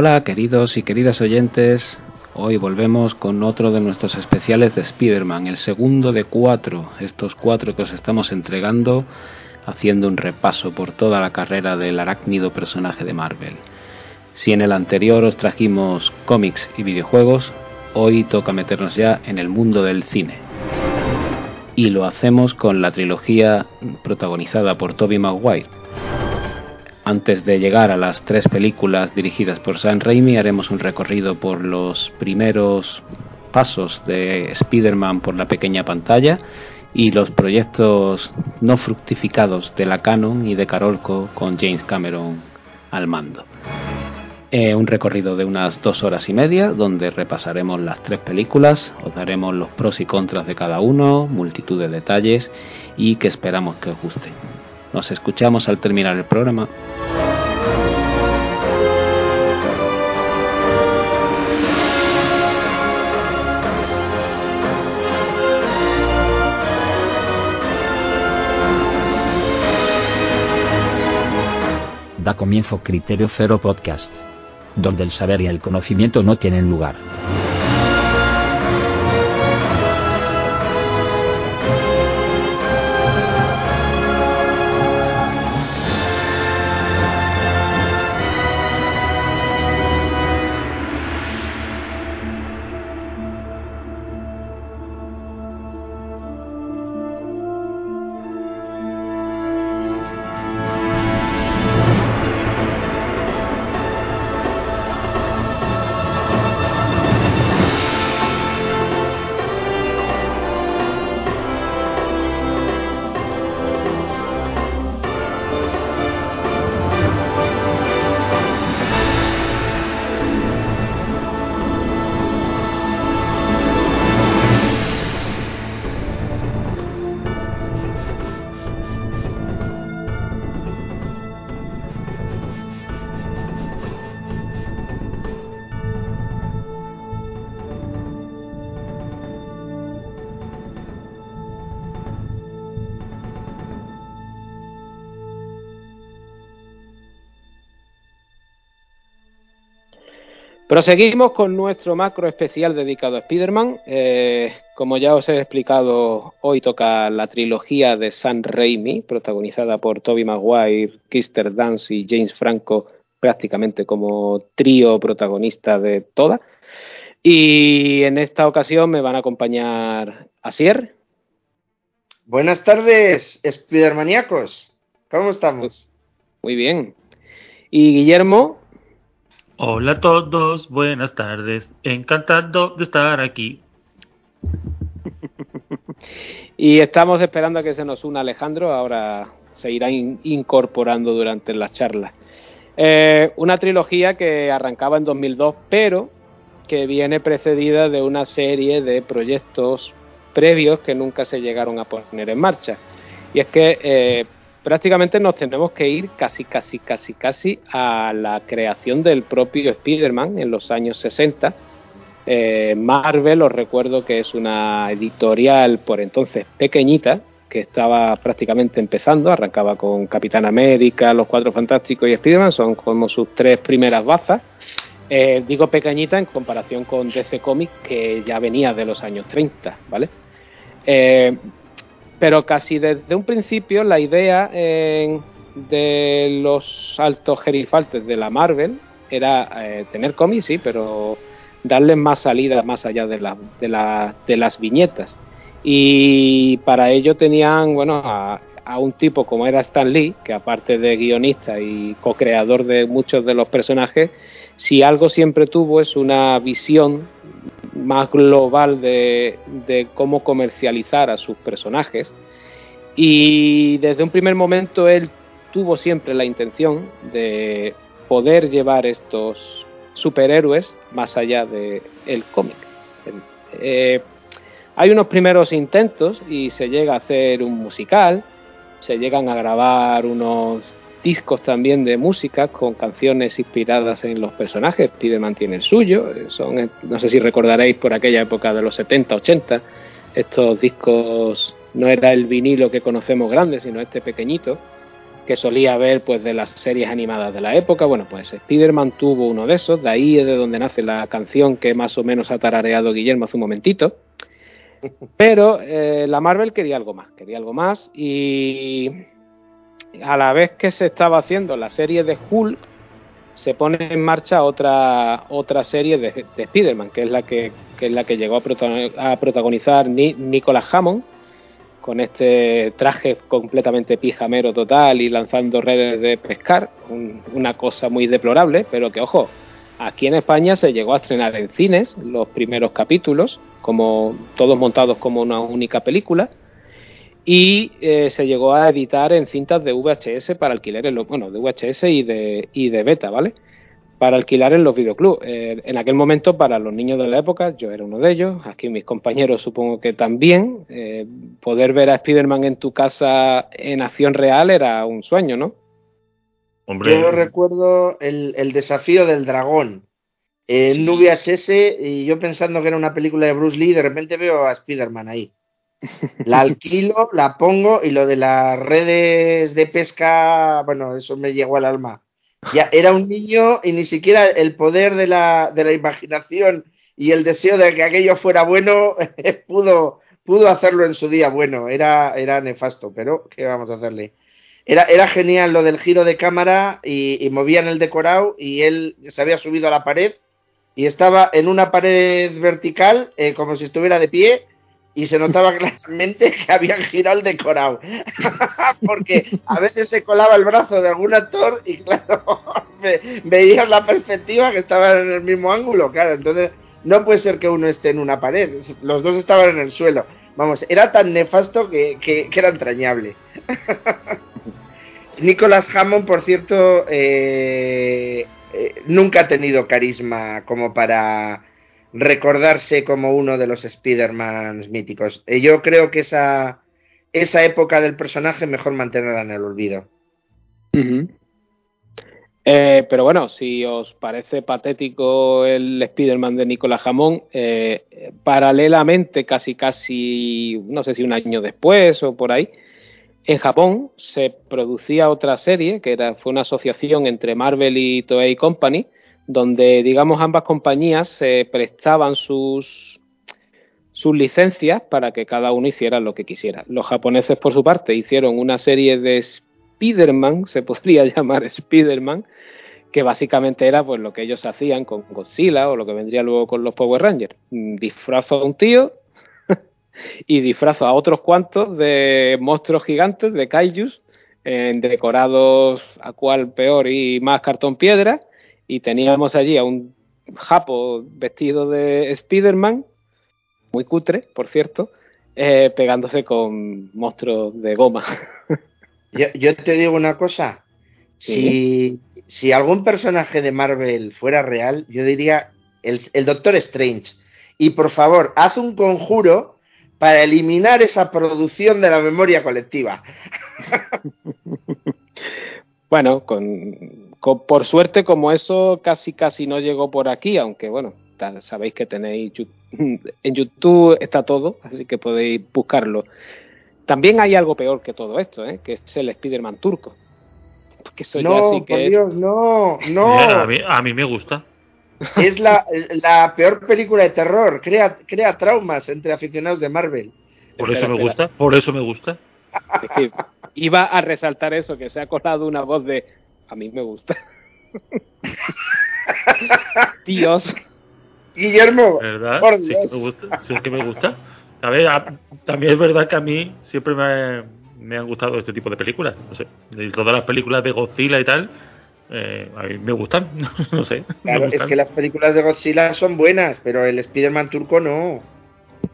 Hola queridos y queridas oyentes, hoy volvemos con otro de nuestros especiales de Spider-Man, el segundo de cuatro, estos cuatro que os estamos entregando haciendo un repaso por toda la carrera del arácnido personaje de Marvel. Si en el anterior os trajimos cómics y videojuegos, hoy toca meternos ya en el mundo del cine. Y lo hacemos con la trilogía protagonizada por Tobey Maguire. Antes de llegar a las tres películas dirigidas por Sam Raimi, haremos un recorrido por los primeros pasos de Spider-Man por la pequeña pantalla y los proyectos no fructificados de la Canon y de Carolco con James Cameron al mando. Eh, un recorrido de unas dos horas y media donde repasaremos las tres películas, os daremos los pros y contras de cada uno, multitud de detalles y que esperamos que os guste. Nos escuchamos al terminar el programa. Da comienzo Criterio Cero Podcast donde el saber y el conocimiento no tienen lugar. Proseguimos con nuestro macro especial dedicado a Spider-Man. Eh, como ya os he explicado, hoy toca la trilogía de Sam Raimi, protagonizada por Tobey Maguire, Kister Dance y James Franco, prácticamente como trío protagonista de toda. Y en esta ocasión me van a acompañar Asier. Buenas tardes, Spidermaníacos. ¿Cómo estamos? Muy bien. Y Guillermo. Hola a todos, buenas tardes. Encantado de estar aquí. y estamos esperando a que se nos una Alejandro, ahora se irá incorporando durante la charla. Eh, una trilogía que arrancaba en 2002, pero que viene precedida de una serie de proyectos previos que nunca se llegaron a poner en marcha. Y es que eh, prácticamente nos tenemos que ir casi, casi, casi, casi a la creación del propio Spider-Man en los años 60. Eh, Marvel, os recuerdo que es una editorial por entonces pequeñita, que estaba prácticamente empezando, arrancaba con Capitán América, Los Cuatro Fantásticos y Spider-Man, son como sus tres primeras bazas. Eh, digo pequeñita en comparación con DC Comics, que ya venía de los años 30, ¿vale? Eh, pero casi desde un principio la idea de los altos gerifaltes de la Marvel era eh, tener cómics, sí, pero darles más salida más allá de, de, la, de las viñetas. Y para ello tenían, bueno, a, a, un tipo como era Stan Lee, que aparte de guionista y co-creador de muchos de los personajes, si algo siempre tuvo es una visión más global de, cómo comercializar a sus personajes. Y desde un primer momento él tuvo siempre la intención de poder llevar estos superhéroes más allá del el cómic. Eh, hay unos primeros intentos y se llega a hacer un musical, se llegan a grabar unos discos también de música con canciones inspiradas en los personajes. Pide mantiene el suyo. Eh, son, eh, no sé si recordaréis por aquella época de los 70, 80. Estos discos no era el vinilo que conocemos grande, sino este pequeñito. que solía ver pues de las series animadas de la época. Bueno, pues Spider-Man tuvo uno de esos, de ahí es de donde nace la canción que más o menos ha tarareado Guillermo hace un momentito. Pero eh, la Marvel quería algo más, quería algo más y a la vez que se estaba haciendo la serie de Hulk, se pone en marcha otra otra serie de, de Spider-Man, que es la que, que, es la que llegó a, protagonizar Nicolas Hammond, con este traje completamente pijamero total y lanzando redes de pescar, una cosa muy deplorable, pero que ojo, aquí en España se llegó a estrenar en cines los primeros capítulos, como todos montados como una única película, y eh, se llegó a editar en cintas de VHS para alquiler en los, bueno, de VHS y de, y de beta, ¿vale? Para alquilar en los videoclubs. Eh, en aquel momento, para los niños de la época, yo era uno de ellos, aquí mis compañeros supongo que también, eh, poder ver a Spider-Man en tu casa en acción real era un sueño, ¿no? Hombre. Yo recuerdo el, el desafío del dragón en VHS y yo pensando que era una película de Bruce Lee, de repente veo a Spider-Man ahí. La alquilo, la pongo y lo de las redes de pesca, bueno, eso me llegó al alma. Ya era un niño y ni siquiera el poder de la, de la imaginación y el deseo de que aquello fuera bueno pudo, pudo hacerlo en su día bueno. Era, era nefasto, pero ¿qué vamos a hacerle? Era, era genial lo del giro de cámara y, movían el decorado y él se había subido a la pared y estaba en una pared vertical eh, como si estuviera de pie y se notaba claramente que habían girado el decorado. Porque a veces se colaba el brazo de algún actor y claro, veías la perspectiva que estaba en el mismo ángulo, claro. Entonces, no puede ser que uno esté en una pared, los dos estaban en el suelo. Vamos, era tan nefasto que, que, era entrañable. Nicolas Hammond, por cierto, eh, eh, nunca ha tenido carisma como para recordarse como uno de los Spider-Man míticos. Eh, yo creo que esa, esa época del personaje mejor mantenerla en el olvido. eh, pero bueno, si os parece patético el Spider-Man de Nicolás Jamón, eh, paralelamente, casi casi, no sé si un año después o por ahí, en Japón se producía otra serie que era, fue una asociación entre Marvel y Toei Company, donde, digamos, ambas compañías se prestaban sus, sus licencias para que cada uno hiciera lo que quisiera. Los japoneses, por su parte, hicieron una serie de Spider-Man, se podría llamar Spider-Man, que básicamente era pues lo que ellos hacían con Godzilla o lo que vendría luego con los Power Rangers. Disfrazo a un tío y disfrazo a otros cuantos de monstruos gigantes, de kaijus, en decorados a cual peor y más cartón piedra y teníamos allí a un japo vestido de Spider-Man, muy cutre, por cierto, eh, pegándose con monstruos de goma. yo, te digo una cosa, si, si, algún personaje de Marvel fuera real, yo diría el, el Doctor Strange. Y por favor, haz un conjuro para eliminar esa producción de la memoria colectiva. bueno, con por suerte, como eso casi casi no llegó por aquí, aunque bueno, sabéis que tenéis en YouTube está todo, así que podéis buscarlo. También hay algo peor que todo esto, ¿eh? que es el Spider-Man turco. Porque eso no, ya por Dios, no, no. A mí, me gusta. Es la, la, peor película de terror. Crea, crea traumas entre aficionados de Marvel. Por eso me gusta, por eso me gusta. iba a resaltar eso, que se ha colado una voz de a mí me gusta. Dios. Guillermo. ¿Verdad? Sí que me gusta. Sí que me gusta. A ver, también es verdad que a mí siempre me, me, han gustado este tipo de películas. No sé, de todas las películas de Godzilla y tal, eh, a mí me gustan. no sé. Claro, es que las películas de Godzilla son buenas, pero el Spider-Man turco no.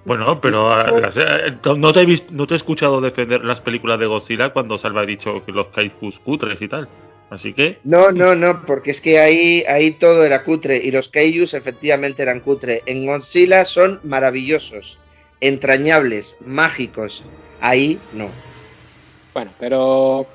Bueno, pero eh, no te, he visto, no te he escuchado defender las películas de Godzilla cuando Salva ha dicho que los kaifus cutres y tal. Así que. No, no, no, porque es que ahí, ahí todo era cutre y los Kaijus efectivamente eran cutre. En Godzilla son maravillosos, entrañables, mágicos. Ahí no. Bueno, pero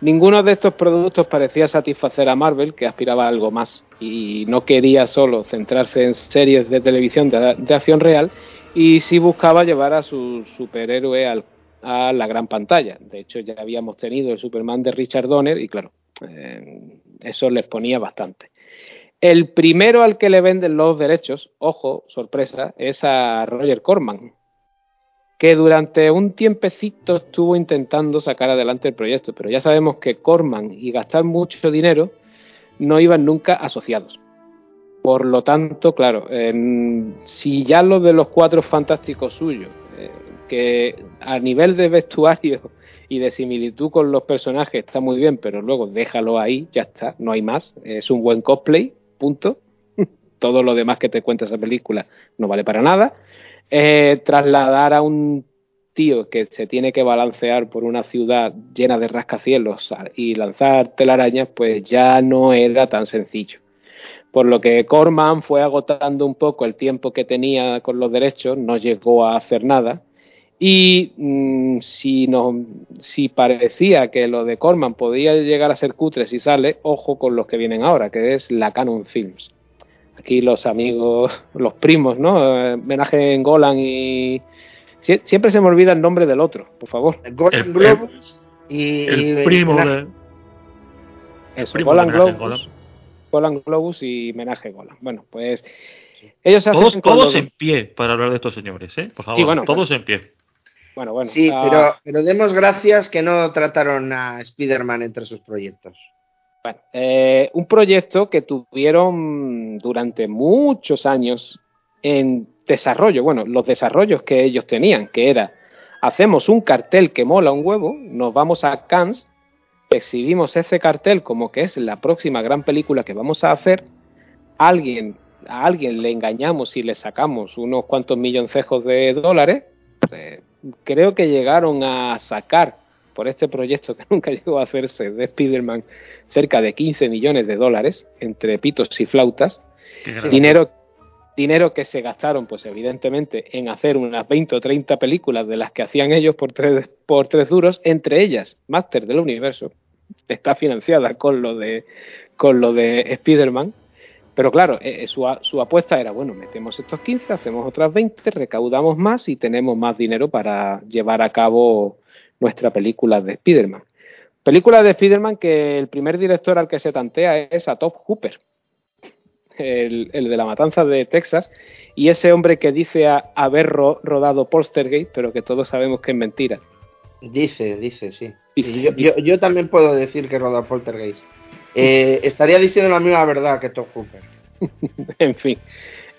ninguno de estos productos parecía satisfacer a Marvel, que aspiraba a algo más y no quería solo centrarse en series de televisión de, de acción real, y sí buscaba llevar a su superhéroe al a la gran pantalla. De hecho, ya habíamos tenido el Superman de Richard Donner y claro, eh, eso les ponía bastante. El primero al que le venden los derechos, ojo, sorpresa, es a Roger Corman, que durante un tiempecito estuvo intentando sacar adelante el proyecto, pero ya sabemos que Corman y gastar mucho dinero no iban nunca asociados. Por lo tanto, claro, si ya lo de los cuatro fantásticos suyos, eh, que a nivel de vestuario y de similitud con los personajes está muy bien, pero luego déjalo ahí, ya está, no hay más, es un buen cosplay, punto. Todo lo demás que te cuenta esa película no vale para nada. Eh, trasladar a un tío que se tiene que balancear por una ciudad llena de rascacielos y lanzar telarañas, pues ya no era tan sencillo por lo que Corman fue agotando un poco el tiempo que tenía con los derechos, no llegó a hacer nada. Y mm, si, no, si parecía que lo de Corman podía llegar a ser cutre si sale, ojo con los que vienen ahora, que es la Canon Films. Aquí los amigos, los primos, ¿no? Menaje en Golan y... siempre se me olvida el nombre del otro, por favor. Golan Globus y... El primo de... Golan Globus. Golan Globus y Menaje Golan. Bueno, pues ellos todos, todos en pie para hablar de estos señores, ¿eh? Por favor, todos en pie. Bueno, bueno. Sí, pero, pero, demos gracias que no trataron a Spider-Man entre sus proyectos. Bueno, eh, un proyecto que tuvieron durante muchos años en desarrollo, bueno, los desarrollos que ellos tenían, que era, hacemos un cartel que mola un huevo, nos vamos a Cannes exhibimos ese cartel como que es la próxima gran película que vamos a hacer, alguien, a alguien le engañamos y le sacamos unos cuantos milloncejos de dólares, pues, creo que llegaron a sacar por este proyecto que nunca llegó a hacerse de Spider-Man cerca de 15 millones de dólares entre pitos y flautas, dinero dinero que se gastaron, pues evidentemente, en hacer unas 20 o 30 películas de las que hacían ellos por tres, por tres duros, entre ellas Master del Universo, está financiada con lo de, con lo de Spider-Man. Pero claro, eh, eh, su, su, apuesta era, bueno, metemos estos 15, hacemos otras 20, recaudamos más y tenemos más dinero para llevar a cabo nuestra película de Spider-Man. Película de Spider-Man que el primer director al que se tantea es a Top Hooper, el, de la matanza de Texas, y ese hombre que dice haber rodado Polstergate, pero que todos sabemos que es mentira. Dice, dice, sí. yo, también puedo decir que rodado Poltergeist. Eh, estaría diciendo la misma verdad que Tom Cooper. en fin.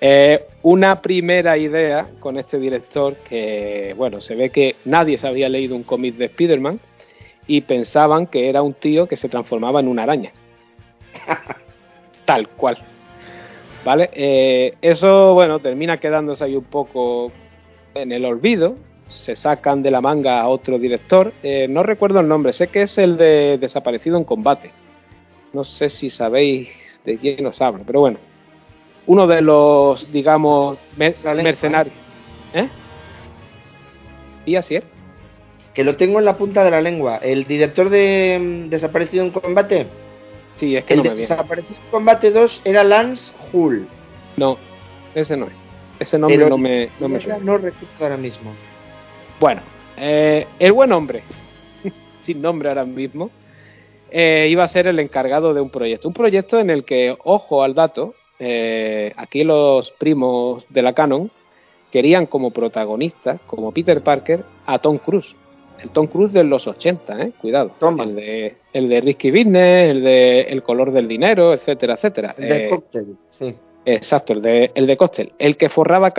Eh, una primera idea con este director que, bueno, se ve que nadie se había leído un cómic de Spider-Man y pensaban que era un tío que se transformaba en una araña. Tal cual. ¿Vale? Eh, eso, bueno, termina quedándose ahí un poco en el olvido. Se sacan de la manga a otro director. Eh, no recuerdo el nombre, sé que es el de Desaparecido en Combate. No sé si sabéis de quién os hablo, pero bueno. Uno de los, digamos, mercenarios. ¿Eh? ¿Y así es? Que lo tengo en la punta de la lengua. El director de mm, Desaparecido en Combate. Sí, es que el no me Desaparecido en Combate 2 era Lance Hull. No, ese no es. Ese nombre no me, no me No recuerdo ahora mismo. Bueno, eh, el buen hombre, sin nombre ahora mismo, eh, iba a ser el encargado de un proyecto. Un proyecto en el que, ojo al dato, eh, aquí los primos de la Canon querían como protagonista, como Peter Parker, a Tom Cruise el Tom Cruise de los 80, ¿eh? cuidado. El de, el de Risky Business, el de El color del dinero, etcétera, etcétera. El de cóctel, sí. Exacto, el de, el de cóctel. El que forraba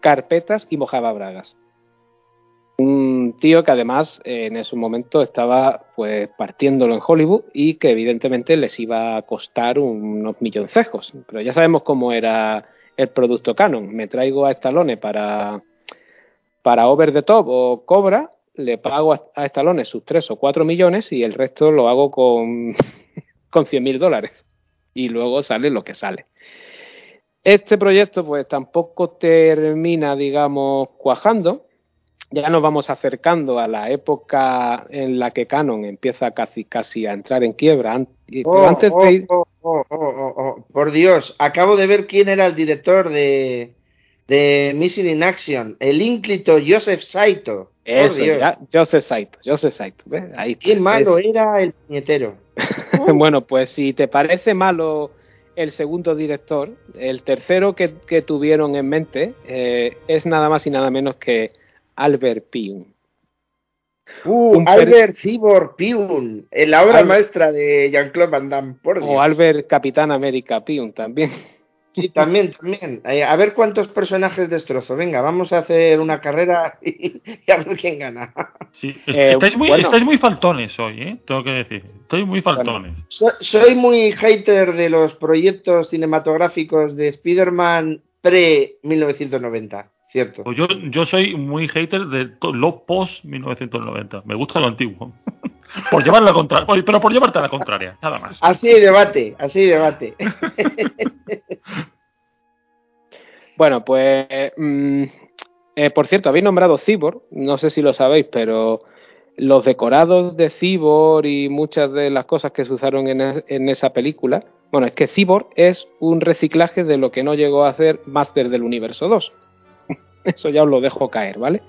carpetas y mojaba bragas. Un tío que además en ese momento estaba pues partiéndolo en Hollywood y que evidentemente les iba a costar unos milloncejos. Pero ya sabemos cómo era el producto Canon. Me traigo a Stallone para, para Over the Top o Cobra le pago a, Estalones sus 3 o 4 millones y el resto lo hago con, con 100 mil dólares. Y luego sale lo que sale. Este proyecto pues tampoco termina, digamos, cuajando. Ya nos vamos acercando a la época en la que Canon empieza casi, casi a entrar en quiebra. Oh, antes oh, oh, oh, Por Dios, acabo de ver quién era el director de, de Missing in Action, el ínclito Joseph Saito. Eso, ya, Joseph Saito, Joseph Saito. Ahí Qué malo era el puñetero. bueno, pues si te parece malo el segundo director, el tercero que, tuvieron en mente eh, es nada más y nada menos que Albert Piun. Uh, Albert Cibor Piun, en la obra maestra de Jean-Claude Van Damme. O Albert Capitán América Piun también. Sí, también, también. Eh, a ver cuántos personajes destrozo. Venga, vamos a hacer una carrera y, a ver quién gana. Sí, eh, estáis, muy, estáis, muy, faltones hoy, ¿eh? Tengo que decir. Estoy muy faltones. soy muy hater de los proyectos cinematográficos de Spider-Man pre-1990, ¿cierto? Pues yo, yo soy muy hater de lo post-1990. Me gusta lo antiguo. por llevar la contraria, pero por llevarte a la contraria, nada más. Así debate, así debate. bueno, pues mm, eh, por cierto, habéis nombrado Cibor, no sé si lo sabéis, pero los decorados de Cibor y muchas de las cosas que se usaron en, esa película, bueno, es que Cibor es un reciclaje de lo que no llegó a hacer Master del Universo 2. Eso ya os lo dejo caer, ¿vale?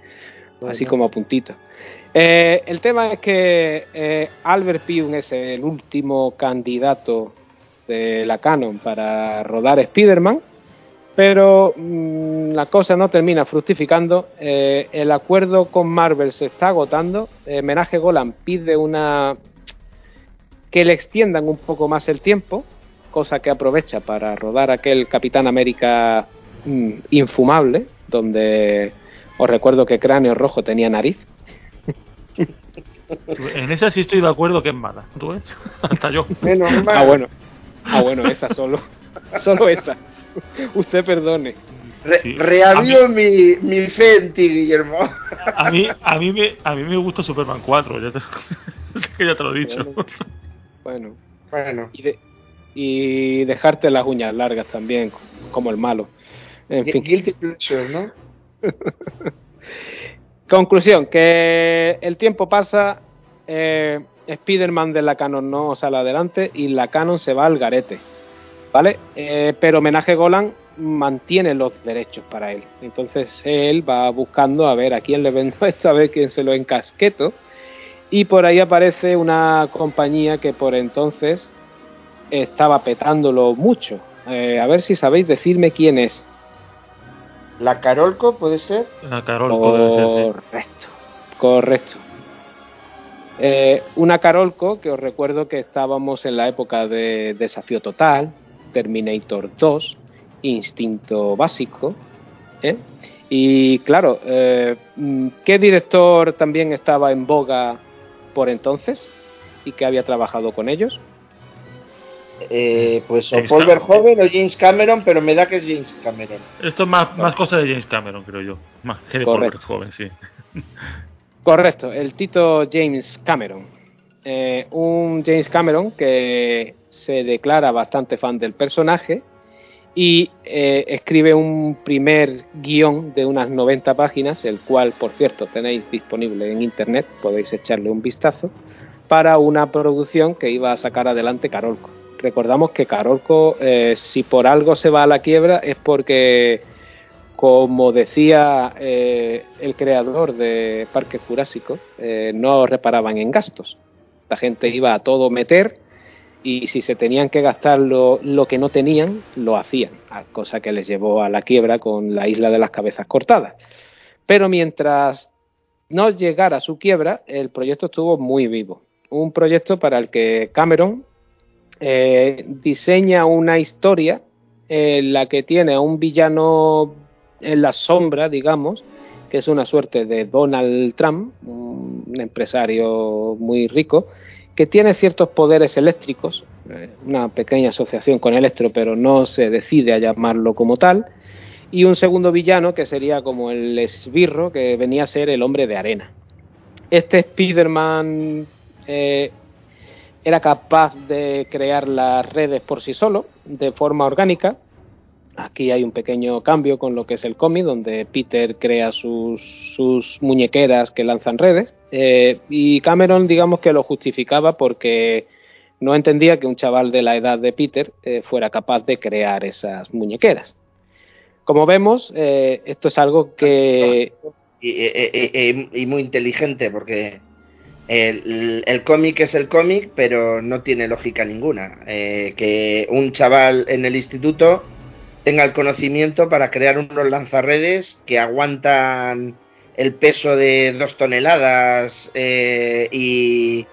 Así como a puntito. Eh, el tema es que eh, Albert Pyun es el último candidato de la Canon para rodar Spider-Man, pero mm, la cosa no termina fructificando. Eh, el acuerdo con Marvel se está agotando. Menaje Golan pide una que le extiendan un poco más el tiempo, cosa que aprovecha para rodar aquel Capitán América mm, infumable, donde os recuerdo que Cráneo Rojo tenía nariz. En esa sí estoy de acuerdo que es mala. ¿Tú ves? Hasta yo. Ah, bueno. Ah, bueno, esa solo. solo esa. Usted perdone. reavivo mi, mi fe en ti, Guillermo. A mí, a mí, me, a mí me gusta Superman 4, ya te, ya te lo he dicho. Bueno. Bueno. Y, de, y dejarte las uñas largas también, como el malo. En fin. Guilty pleasure, ¿no? Conclusión, que el tiempo pasa, eh, Spider-Man de la Canon no sale adelante y la Canon se va al garete, ¿vale? Eh, pero Homenaje Golan mantiene los derechos para él. Entonces él va buscando a ver a quién le vendo esto, a ver quién se lo encasqueto. Y por ahí aparece una compañía que por entonces estaba petándolo mucho. Eh, a ver si sabéis decirme quién es. ¿La Carolco puede ser? La Carolco Correcto, correcto. Eh, una Carolco que os recuerdo que estábamos en la época de Desafío Total, Terminator 2, Instinto Básico. ¿eh? Y claro, eh, ¿qué director también estaba en boga por entonces y que había trabajado con ellos? Eh, pues o Paul Verhoeven o James Cameron, pero me da que es James Cameron. Esto es más, más cosa de James Cameron, creo yo. Más que de Paul Verhoeven, sí. Correcto, el Tito James Cameron. Eh, un James Cameron que se declara bastante fan del personaje y eh, escribe un primer guion de unas 90 páginas, el cual, por cierto, tenéis disponible en internet, podéis echarle un vistazo, para una producción que iba a sacar adelante Carolco recordamos que Carolco, eh, si por algo se va a la quiebra, es porque, como decía eh, el creador de Parque Jurásico, eh, no reparaban en gastos. La gente iba a todo meter y si se tenían que gastar lo, lo que no tenían, lo hacían, cosa que les llevó a la quiebra con la isla de las cabezas cortadas. Pero mientras no llegara a su quiebra, el proyecto estuvo muy vivo. Un proyecto para el que Cameron eh, diseña una historia en la que tiene a un villano en la sombra, digamos, que es una suerte de Donald Trump, un empresario muy rico, que tiene ciertos poderes eléctricos, eh, una pequeña asociación con Electro, pero no se decide a llamarlo como tal, y un segundo villano que sería como el esbirro, que venía a ser el hombre de arena. Este Spider-Man eh, era capaz de crear las redes por sí solo, de forma orgánica. Aquí hay un pequeño cambio con lo que es el cómic, donde Peter crea sus, muñequeras que lanzan redes. Eh, y Cameron, digamos que lo justificaba porque no entendía que un chaval de la edad de Peter eh, fuera capaz de crear esas muñequeras. Como vemos, eh, esto es algo que y, muy inteligente, porque el, cómic es el cómic, pero no tiene lógica ninguna. Eh, que un chaval en el instituto tenga el conocimiento para crear unos lanzarredes que aguantan el peso de dos toneladas eh, y,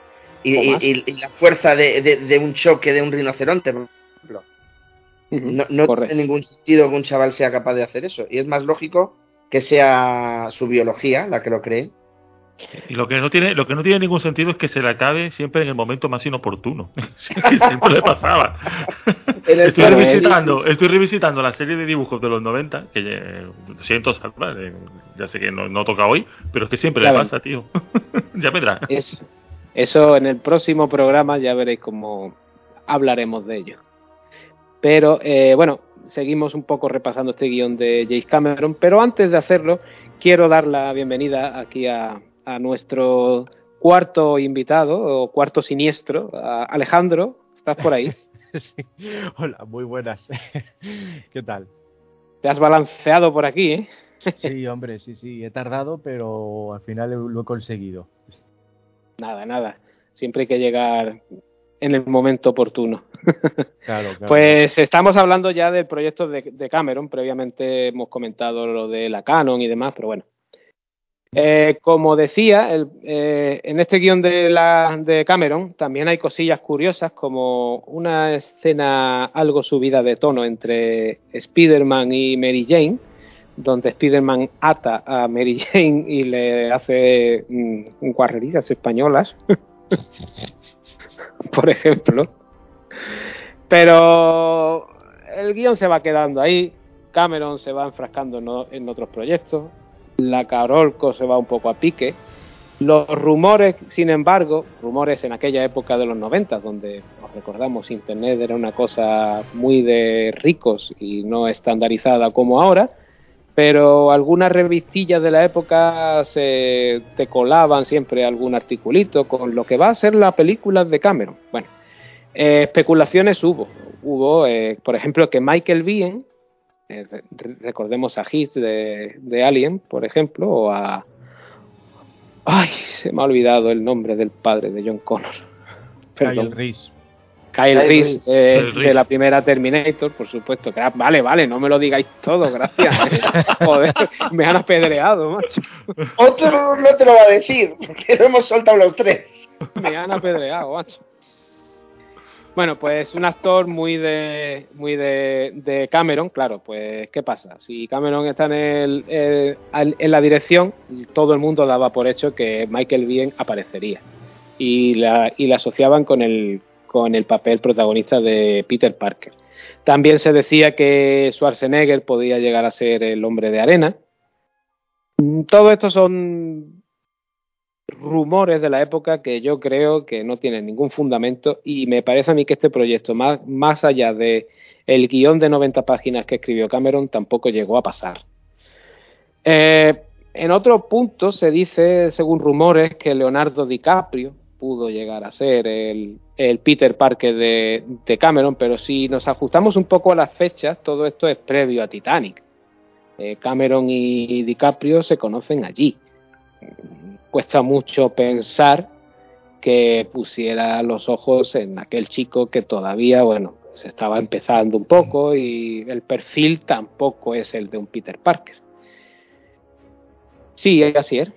la fuerza de, un choque de un rinoceronte, por ejemplo. no, tiene ningún sentido que un chaval sea capaz de hacer eso. Y es más lógico que sea su biología la que lo cree. Y lo que no tiene, lo que no tiene ningún sentido es que se le acabe siempre en el momento más inoportuno. siempre le pasaba. estoy revisitando, estoy revisitando la serie de dibujos de los 90, que eh, siento salvar, eh, ya sé que no, toca hoy, pero es que siempre le pasa, tío. ya vendrá. Eso, eso en el próximo programa ya veréis cómo hablaremos de ello. Pero eh, bueno, seguimos un poco repasando este guion de James Cameron, pero antes de hacerlo, quiero dar la bienvenida aquí a, a nuestro cuarto invitado o cuarto siniestro, Alejandro. ¿Estás por ahí? Hola, muy buenas. ¿Qué tal? Te has balanceado por aquí, ¿eh? sí, hombre, sí, sí. He tardado, pero al final lo he conseguido. Nada, nada. Siempre hay que llegar en el momento oportuno. Claro, claro. Pues estamos hablando ya del proyecto de, de, Cameron. Previamente hemos comentado lo de la Canon y demás, pero bueno, eh, como decía, eh, en este guion de, la, de Cameron también hay cosillas curiosas como una escena algo subida de tono entre Spider-Man y Mary Jane, donde Spider-Man ata a Mary Jane y le hace mm, cuarrerías españolas, por ejemplo. Pero el guion se va quedando ahí, Cameron se va enfrascando en otros proyectos, la Carolco se va un poco a pique. Los rumores, sin embargo, rumores en aquella época de los 90, donde os recordamos Internet era una cosa muy de ricos y no estandarizada como ahora, pero algunas revistillas de la época se te colaban siempre algún articulito con lo que va a ser la película de Cameron. Bueno, eh, especulaciones hubo. Hubo, eh, por ejemplo, que Michael Biehn, eh, recordemos a Hitch de, Alien, por ejemplo, o a... Ay, se me ha olvidado el nombre del padre de John Connor. Kyle Reese. Kyle, Reese, de la primera Terminator, por supuesto. Vale, vale, no me lo digáis todo, gracias. ¿eh? Joder, me han apedreado, macho. Otro no te lo va a decir, porque no hemos soltado los tres. Me han apedreado, macho. Bueno, pues un actor muy de muy de, Cameron, claro, pues ¿qué pasa? Si Cameron está en, el, en la dirección, todo el mundo daba por hecho que Michael Biehn aparecería y la, y la asociaban con el, con el papel protagonista de Peter Parker. También se decía que Schwarzenegger podía llegar a ser el hombre de arena. Todo esto son rumores de la época que yo creo que no tienen ningún fundamento y me parece a mí que este proyecto, más, más allá de el guion de 90 páginas que escribió Cameron, tampoco llegó a pasar. Eh, en otro punto se dice, según rumores, que Leonardo DiCaprio pudo llegar a ser el, Peter Parker de, Cameron, pero si nos ajustamos un poco a las fechas, todo esto es previo a Titanic. Eh, Cameron y DiCaprio se conocen allí cuesta mucho pensar que pusiera los ojos en aquel chico que todavía, bueno, se estaba empezando un poco y el perfil tampoco es el de un Peter Parker. Sí, así es.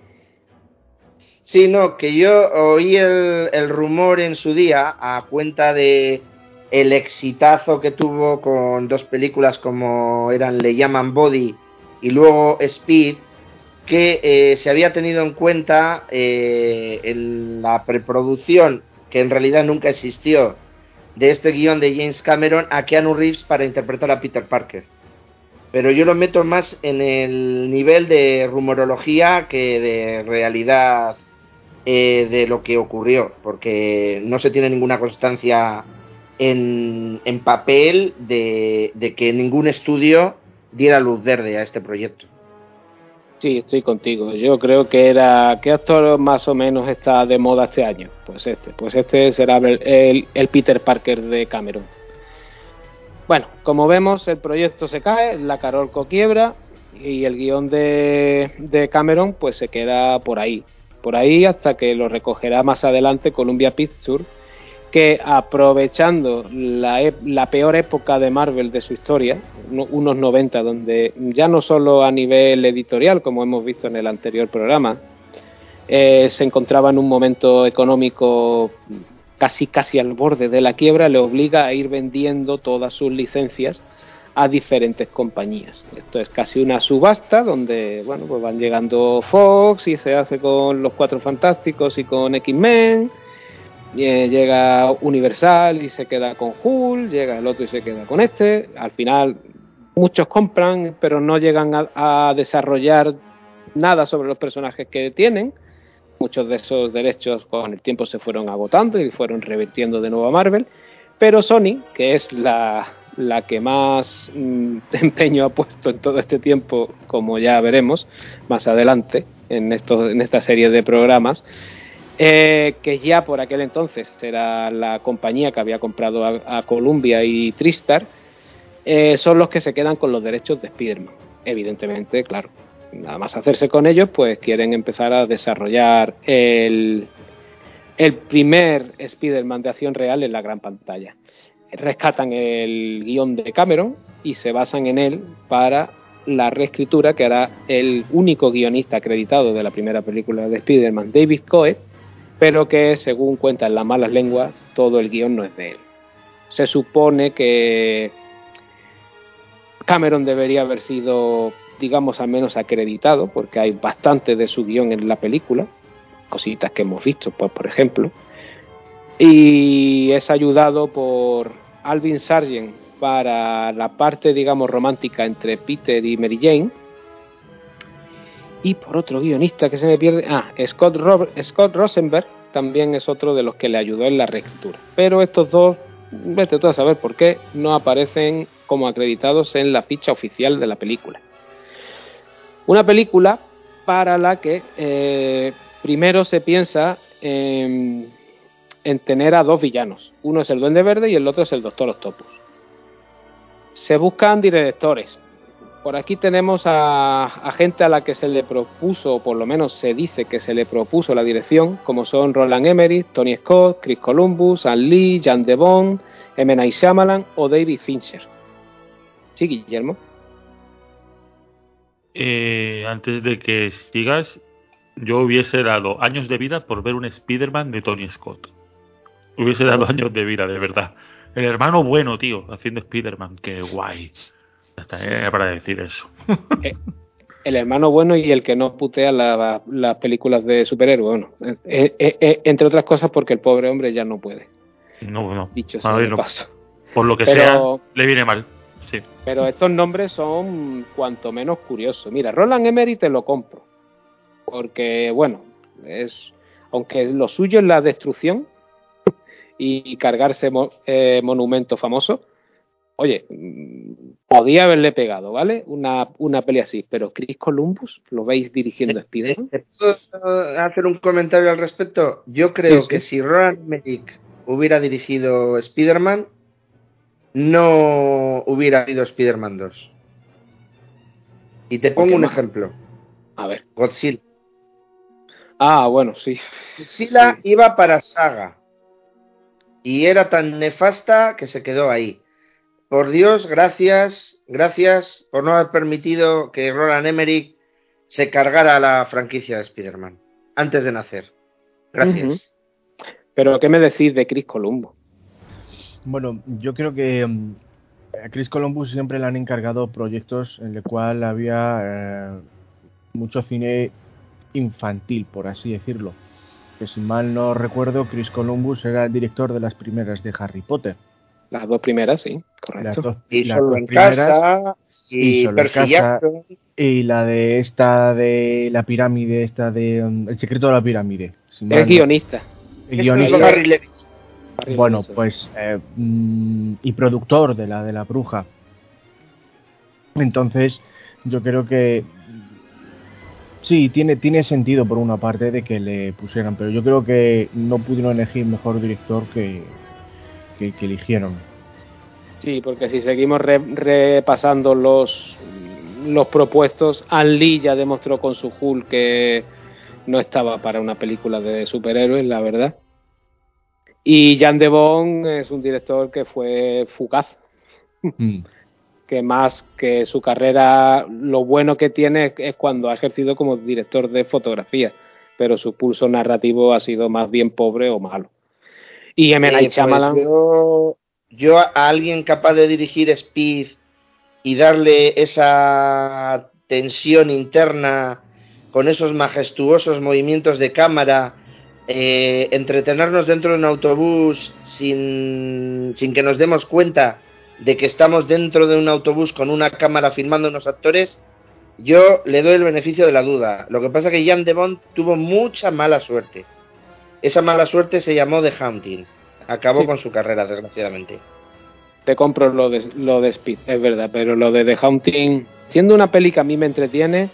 Sí, no, que yo oí el, el, rumor en su día a cuenta de el exitazo que tuvo con dos películas como eran Le llaman Body y luego Speed, que eh, se había tenido en cuenta eh, en la preproducción, que en realidad nunca existió, de este guion de James Cameron a Keanu Reeves para interpretar a Peter Parker. Pero yo lo meto más en el nivel de rumorología que de realidad eh, de lo que ocurrió, porque no se tiene ninguna constancia en, en papel de, de que ningún estudio diera luz verde a este proyecto. Sí, estoy contigo. Yo creo que era. ¿Qué actor más o menos está de moda este año? Pues este. Pues este será el, el, Peter Parker de Cameron. Bueno, como vemos, el proyecto se cae, la Carolco quiebra y el guion de, de Cameron pues se queda por ahí, por ahí hasta que lo recogerá más adelante Columbia Pictures, que aprovechando la, la, peor época de Marvel de su historia, unos 90, donde ya no solo a nivel editorial, como hemos visto en el anterior programa, eh, se encontraba en un momento económico casi casi al borde de la quiebra, le obliga a ir vendiendo todas sus licencias a diferentes compañías. Esto es casi una subasta donde bueno, pues van llegando Fox y se hace con los Cuatro Fantásticos y con X-Men. Eh, llega Universal y se queda con Hulk, llega el otro y se queda con este. Al final muchos compran, pero no llegan a, a desarrollar nada sobre los personajes que tienen. Muchos de esos derechos con el tiempo se fueron agotando y fueron revirtiendo de nuevo a Marvel. Pero Sony, que es la, la que más mm, empeño ha puesto en todo este tiempo, como ya veremos más adelante en, esto, en esta serie de programas, eh, que ya por aquel entonces era la compañía que había comprado a, Columbia y Tristar, eh, son los que se quedan con los derechos de Spider-Man. Evidentemente, claro, nada más hacerse con ellos, pues quieren empezar a desarrollar el, el primer Spider-Man de acción real en la gran pantalla rescatan el guion de Cameron y se basan en él para la reescritura que hará el único guionista acreditado de la primera película de Spider-Man, David Coe, pero que según cuentan las malas lenguas, todo el guion no es de él. Se supone que Cameron debería haber sido, digamos, al menos acreditado, porque hay bastante de su guion en la película, cositas que hemos visto, pues, por ejemplo, y es ayudado por Alvin Sargent para la parte, digamos, romántica entre Peter y Mary Jane. Y por otro guionista que se me pierde, ah, Scott, Scott Rosenberg también es otro de los que le ayudó en la reescritura. Pero estos dos, vete tú a saber por qué, no aparecen como acreditados en la ficha oficial de la película. Una película para la que eh, primero se piensa en en tener a dos villanos. Uno es el Duende Verde y el otro es el Doctor Octopus. Se buscan directores. Por aquí tenemos a, gente a la que se le propuso, o por lo menos se dice que se le propuso la dirección, como son Roland Emmerich, Tony Scott, Chris Columbus, Ann Lee, Jan Devon, M. Night Shyamalan o David Fincher. Sí, Guillermo. Eh, antes de que sigas, yo hubiese dado años de vida por ver un Spider-Man de Tony Scott. Hubiese dado años de vida, de verdad. El hermano bueno, tío, haciendo Spider-Man. Qué guay. Hasta era para decir eso. Eh, el hermano bueno y el que no putea las películas de superhéroes. Bueno, eh, eh, entre otras cosas porque el pobre hombre ya no puede. No, no. Dicho sea de paso. Por lo que sea, le viene mal. Sí. Pero estos nombres son cuanto menos curiosos. Mira, Roland Emery te lo compro. Porque, bueno, es aunque lo suyo es la destrucción, y cargarse eh, monumento famoso, oye, podía haberle pegado, ¿vale? Una, una peli así, pero Chris Columbus, ¿lo veis dirigiendo Spider-Man? ¿Puedo hacer un comentario al respecto? Yo creo que si Roland Emmerich hubiera dirigido Spider-Man, no hubiera habido Spider-Man 2. Y te pongo un ejemplo. A ver. Godzilla. Ah, bueno, sí. Godzilla iba para Saga y era tan nefasta que se quedó ahí. Por Dios, gracias, gracias por no haber permitido que Roland Emmerich se cargara la franquicia de Spider-Man antes de nacer. Gracias. Pero, ¿qué me decís de Chris Columbus? Bueno, yo creo que mm, a Chris Columbus siempre le han encargado proyectos en el cual había eh, mucho cine infantil, por así decirlo que si mal no recuerdo, Chris Columbus era el director de las primeras de Harry Potter. Las dos primeras, sí, correcto. y las dos primeras, y, y, la de esta de la pirámide, esta de um, El secreto de la pirámide. es guionista. El guionista. bueno, pues eh, mm, y productor de la de la bruja. Entonces, yo creo que Sí, tiene, tiene sentido por una parte de que le pusieran, pero yo creo que no pudieron elegir mejor director que, que, eligieron. Sí, porque si seguimos repasando los los propuestos. An Lee ya demostró con su Hulk que no estaba para una película de superhéroes, la verdad. Y Jan de Bon es un director que fue fugaz. Mm. que más que su carrera, lo bueno que tiene es cuando ha ejercido como director de fotografía, pero su pulso narrativo ha sido más bien pobre o malo. Y M. Night pues yo, yo a alguien capaz de dirigir Speed y darle esa tensión interna con esos majestuosos movimientos de cámara, eh, entretenernos dentro de un autobús sin, sin que nos demos cuenta de que estamos dentro de un autobús con una cámara filmando unos actores, yo le doy el beneficio de la duda. Lo que pasa es que Jan de Bond tuvo mucha mala suerte. Esa mala suerte se llamó The Hunting. Acabó con su carrera, desgraciadamente. Te compro lo de, lo de Speed, es verdad, pero lo de The Hunting, siendo una peli que a mí me entretiene.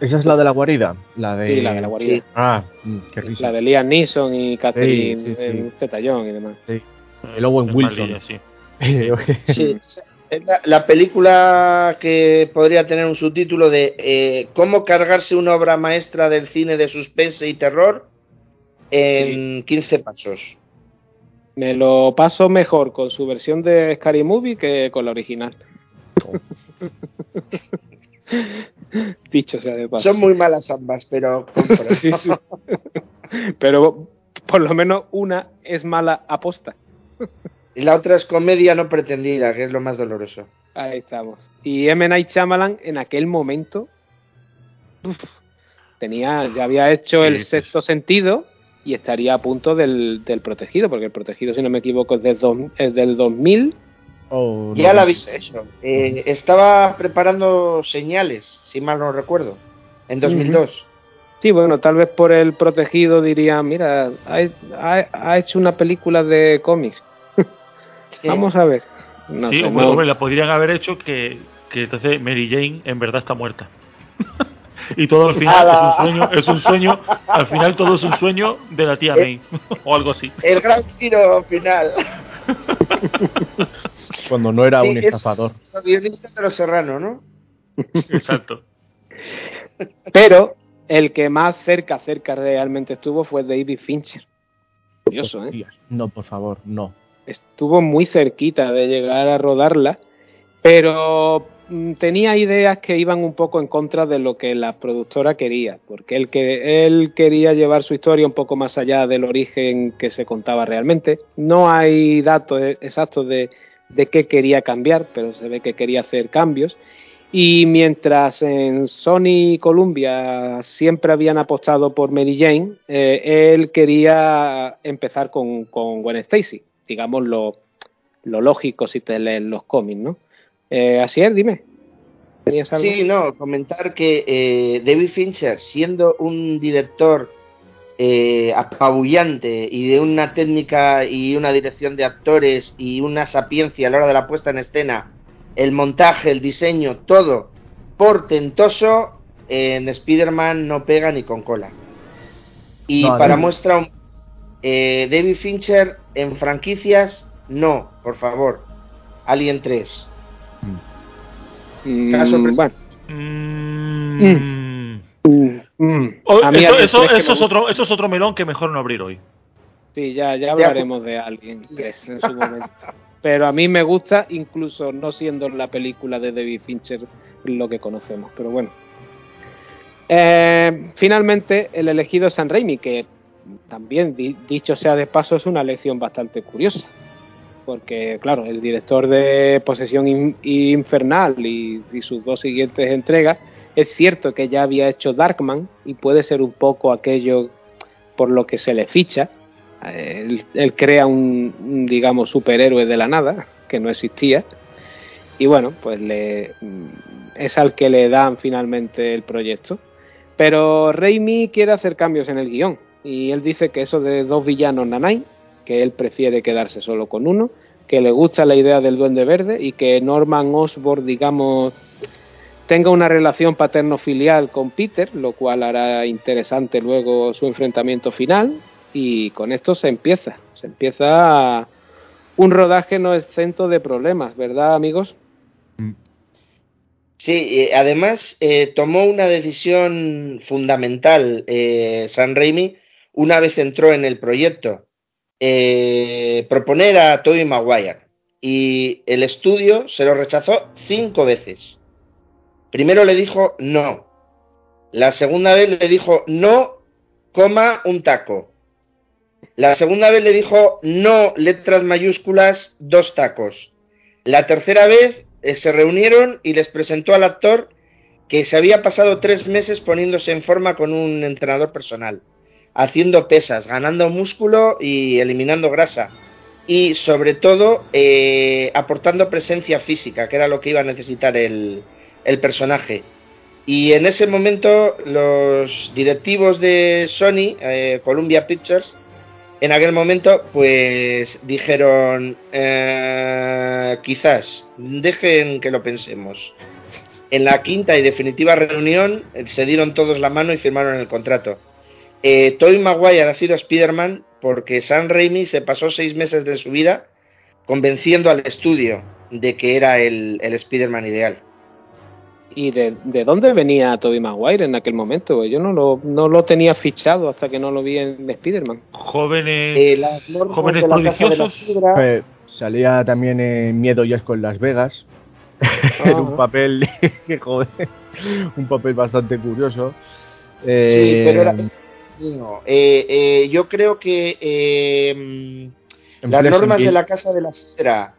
Esa es la de la guarida. La de... Sí, la de la guarida. Ah, mm, qué risa. La de Liam Neeson y Catherine sí, y demás. Sí. El Owen Wilson. sí. sí, la, película que podría tener un subtítulo de eh, cómo cargarse una obra maestra del cine de suspense y terror en 15 pasos. Me lo paso mejor con su versión de Scary Movie que con la original. Dicho sea de paso. Son muy malas ambas, pero. pero por lo menos una es mala aposta. Y la otra es comedia no pretendida, que es lo más doloroso. Ahí estamos. Y M. Night Shyamalan en aquel momento tenía, ya había hecho el sexto sentido y estaría a punto del, protegido, porque el protegido, si no me equivoco, es, del 2000. ya la viste eso. Eh, estaba preparando señales, si mal no recuerdo, en 2002. Sí, bueno, tal vez por el protegido diría, mira, ha hecho una película de cómics Vamos a ver. sí, o la podrían haber hecho que, que entonces Mary Jane en verdad está muerta. y todo al final es un sueño, es un sueño, al final todo es un sueño de la tía May o algo así. El gran giro final. Cuando no era un estafador. El guionista de los Serrano, ¿no? Exacto. Pero el que más cerca, cerca realmente estuvo fue David Fincher. Curioso, ¿eh? No, por favor, no estuvo muy cerquita de llegar a rodarla, pero tenía ideas que iban un poco en contra de lo que la productora quería, porque él, que, él quería llevar su historia un poco más allá del origen que se contaba realmente. No hay datos e-, exactos de, qué quería cambiar, pero se ve que quería hacer cambios. Y mientras en Sony y Columbia siempre habían apostado por Mary Jane, eh, él quería empezar con, con Gwen Stacy digamos, lo, lo lógico si te lees los cómics, ¿no? Eh, así es, dime. Sí, no, comentar que eh, David Fincher, siendo un director eh, apabullante y de una técnica y una dirección de actores y una sapiencia a la hora de la puesta en escena, el montaje, el diseño, todo portentoso, en Spider-Man no pega ni con cola. Y para muestra un eh, David Fincher en franquicias, no, por favor. Alien 3. Mm. Bueno. Mm. Mm. eso, es otro, eso es otro melón que mejor no abrir hoy. Sí, ya, ya hablaremos de Alien 3 en su momento. Pero a mí me gusta, incluso no siendo la película de David Fincher lo que conocemos. Pero bueno. Eh, finalmente, el elegido San Raimi, que también, dicho sea de paso, es una lección bastante curiosa. Porque, claro, el director de Posesión Infernal y, sus dos siguientes entregas, es cierto que ya había hecho Darkman y puede ser un poco aquello por lo que se le ficha. Él, crea un, digamos, superhéroe de la nada, que no existía. Y bueno, pues le, es al que le dan finalmente el proyecto. Pero Raimi quiere hacer cambios en el guion y él dice que eso de dos villanos nanay, que él prefiere quedarse solo con uno, que le gusta la idea del duende verde y que Norman Osborn, digamos, tenga una relación paterno-filial con Peter, lo cual hará interesante luego su enfrentamiento final y con esto se empieza, se empieza un rodaje no exento de problemas, ¿verdad amigos? Sí, además eh, tomó una decisión fundamental eh, San Raimi una vez entró en el proyecto. Eh, proponer a Tobey Maguire y el estudio se lo rechazó cinco veces. Primero le dijo no. La segunda vez le dijo no, coma un taco. La segunda vez le dijo no, letras mayúsculas, dos tacos. La tercera vez eh, se reunieron y les presentó al actor que se había pasado tres meses poniéndose en forma con un entrenador personal, haciendo pesas, ganando músculo y eliminando grasa. Y sobre todo eh, aportando presencia física, que era lo que iba a necesitar el, personaje. Y en ese momento los directivos de Sony, eh, Columbia Pictures, en aquel momento, pues dijeron, eh, quizás, dejen que lo pensemos. En la quinta y definitiva reunión eh, se dieron todos la mano y firmaron el contrato. Eh, Tobey Maguire ha sido Spider-Man porque Sam Raimi se pasó seis meses de su vida convenciendo al estudio de que era el, el Spider-Man ideal. ¿Y de, dónde venía Toby Maguire en aquel momento? Yo no lo, no lo tenía fichado hasta que no lo vi en Spider-Man. Jóvenes, eh, jóvenes prodigiosos. Pues, salía también en Miedo y con Las Vegas. en un papel, joder, un papel bastante curioso. sí, pero era, eh, eh, yo creo que las normas de la Casa de la Sidra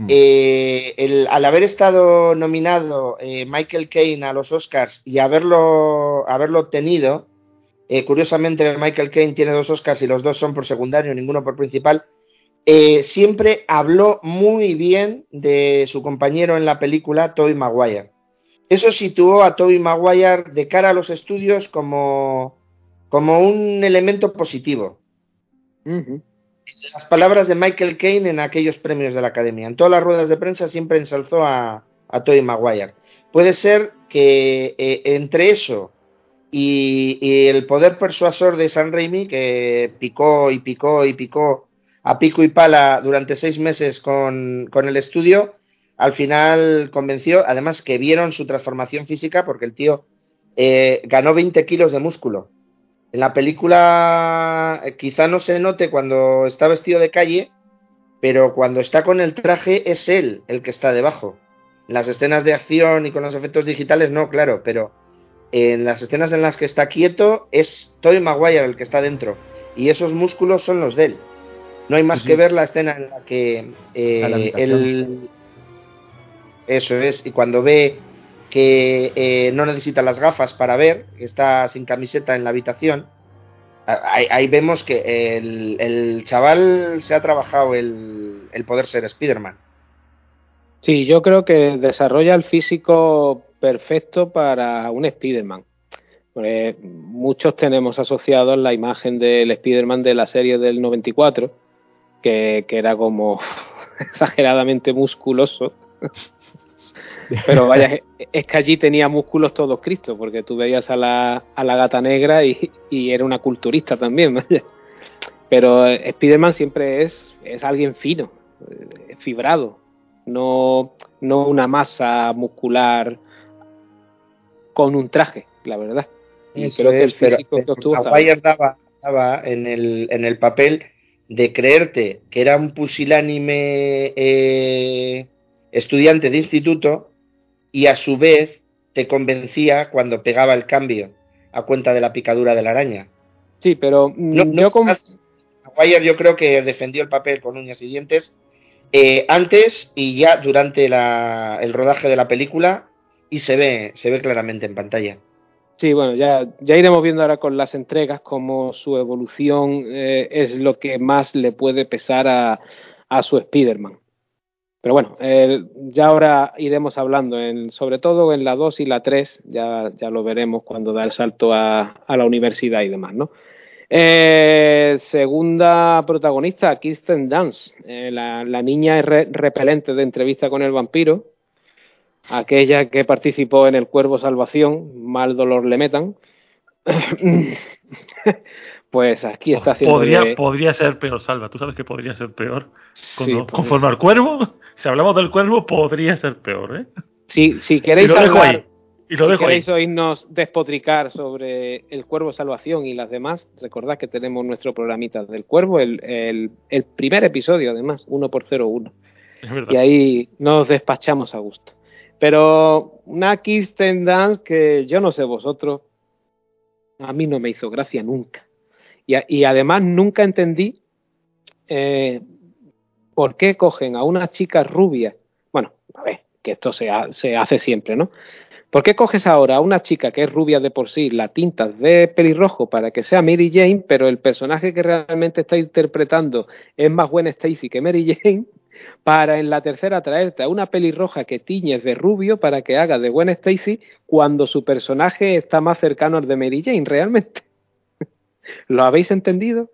Mm. Eh, al haber estado nominado eh, Michael Caine a los Oscars y haberlo, haberlo obtenido, eh, curiosamente Michael Caine tiene dos Oscars y los dos son por secundario, ninguno por principal, siempre habló muy bien de su compañero en la película, Tobey Maguire. Eso situó a Tobey Maguire de cara a los estudios como, como un elemento positivo las palabras de Michael Caine en aquellos premios de la Academia. En todas las ruedas de prensa siempre ensalzó a, a Tobey Maguire. Puede ser que eh, entre eso y, el poder persuasor de San Raimi, que picó y picó y picó a pico y pala durante seis meses con, el estudio, al final convenció, además que vieron su transformación física, porque el tío eh, ganó 20 kilos de músculo en la película eh, quizá no se note cuando está vestido de calle, pero cuando está con el traje es él el que está debajo. En las escenas de acción y con los efectos digitales no, claro, pero en las escenas en las que está quieto es Toy Maguire el que está dentro y esos músculos son los de él. No hay más que ver la escena en la que eh, él... Eso es, y cuando ve que eh, no necesita las gafas para ver, está sin camiseta en la habitación. Ahí, vemos que el, chaval se ha trabajado el, poder ser Spider-Man. Sí, yo creo que desarrolla el físico perfecto para un Spider-Man. muchos tenemos asociados la imagen del Spider-Man de la serie del 94, que, que era como exageradamente musculoso. Pero vaya, es que allí tenía músculos todos Cristo, porque tú veías a la, a la gata negra y, era una culturista también, vaya. Pero Spiderman siempre es, es alguien fino, eh, fibrado, no, no una masa muscular con un traje, la verdad. creo que el físico que daba, daba en, el, en el papel de creerte que era un pusilánime eh, estudiante de instituto y a su vez te convencía cuando pegaba el cambio a cuenta de la picadura de la araña. Sí, pero no, yo yo creo que defendió el papel con uñas y dientes eh, antes y ya durante el rodaje de la película y se ve, se ve claramente en pantalla. Sí, bueno, ya, ya iremos viendo ahora con las entregas cómo su evolución eh, es lo que más le puede pesar a, a su Spider-Man. Pero bueno, ya ahora iremos hablando, en, sobre todo en la 2 y la 3, ya, ya lo veremos cuando da el salto a, la universidad y demás, ¿no? Eh, segunda protagonista, Kirsten Dance, eh, la, niña es repelente de entrevista con el vampiro, aquella que participó en el Cuervo Salvación, mal dolor le metan. pues aquí está haciendo. Podría, podría ser peor, Salva. Tú sabes que podría ser peor. Conforme al cuervo, si hablamos del cuervo, podría ser peor, ¿eh? Si, si queréis hablar, si queréis oírnos despotricar sobre el Cuervo Salvación y las demás, recordad que tenemos nuestro programita del Cuervo, el, el, primer episodio además, uno por 01. Y ahí nos despachamos a gusto. Pero una Kirsten Dance que yo no sé vosotros, a mí no me hizo gracia nunca. Y, y además nunca entendí eh, por qué cogen a una chica rubia. Bueno, a ver, que esto se, se hace siempre, ¿no? ¿Por qué coges ahora a una chica que es rubia de por sí, la tintas de pelirrojo para que sea Mary Jane, pero el personaje que realmente está interpretando es más buena Stacy que Mary Jane? Para en la tercera traerte a una pelirroja que tiñes de rubio para que haga de buena Stacy cuando su personaje está más cercano al de Mary Jane, realmente. ¿Lo habéis entendido?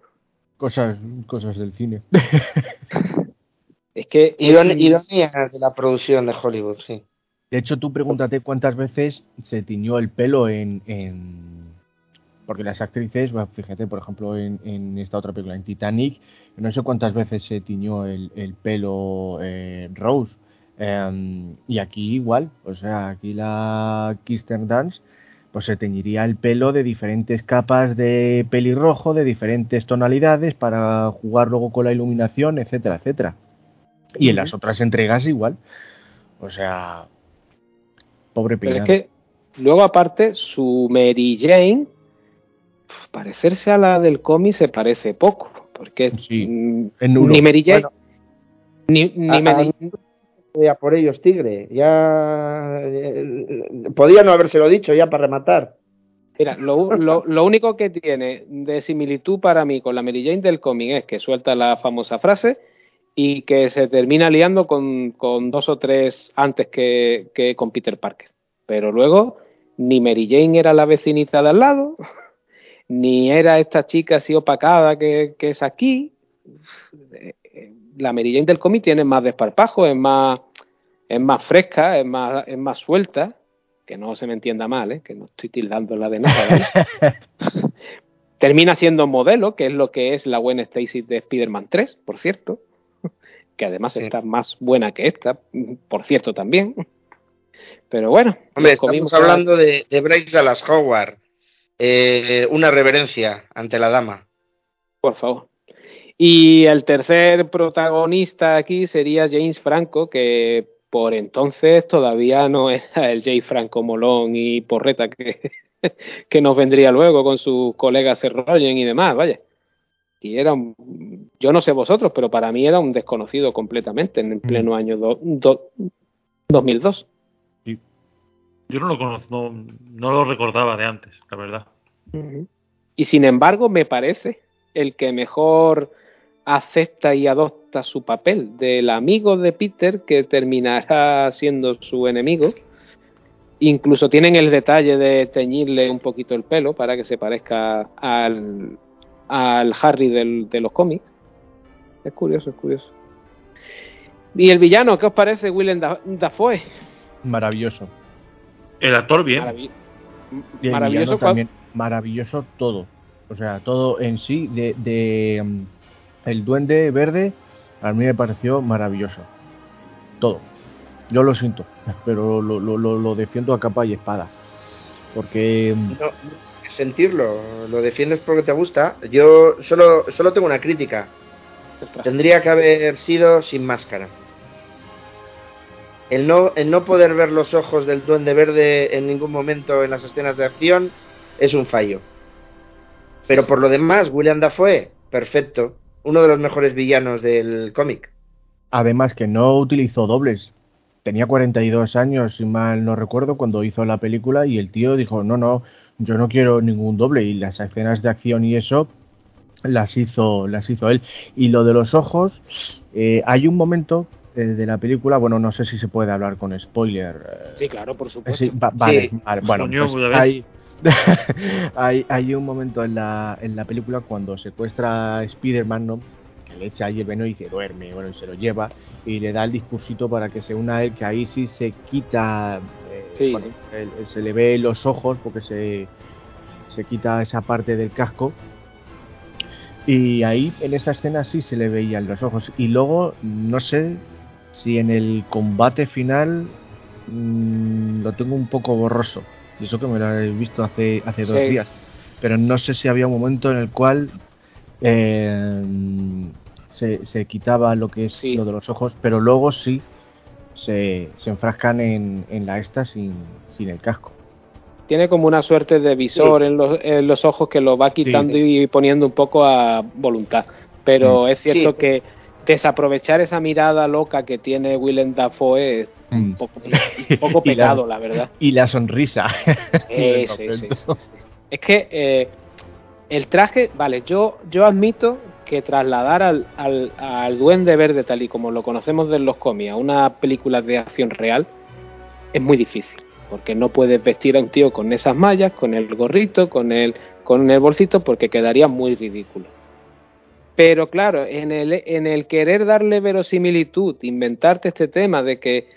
Cosas, cosas del cine. Es que ironía de la producción de Hollywood, sí. De hecho, tú pregúntate cuántas veces se tiñó el pelo en, porque las actrices, fíjate, por ejemplo, en, esta otra película, en Titanic, no sé cuántas veces se tiñó el, pelo eh, Rose. Em, y aquí igual, o sea, aquí la Kirsten Dance, pues se teñiría el pelo de diferentes capas de pelirrojo, de diferentes tonalidades, para jugar luego con la iluminación, etcétera, etcétera. Y en las otras entregas igual. O sea, pobre Pero es que luego aparte su Mary Jane parecerse a la del cómic se parece poco, porque mm, ni Mary Jane ni, ni Mary ya por ellos tigre, ya eh, podía no habérselo dicho ya para rematar. Mira, lo, lo, lo, único que tiene de similitud para mí con la Mary Jane del cómic es que suelta la famosa frase y que se termina liando con, con dos o tres antes que, que, con Peter Parker. Pero luego ni Mary Jane era la vecinita de al lado, ni era esta chica así opacada que, que es aquí. La Mary Jane del cómic tiene más desparpajo, es más, es más fresca, es más, es más suelta, que no se me entienda mal, ¿eh? que no estoy tildándola de nada. Termina siendo modelo, que es lo que es la buena Stacy de Spider-Man 3, por cierto que además está más buena que esta, por cierto también. Pero bueno. Hombre, estamos hablando de, de, Bryce Dallas Howard. Eh, una reverencia ante la dama. Por favor. Y el tercer protagonista aquí sería James Franco, que por entonces todavía no era el Jay Franco Molón y Porreta que, que nos vendría luego con sus colegas Serroyen y demás, vaya y era yo no sé vosotros, pero para mí era un desconocido completamente en el pleno año 2002. Yo no lo conozco, no, lo recordaba de antes, la verdad. Y sin embargo, me parece el que mejor acepta y adopta su papel del amigo de Peter que terminará siendo su enemigo. Incluso tienen el detalle de teñirle un poquito el pelo para que se parezca al, al Harry del, de los cómics. Es curioso, es curioso. ¿Y el villano? ¿Qué os parece Willem Dafoe? Maravilloso. El actor bien. maravilloso. También, maravilloso todo. O sea, todo en sí de, de um, el duende verde a mí me pareció maravilloso. Todo. Yo lo siento, pero lo, lo, lo defiendo a capa y espada. Porque... Mm, no, sentirlo, lo defiendes porque te gusta. Yo solo, solo tengo una crítica. Tendría que haber sido sin máscara. El no, el no poder ver los ojos del duende verde en ningún momento en las escenas de acción es un fallo. Pero por lo demás, William Dafoe, perfecto. Uno de los mejores villanos del cómic. Además que no utilizó dobles tenía 42 años, si mal no recuerdo, cuando hizo la película y el tío dijo, no, no, yo no quiero ningún doble y las escenas de acción y eso las hizo, las hizo él. Y lo de los ojos, eh, hay un momento eh, de la película, bueno, no sé si se puede hablar con spoiler. Eh, sí, claro, por supuesto. vale, bueno, pues hay, hay, hay, un momento en la, en la película cuando secuestra a Spider-Man, ¿no? Le echa ahí el veneno y dice duerme, bueno, y se lo lleva y le da el discursito para que se una a él, que ahí sí se quita, eh, se le ve los ojos porque se, se quita esa parte del casco y ahí en esa escena sí se le veían los ojos y luego no sé si en el combate final mm, lo tengo un poco borroso. Y eso que me lo he visto hace, hace dos días. Pero no sé si había un momento en el cual eh, se, quitaba lo que es lo de los ojos, pero luego sí se, se enfrascan en, en la esta sin, sin el casco tiene como una suerte de visor en, los, en, los, ojos que lo va quitando y poniendo un poco a voluntad. Pero mm. es cierto que desaprovechar esa mirada loca que tiene Willem Dafoe es un mm. poco, pegado, la, verdad. Y la sonrisa. es que eh, el traje, vale, yo, yo admito que trasladar al, al, al, Duende Verde tal y como lo conocemos de los cómics a una película de acción real es muy difícil porque no puedes vestir a un tío con esas mallas, con el gorrito, con el, con el bolsito, porque quedaría muy ridículo. Pero claro, en el, en el querer darle verosimilitud, inventarte este tema de que,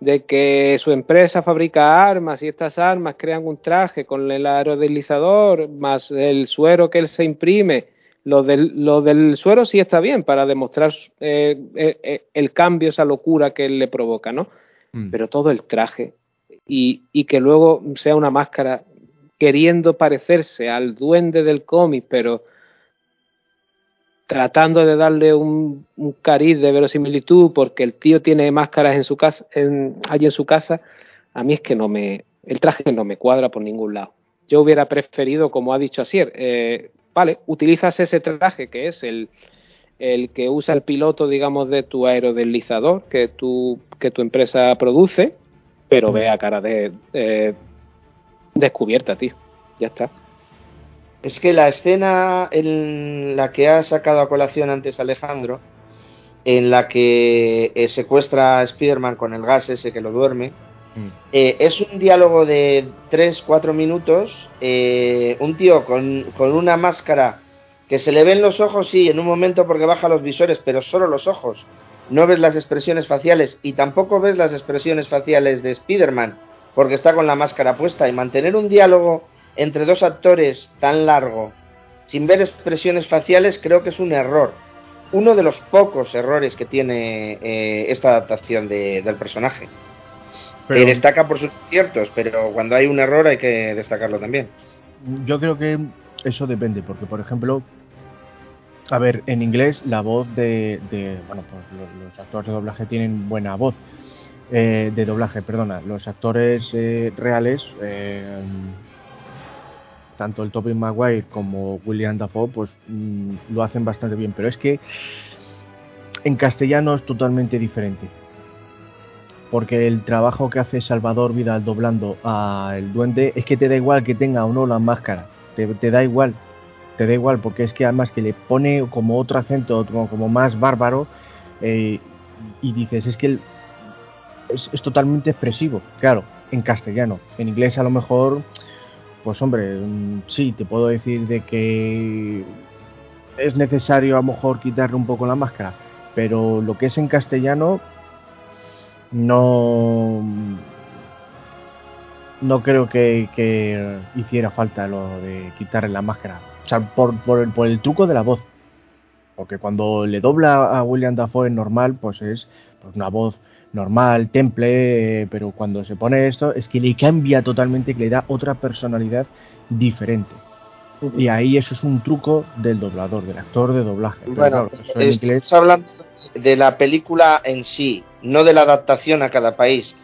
de que su empresa fabrica armas y estas armas crean un traje con el aerodeslizador más el suero que él se imprime, lo del, lo del suero sí está bien para demostrar eh, eh, eh, el cambio, esa locura que él le provoca, ¿no? Mm. Pero todo el traje y, que luego sea una máscara queriendo parecerse al duende del cómic, pero tratando de darle un, cariz de verosimilitud porque el tío tiene máscaras en su casa, en, allí en su casa, a mí es que no me, el traje no me cuadra por ningún lado. Yo hubiera preferido, como ha dicho Asier, eh, vale, utilizas ese traje que es el, el que usa el piloto, digamos, de tu aerodeslizador que tu, que tu empresa produce, pero ve a cara de, descubierta, tío. Ya está. Es que la escena en la que ha sacado a colación antes Alejandro, en la que eh, secuestra a Spider-Man con el gas ese que lo duerme, mm. eh, es un diálogo de 3-4 minutos. Eh, un tío con, con, una máscara que se le ven los ojos, sí, en un momento porque baja los visores, pero solo los ojos no ves las expresiones faciales y tampoco ves las expresiones faciales de Spider-Man porque está con la máscara puesta y mantener un diálogo entre dos actores tan largo sin ver expresiones faciales creo que es un error. Uno de los pocos errores que tiene eh, esta adaptación del personaje. Que destaca por sus ciertos, pero cuando hay un error hay que destacarlo también. Yo creo que eso depende, porque por ejemplo, a ver, en inglés la voz de, bueno, pues los, actores de doblaje tienen buena voz. Eh, de doblaje, perdona. Los actores eh, reales, eh, tanto el Tobey Maguire como William Dafoe, pues mm, lo hacen bastante bien. Pero es que en castellano es totalmente diferente. Porque el trabajo que hace Salvador Vidal doblando a El Duende es que te da igual que tenga o no la máscara. te da igual te da igual, porque es que además que le pone como otro acento, como, como más bárbaro, eh, y dices, es que es, totalmente expresivo, claro, en castellano. En inglés a lo mejor, pues hombre, mm, sí, te puedo decir de que es necesario a lo mejor quitarle un poco la máscara, pero lo que es en castellano no no creo que, que hiciera falta lo de quitarle la máscara o sea, por, por, el, por el truco de la voz. Porque cuando le dobla a William Dafoe normal, pues es pues una voz normal, temple, pero cuando se pone esto es que le cambia totalmente, que le da otra personalidad diferente. Y ahí eso es un truco del doblador, del actor de doblaje. Bueno, estás hablando de la película en sí, no de la adaptación a cada país.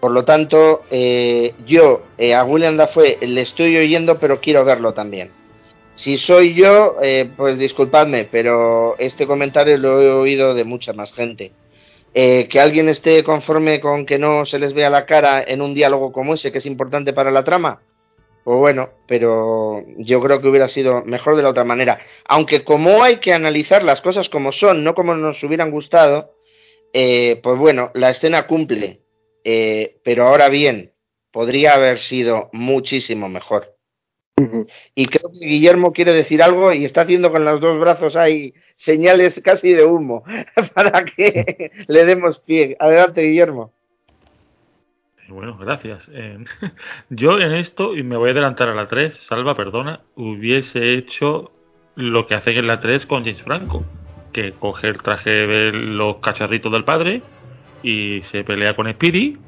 Por lo tanto, eh, yo eh, a William Dafoe le estoy oyendo, pero quiero verlo también. Si soy yo, eh, pues disculpadme, pero este comentario lo he oído de mucha más gente. Eh, que alguien esté conforme con que no se les vea la cara en un diálogo como ese, que es importante para la trama, pues bueno, pero yo creo que hubiera sido mejor de la otra manera. Aunque como hay que analizar las cosas como son, no como nos hubieran gustado, eh, pues bueno, la escena cumple. pero ahora bien, podría haber sido muchísimo mejor. Y creo que Guillermo quiere decir algo y está haciendo con los dos brazos ahí señales casi de humo para que le demos pie. Adelante, Guillermo. Bueno, gracias. Eh, yo en esto, y me voy a adelantar a la 3, salva, perdona, hubiese hecho lo que hacen en la 3 con James Franco, que coge el traje de los cacharritos del padre y se pelea con Speedy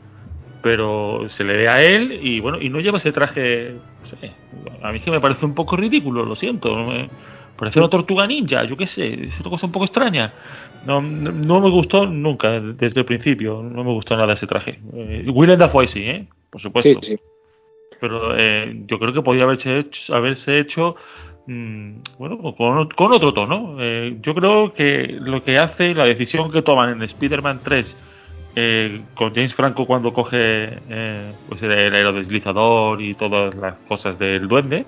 pero se le ve a él y bueno, y no lleva ese traje, no sé, a mí es que me parece un poco ridículo, lo siento, me parece una tortuga ninja, yo qué sé, es una cosa un poco extraña. No, no, me gustó nunca, desde el principio, no me gustó nada ese traje. Eh, Willem Dafoe sí, ¿eh? Por supuesto. Sí, sí. Pero eh, yo creo que podría haberse hecho, haberse hecho bueno, con, otro tono. Eh, yo creo que lo que hace, la decisión que toman en Spider-Man 3 eh, con James Franco cuando coge eh, pues el aerodeslizador y todas las cosas del duende,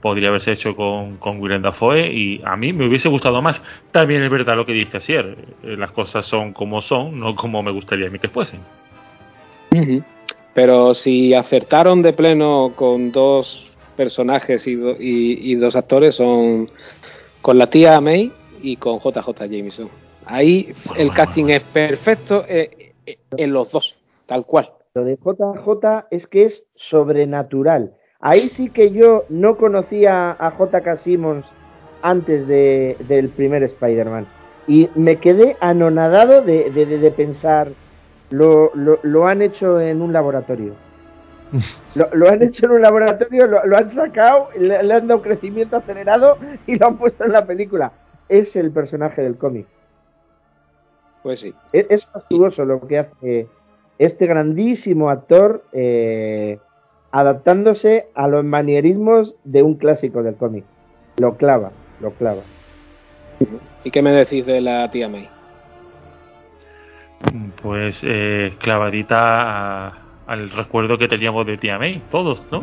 podría haberse hecho con, con Willem Dafoe y a mí me hubiese gustado más. También es verdad lo que dice Asier, las cosas son como son, no como me gustaría a mí que fuesen. Pero si acertaron de pleno con dos personajes y, y, dos actores, son con la tía May y con JJ Jameson. Ahí el casting es perfecto. Eh, en los dos, tal cual. Lo de JJ es que es sobrenatural. Ahí sí que yo no conocía a JK Simmons antes de, del primer Spider-Man. Y me quedé anonadado de, de, pensar, lo, lo, han hecho en un laboratorio. Lo, han hecho en un laboratorio, lo, han sacado, le, han dado crecimiento acelerado y lo han puesto en la película. Es el personaje del cómic. Pues sí. Es, fastuoso lo que hace este grandísimo actor eh, adaptándose a los manierismos de un clásico del cómic. Lo clava, lo clava. ¿Y qué me decís de la tía May? Pues eh, clavadita al recuerdo que teníamos de tía May, todos, ¿no?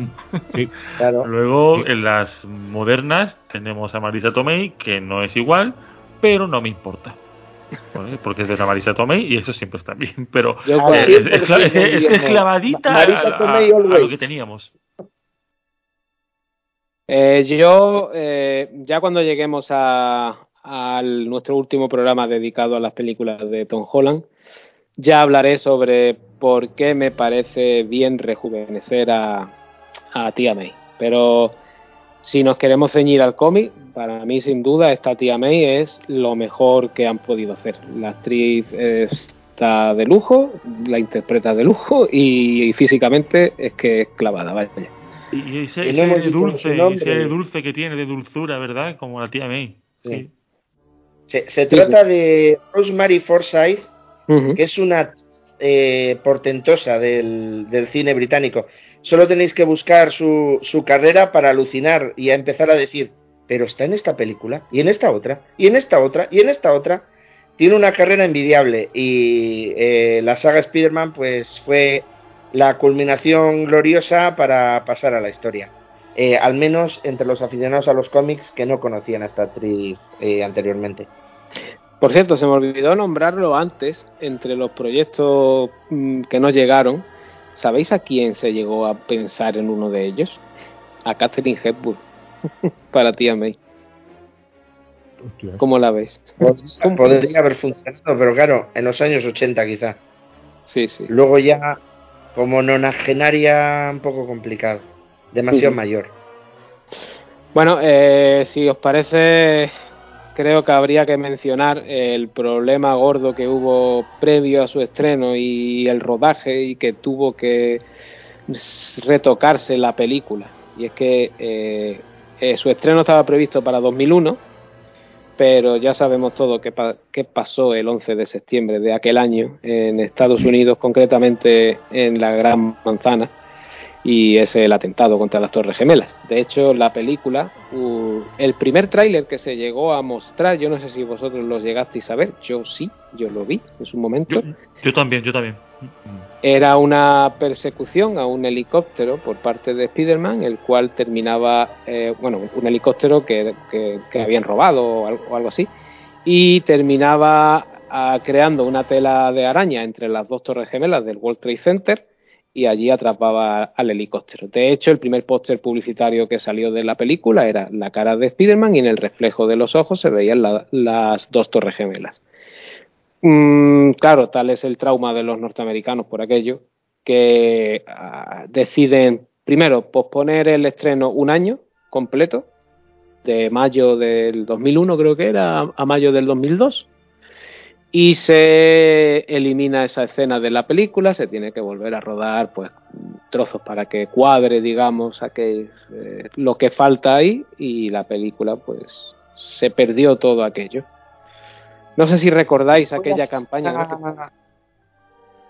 Sí, claro. Luego en las modernas tenemos a Marisa Tomei, que no es igual, pero no me importa porque es de la Marisa Tomei y eso siempre está bien, pero es, esclavadita a, lo que teníamos. Eh, yo, eh, ya cuando lleguemos a, nuestro último programa dedicado a las películas de Tom Holland, ya hablaré sobre por qué me parece bien rejuvenecer a, a Tia May. Pero si nos queremos ceñir al cómic, para mí sin duda esta tía May es lo mejor que han podido hacer. La actriz está de lujo, la interpreta de lujo y, físicamente es que es clavada, vaya. Y ese, dulce, dulce que tiene de dulzura, ¿verdad? Como la tía May. Sí. Se, trata de Rosemary Forsyth, que es una eh, portentosa del, cine británico. Solo tenéis que buscar su, su carrera para alucinar y a empezar a decir, pero está en esta película, y en esta otra, y en esta otra, y en esta otra. Tiene una carrera envidiable y eh, la saga Spider-Man pues fue la culminación gloriosa para pasar a la historia. Eh, al menos entre los aficionados a los cómics que no conocían a esta actriz eh, anteriormente. Por cierto, se me olvidó nombrarlo antes, entre los proyectos mm, que no llegaron, ¿Sabéis a quién se llegó a pensar en uno de ellos? A Catherine Hepburn. Para ti, May. ¿Cómo la ves? Podría haber funcionado, pero claro, en los años 80 quizá. Sí, sí. Luego ya, como nonagenaria, un poco complicado. Demasiado mayor. Bueno, eh, si os parece, creo que habría que mencionar el problema gordo que hubo previo a su estreno y el rodaje y que tuvo que retocarse la película. Y es que eh, eh, su estreno estaba previsto para 2001, pero ya sabemos todo qué, qué pasó el 11 de septiembre de aquel año en Estados Unidos, concretamente en la Gran Manzana y es el atentado contra las Torres Gemelas. De hecho, la película, el primer tráiler que se llegó a mostrar, yo no sé si vosotros los llegasteis a ver, yo sí, yo lo vi en su momento. Yo, también, yo también. Era una persecución a un helicóptero por parte de Spider-Man, el cual terminaba, eh, bueno, un helicóptero que, que, habían robado o algo, así, y terminaba ah, creando una tela de araña entre las dos Torres Gemelas del World Trade Center y allí atrapaba al helicóptero. De hecho, el primer póster publicitario que salió de la película era la cara de Spider-Man y en el reflejo de los ojos se veían las dos torres gemelas. Mm, claro, tal es el trauma de los norteamericanos por aquello, que ah, deciden primero posponer el estreno un año completo, de mayo del 2001 creo que era a mayo del 2002, y se elimina esa escena de la película, se tiene que volver a rodar pues trozos para que cuadre, digamos, a que, eh, lo que falta ahí y la película pues se perdió todo aquello. No sé si recordáis aquella campaña.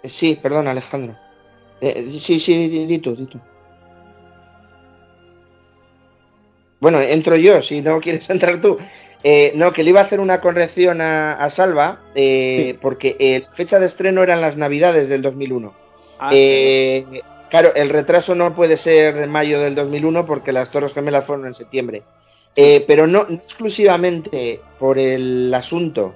Sí, perdón, Alejandro. Eh, sí, sí, di, tú, Bueno, entro yo, si no quieres entrar tú. Eh, no, que le iba a hacer una corrección a, Salva, eh, porque la fecha de estreno eran las Navidades del 2001. Ah, claro, el retraso no puede ser en mayo del 2001 porque las Torres Gemelas fueron en septiembre. pero no, exclusivamente por el asunto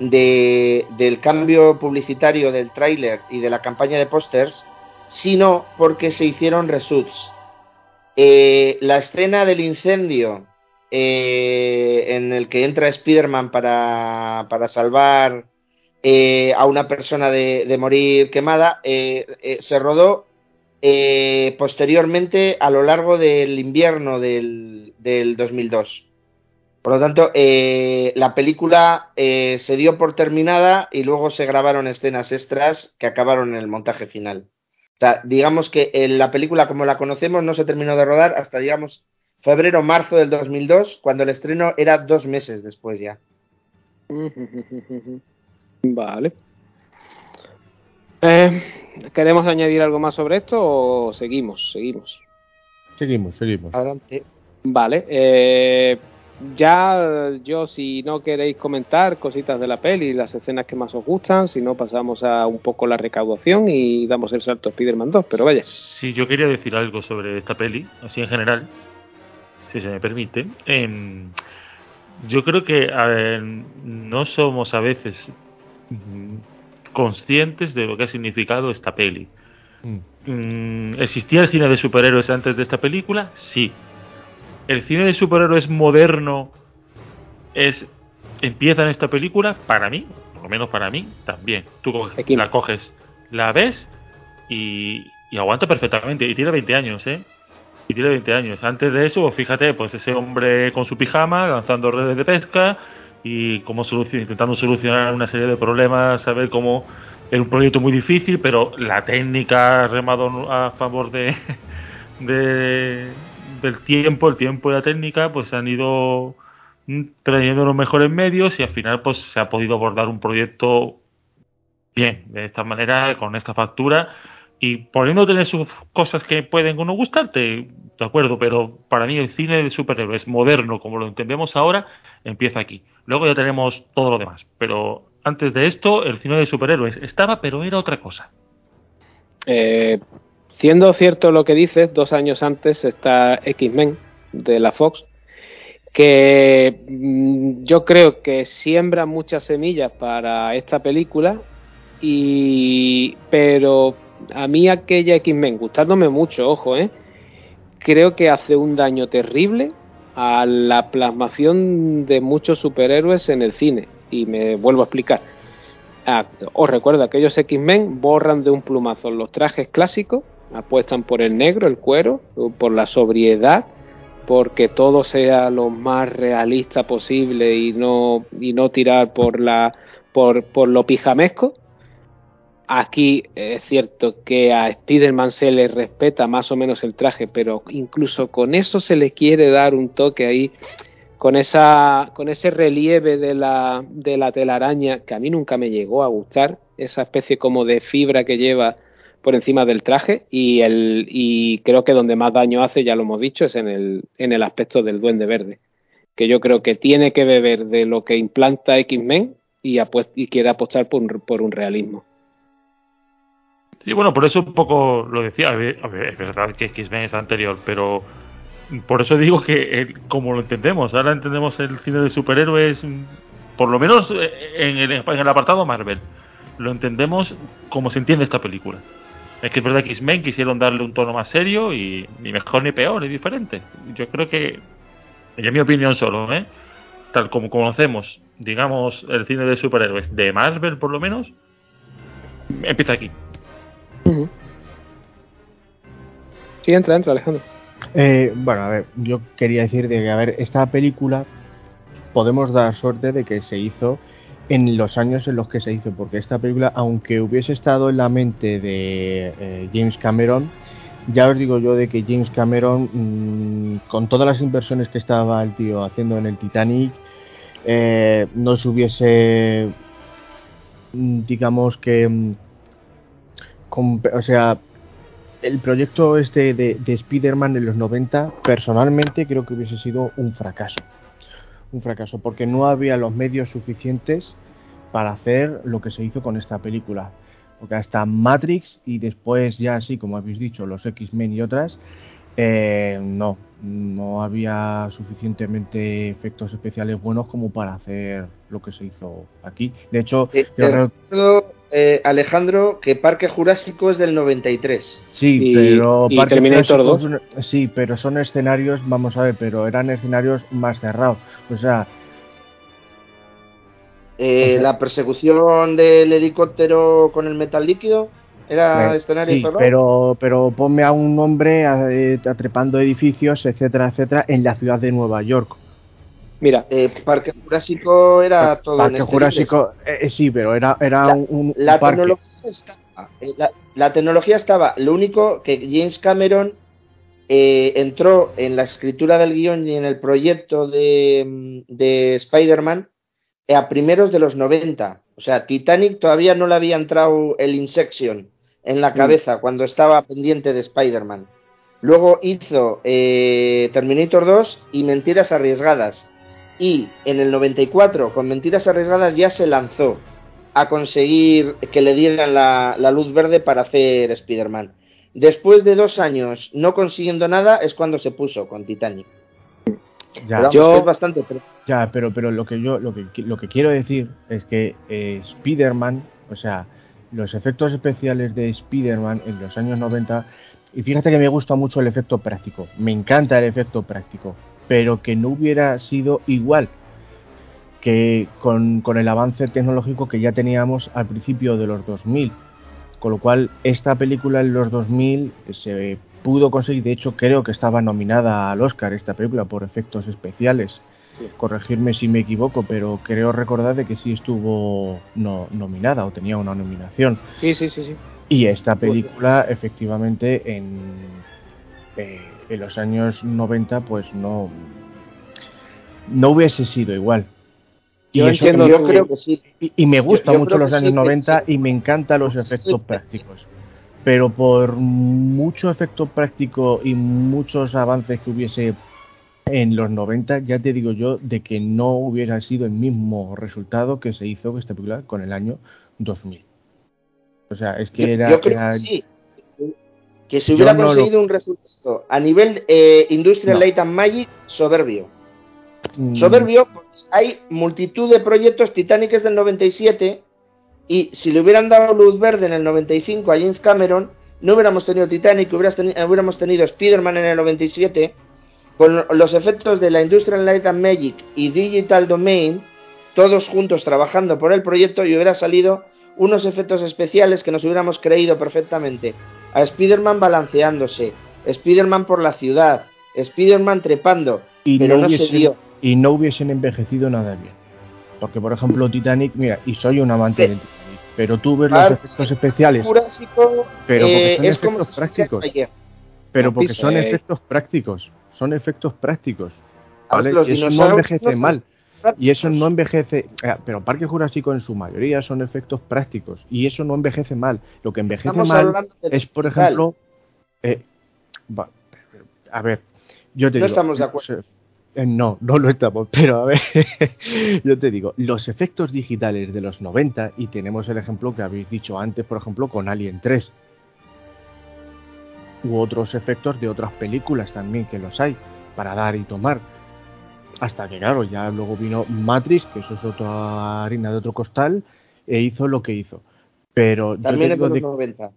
del cambio publicitario del tráiler y de la campaña de pósters, sino porque se hicieron reshoots. Eh, la escena del incendio eh, en el que entra Spider-Man para, para, salvar eh, a una persona de, morir quemada se rodó posteriormente a lo largo del invierno del, del 2002. Por lo tanto, la película se dio por terminada y luego se grabaron escenas extras que acabaron en el montaje final digamos que la película como la conocemos no se terminó de rodar hasta, digamos, febrero, marzo del 2002, cuando el estreno era dos meses después ya. Vale. Eh, ¿Queremos añadir algo más sobre esto o seguimos? Seguimos. Seguimos, seguimos. Adelante. Vale. Eh, ya yo, si no queréis comentar cositas de la peli, las escenas que más os gustan, si no pasamos a un poco la recaudación y damos el salto a Spider-Man 2, pero vaya. Sí, yo quería decir algo sobre esta peli, así en general, si se me permite. yo creo que no somos a veces conscientes de lo que ha significado esta peli. Mm. Mm, ¿Existía el cine de superhéroes antes de esta película? Sí el cine de superhéroes moderno es empieza en esta película para mí por lo menos para mí también tú la coges la ves y, aguanta perfectamente y tiene 20 años eh y tiene 20 años. Antes de eso fíjate pues ese hombre con su pijama lanzando redes de pesca y cómo intentando solucionar una serie de problemas saber cómo es un proyecto muy difícil pero la técnica remado a favor de de del tiempo, el tiempo y la técnica, pues han ido trayendo los mejores medios y al final pues se ha podido abordar un proyecto bien, de esta manera, con esta factura y poniendo tener sus cosas que pueden o no gustarte, de acuerdo, pero para mí el cine de superhéroes moderno, como lo entendemos ahora, empieza aquí. Luego ya tenemos todo lo demás, pero antes de esto, el cine de superhéroes estaba, pero era otra cosa. Eh, Siendo cierto lo que dices, dos años antes está X-Men de la Fox, que mm, yo creo que siembra muchas semillas para esta película, y pero a mí aquella X-Men, gustándome mucho, ojo, ¿eh? creo que hace un daño terrible a la plasmación de muchos superhéroes en el cine. Y me vuelvo a explicar. Ah, os recuerdo, aquellos X-Men borran de un plumazo los trajes clásicos apuestan por el negro, el cuero, por la sobriedad, porque todo sea lo más realista posible y no, y no tirar por, la, por, por lo pijamesco. Aquí es cierto que a Spider-Man se le respeta más o menos el traje, pero incluso con eso se le quiere dar un toque ahí, con, esa, con ese relieve de la, de la telaraña que a mí nunca me llegó a gustar, esa especie como de fibra que lleva por encima del traje y, el, y creo que donde más daño hace, ya lo hemos dicho, es en el, en el aspecto del duende verde, que yo creo que tiene que beber de lo que implanta X-Men y, y quiere apostar por por un realismo. Sí, bueno, por eso un poco lo decía, a ver, es verdad que X-Men es anterior, pero por eso digo que como lo entendemos, ahora entendemos el cine de superhéroes, por lo menos en el, en el apartado Marvel, lo entendemos como se entiende esta película. Es que es verdad que X-Men quisieron darle un tono más serio y ni mejor ni peor, es diferente. Yo creo que, en mi opinión solo, ¿eh? tal como conocemos, digamos, el cine de superhéroes de Marvel por lo menos, empieza aquí. Sí, entra, entra, Alejandro. Eh, bueno, a ver, yo quería decir de que, a ver, esta película podemos dar suerte de que se hizo en los años en los que se hizo, porque esta película, aunque hubiese estado en la mente de eh, James Cameron, ya os digo yo de que James Cameron, mm, con todas las inversiones que estaba el tío haciendo en el Titanic, eh, no se hubiese, mm, digamos que, o sea, el proyecto este de, de Spider-Man en los 90, personalmente creo que hubiese sido un fracaso. Un fracaso, porque no había los medios suficientes para hacer lo que se hizo con esta película. Porque hasta Matrix y después ya así, como habéis dicho, los X-Men y otras, eh, no, no había suficientemente efectos especiales buenos como para hacer lo que se hizo aquí. De hecho, eh, eh, Alejandro, que Parque Jurásico es del 93. Sí, pero Parque Terminator 2. Sí, pero son escenarios, vamos a ver, pero eran escenarios más cerrados. O sea, eh, la persecución del helicóptero con el metal líquido era escenario sí, pero pero ponme a un hombre eh, atrepando edificios etcétera etcétera en la ciudad de Nueva York mira eh, Parque Jurásico era todo Parque Jurásico sí pero era era un, la tecnología estaba la, tecnología estaba lo único que James Cameron entró en la escritura del guion y en el proyecto de, de Spider-Man a primeros de los 90. O sea, Titanic todavía no le había entrado el Insection en la mm. cabeza cuando estaba pendiente de Spider-Man. Luego hizo eh, Terminator 2 y Mentiras Arriesgadas. Y en el 94, con Mentiras Arriesgadas, ya se lanzó a conseguir que le dieran la, la luz verde para hacer Spider-Man. Después de dos años no consiguiendo nada, es cuando se puso con Titanic. Ya, yo, es bastante. Ya, pero, pero lo que yo lo que, lo que quiero decir es que eh, Spider-Man, o sea, los efectos especiales de Spider-Man en los años 90, y fíjate que me gusta mucho el efecto práctico, me encanta el efecto práctico, pero que no hubiera sido igual que con, con el avance tecnológico que ya teníamos al principio de los 2000. Con lo cual, esta película en los 2000 se pudo conseguir, de hecho creo que estaba nominada al Oscar esta película por efectos especiales. Corregirme si me equivoco, pero creo recordar de que sí estuvo no, nominada o tenía una nominación. Sí, sí, sí, sí. Y esta película, efectivamente, en, eh, en los años 90, pues no, no hubiese sido igual. Yo, y yo creo que sí. Y, me gusta mucho los años 90 y me encantan los efectos prácticos pero por mucho efecto práctico y muchos avances que hubiese en los 90, ya te digo yo, de que no hubiera sido el mismo resultado que se hizo esta película con el año 2000. O sea, es que era... Yo creo que sí. Que se hubiera conseguido un resultado a nivel eh, Industrial Light and Magic soberbio. Mm. Soberbio, hay multitud de proyectos titánicos del 97 y si le hubieran dado luz verde en el 95 a James Cameron, no hubiéramos tenido Titanic, hubiéramos tenido Spider-Man en el 97, con los efectos de la Industrial Light and Magic y Digital Domain, todos juntos trabajando por el proyecto, y hubiera salido unos efectos especiales que nos hubiéramos creído perfectamente. A Spider-Man balanceándose, Spider-Man por la ciudad, Spider-Man trepando, pero no, se dio. Y no hubiesen envejecido nada bien. Porque, por ejemplo, Titanic, mira, y soy un amante de Titanic pero tú ves los efectos especiales. pero porque son efectos prácticos. Pero porque son efectos prácticos. Son efectos prácticos. Y eso no envejece mal. Y eso no envejece. Eh, pero Parque Jurásico en su mayoría son efectos prácticos. Y eso no envejece mal. Lo que envejece mal es, por ejemplo. Eh, a ver, yo te no estamos de acuerdo. Eh, no, no lo estamos, pero a ver, yo te digo, los efectos digitales de los 90, y tenemos el ejemplo que habéis dicho antes, por ejemplo, con Alien 3, u otros efectos de otras películas también que los hay, para dar y tomar. Hasta que, claro, ya luego vino Matrix, que eso es otra harina de otro costal, e hizo lo que hizo. Pero también es de los 90.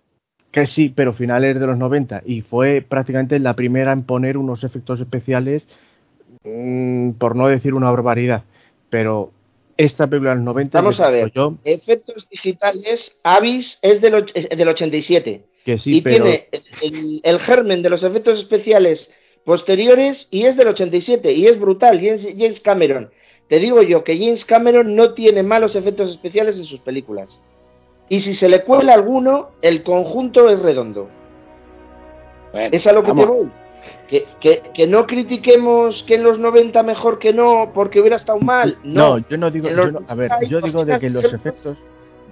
Que sí, pero finales de los 90, y fue prácticamente la primera en poner unos efectos especiales Mm, por no decir una barbaridad, pero esta película de los 90... Vamos a ver, efectos digitales, Avis es del, del 87. Que sí, y tiene el, germen de los efectos especiales posteriores y es del 87 y es brutal, James, James Cameron. te digo yo que James Cameron no tiene malos efectos especiales en sus películas. Y si se le cuela alguno, el conjunto es redondo. es a lo que te voy. Que, no critiquemos que en los 90 mejor que no porque hubiera estado mal. No, yo no digo. a ver, yo digo de que los efectos.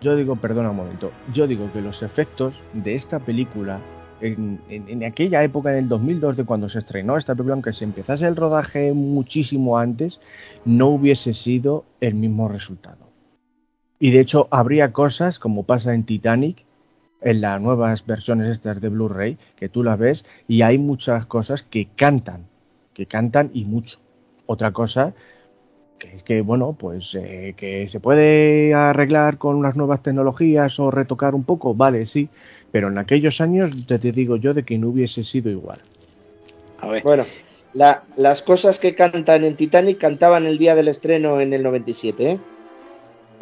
Yo digo, perdona un momento. Yo digo que los efectos de esta película en, aquella época, en el 2002, de cuando se estrenó esta película, aunque se empezase el rodaje muchísimo antes, no hubiese sido el mismo resultado. Y de hecho, habría cosas, como pasa en Titanic, en las nuevas versiones estas de Blu-ray, que tú las ves y hay muchas cosas que cantan, que cantan y mucho. Otra cosa que, que bueno, pues eh, que se puede arreglar con unas nuevas tecnologías o retocar un poco, vale, sí, pero en aquellos años te, digo yo de que no hubiese sido igual. A ver. Bueno, las cosas que cantan en Titanic cantaban el día del estreno en el 97, ¿eh?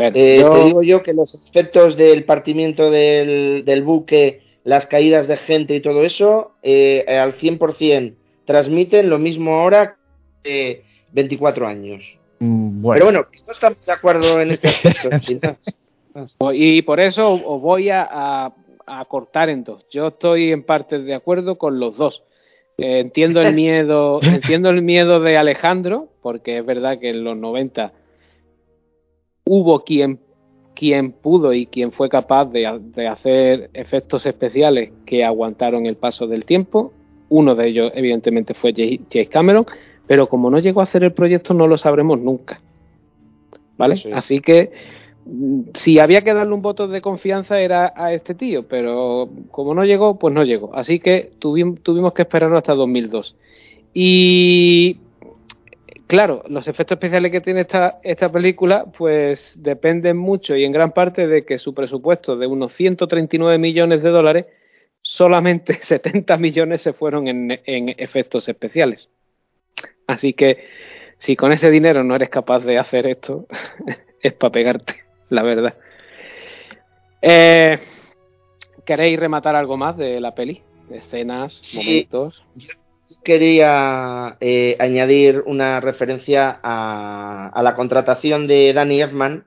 Eh, te digo yo que los efectos del partimiento del, buque, las caídas de gente y todo eso, eh, al 100% transmiten lo mismo ahora que 24 años. Mm, Pero bueno, no estamos de acuerdo en este aspecto. y por eso os voy a, cortar en dos. Yo estoy en parte de acuerdo con los dos. Eh, entiendo el miedo, entiendo el miedo de Alejandro, porque es verdad que en los 90 hubo quien, quien pudo y quien fue capaz de, hacer efectos especiales que aguantaron el paso del tiempo. Uno de ellos, evidentemente, fue James Cameron, pero como no llegó a hacer el proyecto, no lo sabremos nunca. ¿Vale? Así que si había que darle un voto de confianza era a este tío, pero como no llegó, pues no llegó. Así que tuvimos, que esperar hasta 2002. Y claro, los efectos especiales que tiene esta, esta película, pues dependen mucho y en gran parte de que su presupuesto de unos 139 millones de dólares, solamente 70 millones se fueron en, efectos especiales. Así que si con ese dinero no eres capaz de hacer esto, es para pegarte, la verdad. Eh, ¿Queréis rematar algo más de la peli? Escenas, momentos quería eh, añadir una referencia a, la contratación de Danny Elfman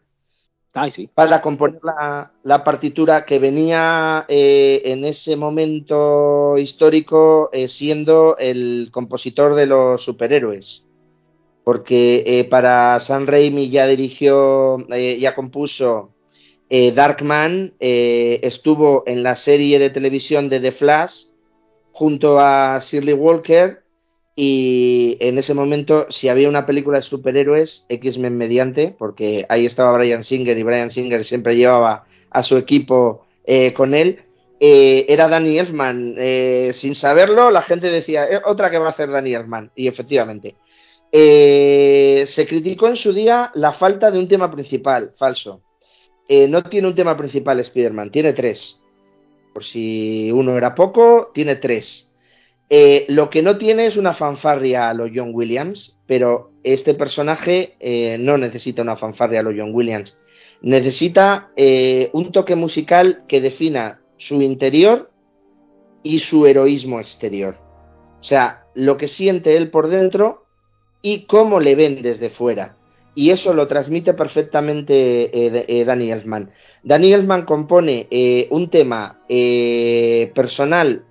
para componer la, partitura que venía eh, en ese momento histórico eh, siendo el compositor de los superhéroes. Porque para San Raimi ya dirigió, ya compuso Darkman, estuvo en la serie de televisión de The Flash, junto a Shirley Walker y en ese momento si había una película de superhéroes, X-Men mediante, porque ahí estaba Brian Singer y Brian Singer siempre llevaba a su equipo eh, con él, eh, era Danny Elfman. Eh, sin saberlo, la gente decía, otra que va a hacer Danny Elfman, y efectivamente. Se criticó en su día la falta de un tema principal, falso. no tiene un tema principal Spider-Man, tiene tres. Por si uno era poco, tiene tres. Eh, lo que no tiene es una fanfarria a los John Williams, pero este personaje eh, no necesita una fanfarria a los John Williams. Necesita eh, un toque musical que defina su interior y su heroísmo exterior. O sea, lo que siente él por dentro y cómo le ven desde fuera y eso lo transmite perfectamente eh, eh, Danny Elfman. Danny Elfman compone eh, un tema personal,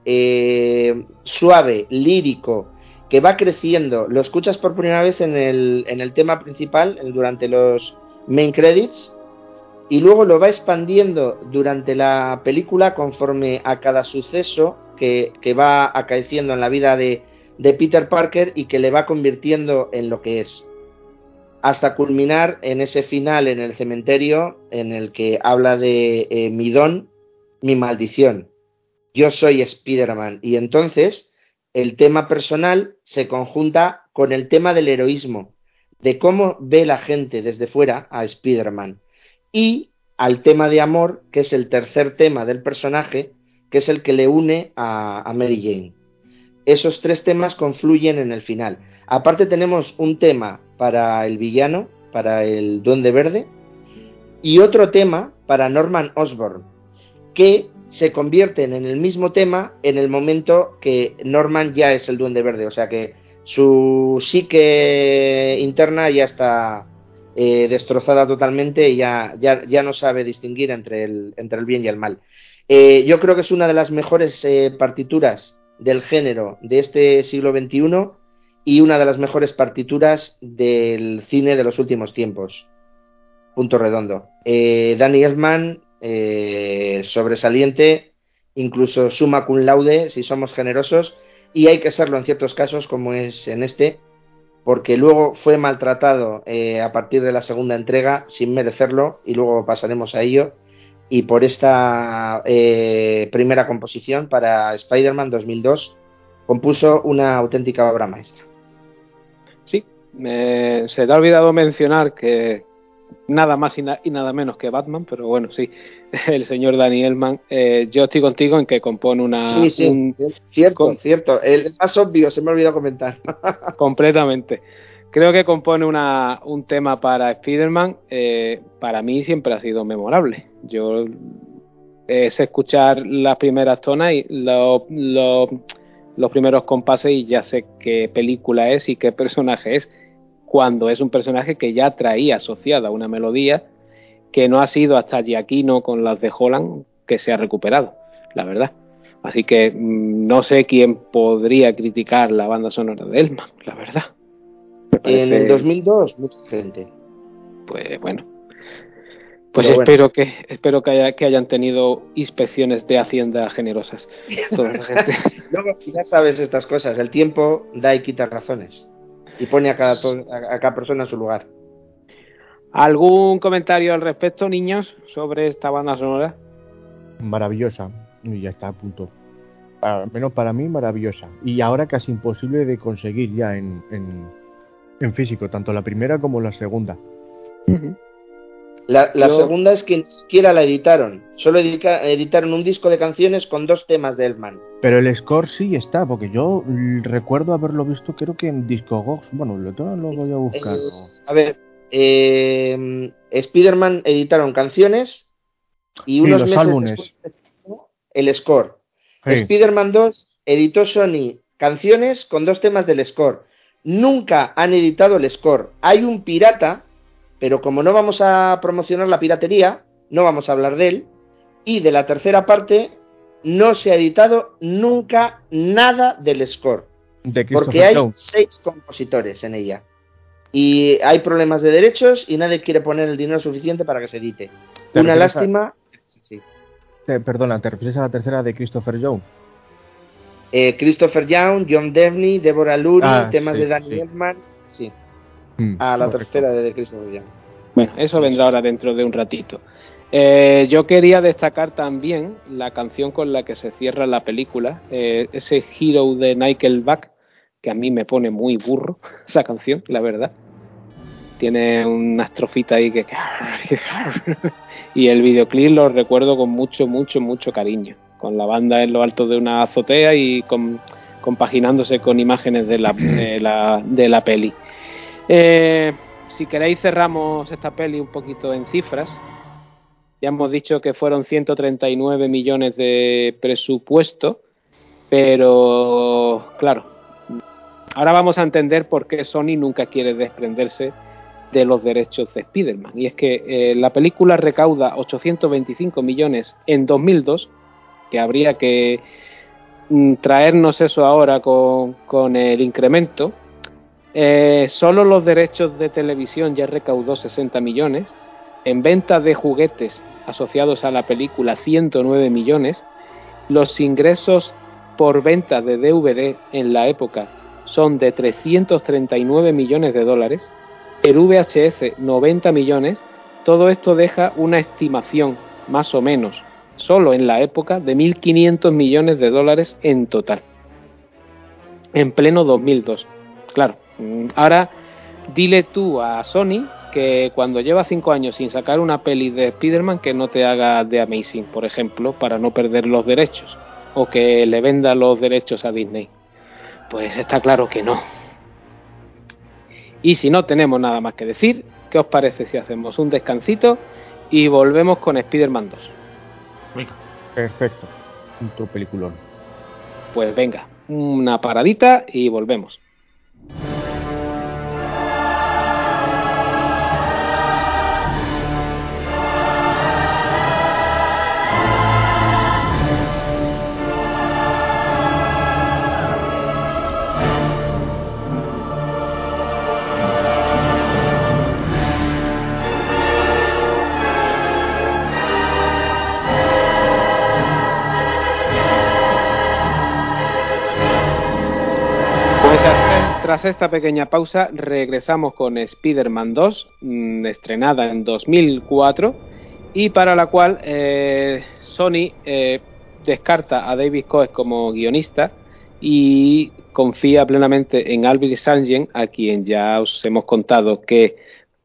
suave, lírico, que va creciendo. Lo escuchas por primera vez en el, en el tema principal, durante los main credits, y luego lo va expandiendo durante la película conforme a cada suceso que, que va acaeciendo en la vida de, de Peter Parker y que le va convirtiendo en lo que es hasta culminar en ese final en el cementerio en el que habla de eh, mi don, mi maldición. Yo soy Spider-Man. Y entonces el tema personal se conjunta con el tema del heroísmo, de cómo ve la gente desde fuera a Spider-Man. Y al tema de amor, que es el tercer tema del personaje, que es el que le une a Mary Jane. Esos tres temas confluyen en el final. Aparte tenemos un tema para el villano, para el Duende Verde, y otro tema para Norman Osborn, que se convierten en el mismo tema en el momento que Norman ya es el Duende Verde, o sea que su psique interna ya está eh, destrozada totalmente y ya, ya, ya, no sabe distinguir entre el, entre el bien y el mal. Eh, yo creo que es una de las mejores eh, partituras del género de este siglo XXI y una de las mejores partituras del cine de los últimos tiempos. Punto redondo. Danny Elfman, sobresaliente, incluso suma cum laude, si somos generosos, y hay que serlo en ciertos casos, como es en este, porque luego fue maltratado eh, a partir de la segunda entrega sin merecerlo, y luego pasaremos a ello, y por esta eh, primera composición para Spider-Man 2002 compuso una auténtica obra maestra. Sí, se te ha olvidado mencionar que nada más y, nada menos que Batman, pero bueno, sí, el señor Daniel Mann, eh, yo estoy contigo en que compone una... Sí, sí, cierto, cierto, el más obvio, se me ha olvidado comentar. completamente. Creo que compone una, un tema para Spider-Man, eh, para mí siempre ha sido memorable. Yo es escuchar las primeras tonas y los primeros compases y ya sé qué película es y qué personaje es cuando es un personaje que ya traía asociada una melodía que no ha sido hasta Giaquino con las de Holland que se ha recuperado, la verdad. Así que mm, no sé quién podría criticar la banda sonora de Elman, la verdad. En el 2002, mucha gente. Pues bueno. Pues espero que espero que, haya, que hayan tenido inspecciones de Hacienda generosas. Luego, ya sabes estas cosas, el tiempo da y quita razones y pone a cada, a cada persona en su lugar. ¿Algún comentario al respecto, niños, sobre esta banda sonora? Maravillosa, y ya está a punto. Al menos para mí, maravillosa. Y ahora casi imposible de conseguir ya en, en, físico, tanto la primera como la segunda. La, segunda es que ni siquiera la editaron. Solo editaron un disco de canciones con dos temas de Elman. Pero el score sí está, porque yo recuerdo haberlo visto, creo que en Discogox. Bueno, lo, lo voy a buscar. Eh, a ver, eh, Spider-Man editaron canciones y unos meses álbumes. el score. Spider-Man 2 editó Sony canciones con dos temas del score. Nunca han editado el score. Hay un pirata pero como no vamos a promocionar la piratería, no vamos a hablar de él. Y de la tercera parte, no se ha editado nunca nada del score. porque hay seis compositores en ella. Y hay problemas de derechos y nadie quiere poner el dinero suficiente para que se edite. Una lástima. perdona, ¿te refieres a la tercera de Christopher Young? Eh, Christopher Young, John Devney, Deborah Lurie, ah, temas de Daniel Elman. Sí. Mm, a la tercera de Christopher Young. Bueno, eso vendrá ahora dentro de un ratito. Eh, yo quería destacar también la canción con la que se cierra la película, eh, ese Hero de Nickelback, que a mí me pone muy burro esa canción, la verdad. Tiene una estrofita ahí que... y el videoclip lo recuerdo con mucho, mucho, mucho cariño, con la banda en lo alto de una azotea y compaginándose con imágenes de la, de la peli. Eh, si queréis cerramos esta peli un poquito en cifras. Ya hemos dicho que fueron 139 millones de presupuesto, pero claro, ahora vamos a entender por qué Sony nunca quiere desprenderse de los derechos de Spider-Man. Y es que eh, la película recauda 825 millones en 2002, que habría que mm, traernos eso ahora con, con el incremento, eh, solo los derechos de televisión ya recaudó 60 millones. En ventas de juguetes asociados a la película 109 millones. Los ingresos por venta de DVD en la época son de 339 millones de dólares. El VHS 90 millones. Todo esto deja una estimación, más o menos, solo en la época, de 1.500 millones de dólares en total. En pleno 2002. Claro, Mm, ahora, dile tú a Sony que cuando lleva cinco años sin sacar una peli de Spider-Man, que no te haga de Amazing, por ejemplo, para no perder los derechos, o que le venda los derechos a Disney. Pues está claro que no. Y si no tenemos nada más que decir, ¿qué os parece si hacemos un descansito y volvemos con Spider-Man 2? Perfecto. Un peliculón. Pues venga, una paradita y volvemos. Tras esta pequeña pausa, regresamos con Spider-Man 2, mm, estrenada en 2004, y para la cual eh, Sony eh, descarta a David Coes como guionista y confía plenamente en Albert Sangen, a quien ya os hemos contado que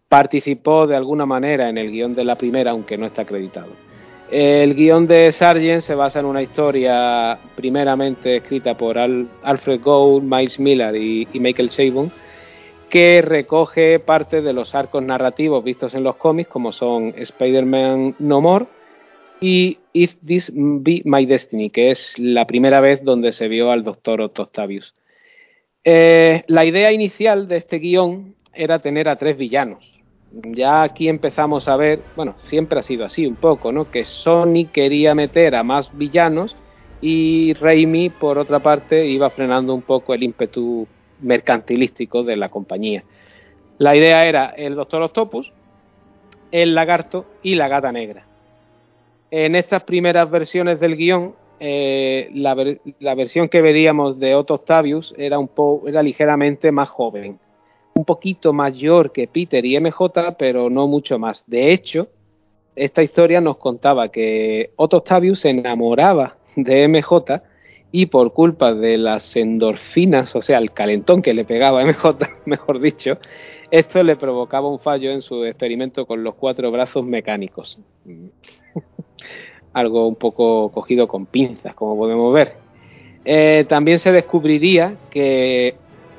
participó de alguna manera en el guion de la primera, aunque no está acreditado. El guion de Sargent se basa en una historia primeramente escrita por Alfred Gould, Miles Miller y, Michael Chabon, que recoge parte de los arcos narrativos vistos en los cómics, como son Spider-Man No More y If This Be My Destiny, que es la primera vez donde se vio al Dr. Otto Octavius. Eh, la idea inicial de este guion era tener a tres villanos, ya aquí empezamos a ver, bueno, siempre ha sido así un poco, ¿no? Que Sony quería meter a más villanos y Raimi, por otra parte, iba frenando un poco el ímpetu mercantilístico de la compañía. La idea era el Doctor Octopus, el lagarto y la gata negra. En estas primeras versiones del guion, eh, la, versión que veríamos de Otto Octavius era, un era ligeramente más joven un poquito mayor que Peter y MJ, pero no mucho más. De hecho, esta historia nos contaba que Otto Octavius se enamoraba de MJ y por culpa de las endorfinas, o sea, el calentón que le pegaba a MJ, mejor dicho, esto le provocaba un fallo en su experimento con los cuatro brazos mecánicos. Algo un poco cogido con pinzas, como podemos ver. Eh, también se descubriría que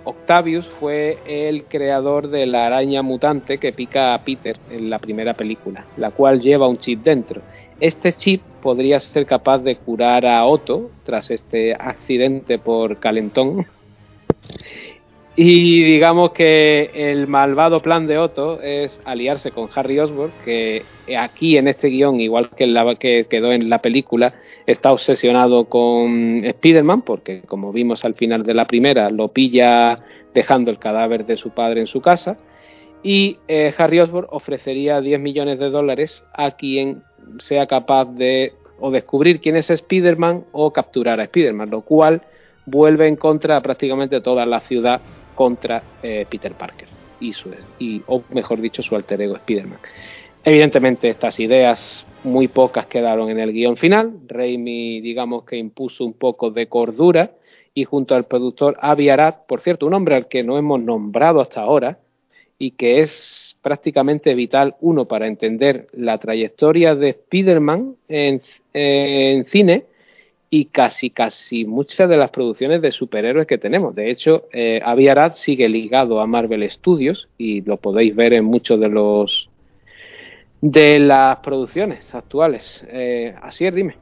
Octavius fue el creador de la araña mutante que pica a Peter en la primera película, la cual lleva un chip dentro. Este chip podría ser capaz de curar a Otto tras este accidente por calentón y digamos que el malvado plan de Otto es aliarse con Harry Osborn, que aquí en este guion, igual que, la, que quedó en la película, está obsesionado con Spider-Man, porque como vimos al final de la primera, lo pilla dejando el cadáver de su padre en su casa. Y eh, Harry Osborn ofrecería 10 millones de dólares a quien sea capaz de o descubrir quién es Spider-Man o capturar a Spider-Man, lo cual vuelve en contra a prácticamente toda la ciudad contra eh, Peter Parker y, su, y, o mejor dicho, su alter ego Spider-Man. Evidentemente, estas ideas muy pocas quedaron en el guion final. Raimi, digamos que impuso un poco de cordura y junto al productor Avi Arad, por cierto, un hombre al que no hemos nombrado hasta ahora y que es prácticamente vital, uno, para entender la trayectoria de Spider-Man en, en cine y casi casi muchas de las producciones de superhéroes que tenemos. De hecho, eh, Avi Arad sigue ligado a Marvel Studios y lo podéis ver en muchos de los de las producciones actuales. Eh, así es, dime.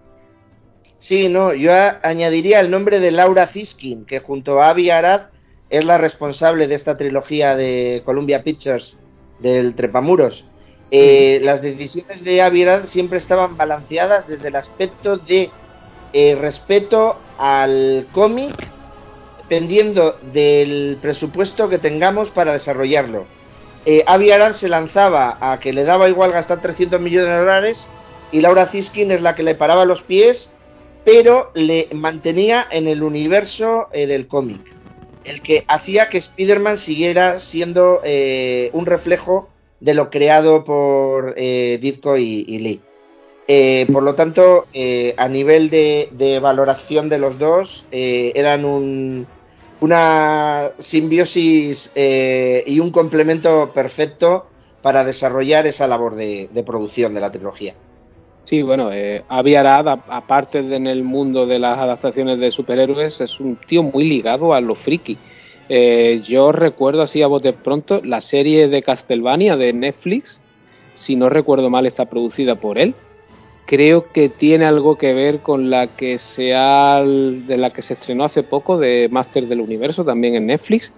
Sí, no, yo añadiría el nombre de Laura Ziskin, que junto a Avi Arad es la responsable de esta trilogía de Columbia Pictures del Trepamuros. Eh, las decisiones de Avi Arad siempre estaban balanceadas desde el aspecto de eh, respeto al cómic dependiendo del presupuesto que tengamos para desarrollarlo. Eh, Avi Arad se lanzaba a que le daba igual gastar 300 millones de dólares y Laura Ziskin es la que le paraba los pies, pero le mantenía en el universo eh, del cómic, el que hacía que Spider-Man siguiera siendo eh, un reflejo de lo creado por Ditko y Lee. Eh, por lo tanto, eh, a nivel de, valoración de los dos, eh, eran una simbiosis y un complemento perfecto para desarrollar esa labor de, producción de la trilogía. Sí, bueno, Avi Arad, aparte de en el mundo de las adaptaciones de superhéroes, es un tío muy ligado a lo friki. yo recuerdo así a bote pronto la serie de Castlevania de Netflix, si no recuerdo mal, está producida por él creo que tiene algo que ver con la que se de la que se estrenó hace poco de Master del Universo también en Netflix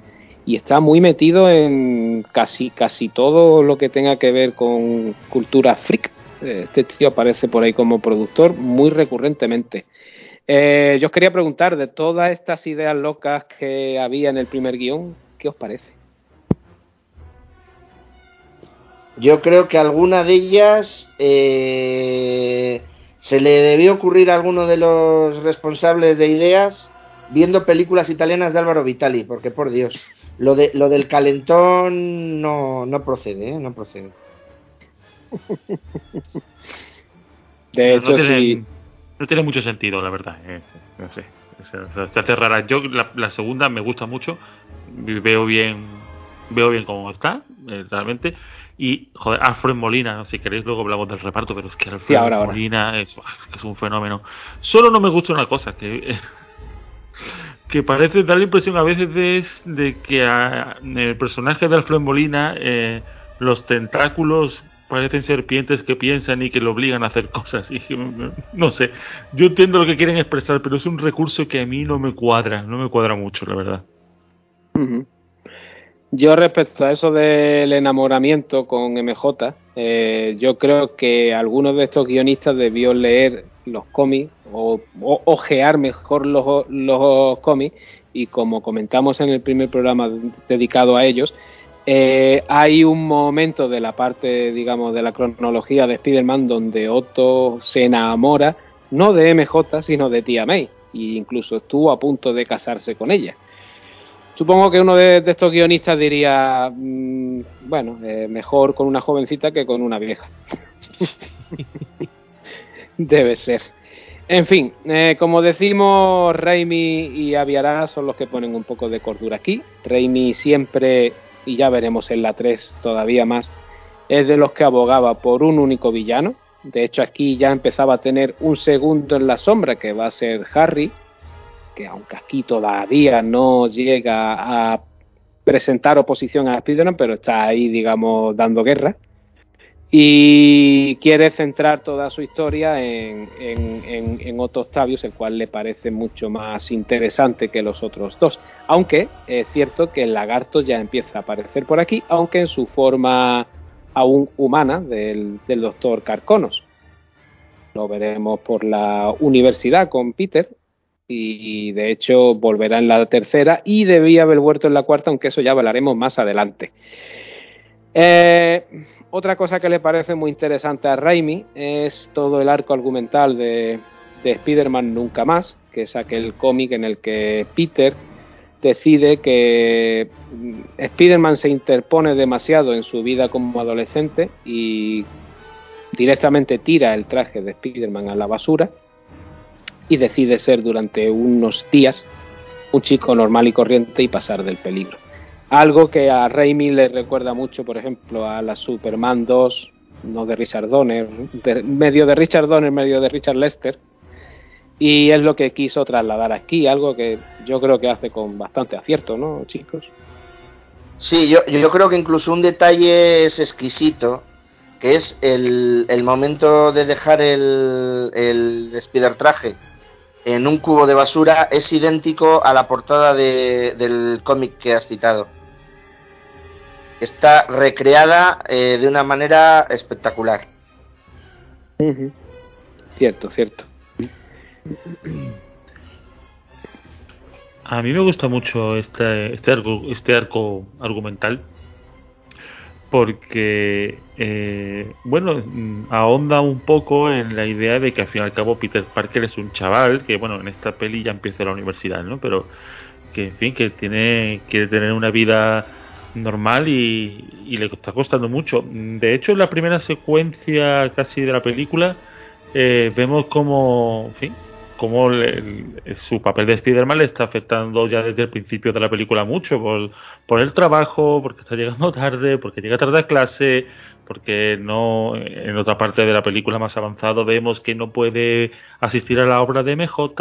y está muy metido en casi casi todo lo que tenga que ver con cultura freak. Este tío aparece por ahí como productor muy recurrentemente. Eh, yo os quería preguntar de todas estas ideas locas que había en el primer guion, ¿qué os parece? Yo creo que alguna de ellas eh, se le debió ocurrir a alguno de los responsables de ideas viendo películas italianas de Álvaro Vitali, porque por Dios. lo, de, lo del calentón no, no procede, ¿eh? No procede. De hecho, no tiene, sí. No tiene mucho sentido, la verdad. Eh, no sé. O sea, se hace rara. Yo la, la, segunda me gusta mucho. Veo bien veo bien cómo está, eh, realmente. Y, joder, Alfred Molina, si queréis luego hablamos del reparto, pero es que Alfred sí, ahora, Molina ahora. Es, es, un fenómeno. Solo no me gusta una cosa, que, que parece dar la impresión a veces de, de que a, el personaje de Alfred Molina, eh, los tentáculos parecen serpientes que piensan y que lo obligan a hacer cosas. Y no sé, yo entiendo lo que quieren expresar, pero es un recurso que a mí no me cuadra, no me cuadra mucho, la verdad. Uh -huh. Yo respecto a eso del enamoramiento con MJ, eh, yo creo que algunos de estos guionistas debió leer los cómics o, ojear mejor los, los cómics y como comentamos en el primer programa dedicado a ellos, eh, hay un momento de la parte, digamos, de la cronología de Spider-Man donde Otto se enamora no de MJ, sino de tía May, e incluso estuvo a punto de casarse con ella. Supongo que uno de, estos guionistas diría, mmm, bueno, eh, mejor con una jovencita que con una vieja. Debe ser. En fin, eh, como decimos, Raimi y Aviará son los que ponen un poco de cordura aquí. Raimi siempre, y ya veremos en la 3 todavía más, es de los que abogaba por un único villano. De hecho, aquí ya empezaba a tener un segundo en la sombra, que va a ser Harry, que aunque aquí todavía no llega a presentar oposición a Spider-Man, pero está ahí, digamos, dando guerra. Y quiere centrar toda su historia en, en, en, Otto Octavius, el cual le parece mucho más interesante que los otros dos. Aunque es cierto que el lagarto ya empieza a aparecer por aquí, aunque en su forma aún humana del, del doctor Carconos. Lo veremos por la universidad con Peter, y de hecho volverá en la tercera y debía haber vuelto en la cuarta, aunque eso ya hablaremos más adelante. Eh, otra cosa que le parece muy interesante a Raimi es todo el arco argumental de, de Spider-Man Nunca Más, que es aquel cómic en el que Peter decide que Spider-Man se interpone demasiado en su vida como adolescente y directamente tira el traje de Spider-Man a la basura y decide ser durante unos días un chico normal y corriente y pasar del peligro. Algo que a Raimi le recuerda mucho, por ejemplo, a la Superman 2, no de Richard Donner, de, medio de Richard Donner, medio de Richard Lester, y es lo que quiso trasladar aquí, algo que yo creo que hace con bastante acierto, ¿no, chicos? Sí, yo, yo creo que incluso un detalle es exquisito, que es el, el momento de dejar el, el traje en un cubo de basura es idéntico a la portada de, del cómic que has citado. Está recreada eh, de una manera espectacular. Uh -huh. Cierto, cierto. A mí me gusta mucho este, este, arco, este arco argumental porque, eh, bueno, ahonda un poco en la idea de que al fin y al cabo Peter Parker es un chaval que, bueno, en esta peli ya empieza la universidad, ¿no? Pero que, en fin, que tiene quiere tener una vida normal y, y le está costando mucho. De hecho, en la primera secuencia casi de la película eh, vemos como, en fin, como le, su papel de Spider-Man le está afectando ya desde el principio de la película mucho por, por el trabajo, porque está llegando tarde, porque llega tarde a clase, porque no en otra parte de la película más avanzado vemos que no puede asistir a la obra de MJ.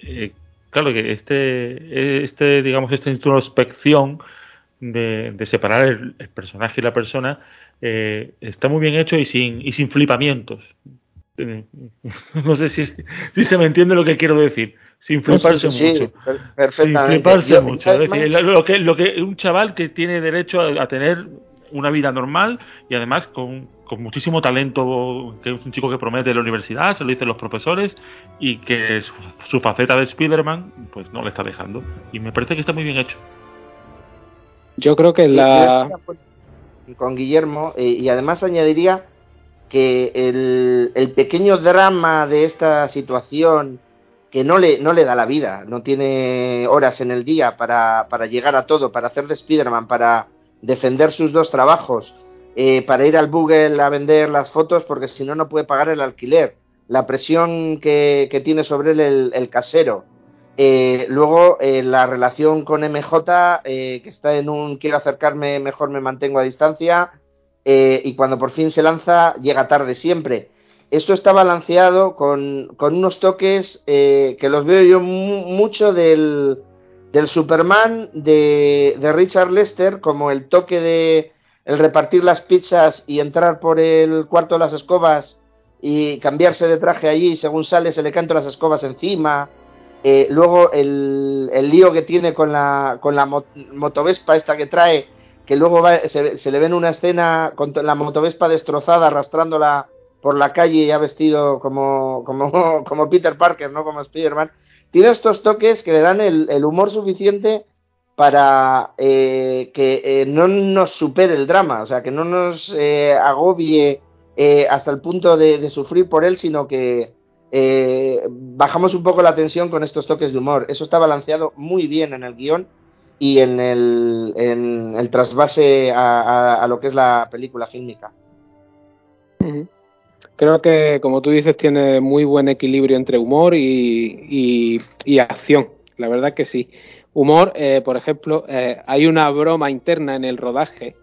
Eh, claro que este, este digamos, esta introspección de, de separar el, el, personaje y la persona eh, está muy bien hecho y sin, y sin flipamientos. No sé si, si se me entiende lo que quiero decir. Sin fliparse sí, mucho. Sin fliparse Yo, mucho. Es decir, lo que, lo que un chaval que tiene derecho a, a tener una vida normal y además con, con, muchísimo talento, que es un chico que promete la universidad, se lo dicen los profesores, y que su, su faceta de Spider-Man pues no le está dejando. Y me parece que está muy bien hecho. Yo creo que la... Con Guillermo, eh, y además añadiría que el, el, pequeño drama de esta situación que no le, no le da la vida, no tiene horas en el día para, para llegar a todo, para hacer de Spider-Man, para defender sus dos trabajos, eh, para ir al Google a vender las fotos, porque si no, no puede pagar el alquiler, la presión que, que tiene sobre él el, casero. Eh, luego, eh, la relación con MJ, que está en un quiero acercarme, mejor me mantengo a distancia, y cuando por fin se lanza, llega tarde siempre esto está balanceado con, unos toques eh, que los veo yo mucho del, Superman de, de, Richard Lester, como el toque de el repartir las pizzas y entrar por el cuarto de las escobas y cambiarse de traje allí, según sale se le canto las escobas encima. Eh, luego el, el, lío que tiene con la, con la motovespa esta que trae, que luego se, se, le ve en una escena con la motovespa destrozada arrastrándola por la calle ya vestido como, como, como Peter Parker, no como Spider-Man, tiene estos toques que le dan el, humor suficiente para eh, que eh, no nos supere el drama, o sea, que no nos eh, agobie hasta el punto de, sufrir por él, sino que bajamos un poco la tensión con estos toques de humor. Eso está balanceado muy bien en el guion y en el, en el trasvase a, lo que es la película fílmica. Creo que, como tú dices, tiene muy buen equilibrio entre humor y, acción. La verdad que sí. Humor, eh, por ejemplo, eh, hay una broma interna en el rodaje.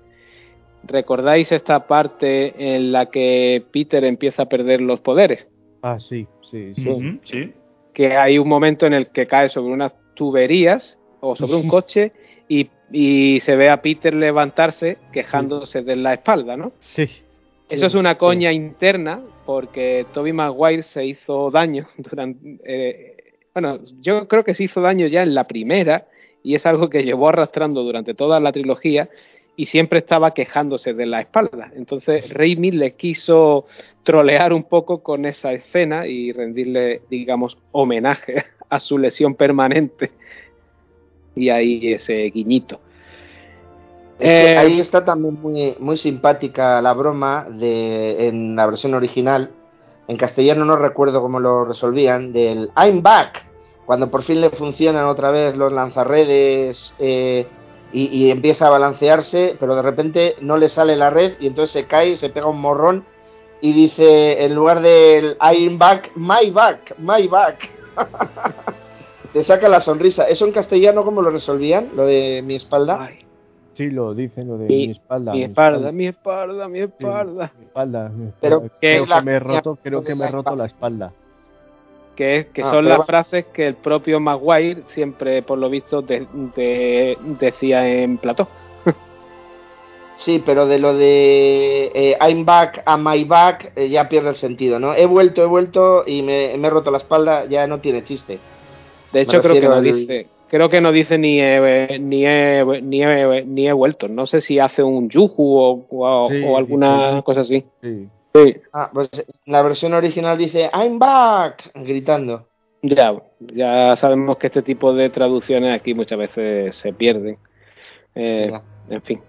¿Recordáis esta parte en la que Peter empieza a perder los poderes? Ah, sí, sí, sí. sí. Que hay un momento en el que cae sobre unas tuberías o sobre un coche y, y se ve a Peter levantarse quejándose de la espalda, ¿no? Sí. Eso es una coña interna porque Toby Maguire se hizo daño durante... Eh, bueno, yo creo que se hizo daño ya en la primera y es algo que llevó arrastrando durante toda la trilogía y siempre estaba quejándose de la espalda. Entonces Raimi le quiso trolear un poco con esa escena y rendirle, digamos, homenaje a su lesión permanente. Y ahí ese guiñito. Es que eh, ahí está también muy, muy simpática la broma de, en la versión original. En castellano no recuerdo cómo lo resolvían, del I'm back, cuando por fin le funcionan otra vez los lanzarredes eh, y, empieza a balancearse, pero de repente no le sale la red y entonces se cae, se pega un morrón y dice en lugar del I'm back, my back, my back. Te saca la sonrisa. ¿Eso en castellano cómo lo resolvían? Lo de mi espalda. Sí, lo dicen, lo de mi, espalda. Mi espalda, mi espalda, mi espalda. mi espalda, Pero creo que me he roto, creo que me he roto la espalda. Que, que ah, son las frases que el propio Maguire siempre, por lo visto, decía en plató. Sí, pero de lo de eh, I'm back a my back eh, ya pierde el sentido, ¿no? He vuelto, he vuelto y me, he roto la espalda, ya no tiene chiste. De hecho, creo que lo dice, creo que no dice ni he, ni ni ni he vuelto. No sé si hace un yuju o, alguna cosa así. Sí. Ah, pues la versión original dice I'm back gritando. Ya, ya sabemos que este tipo de traducciones aquí muchas veces se pierden. Eh, en fin.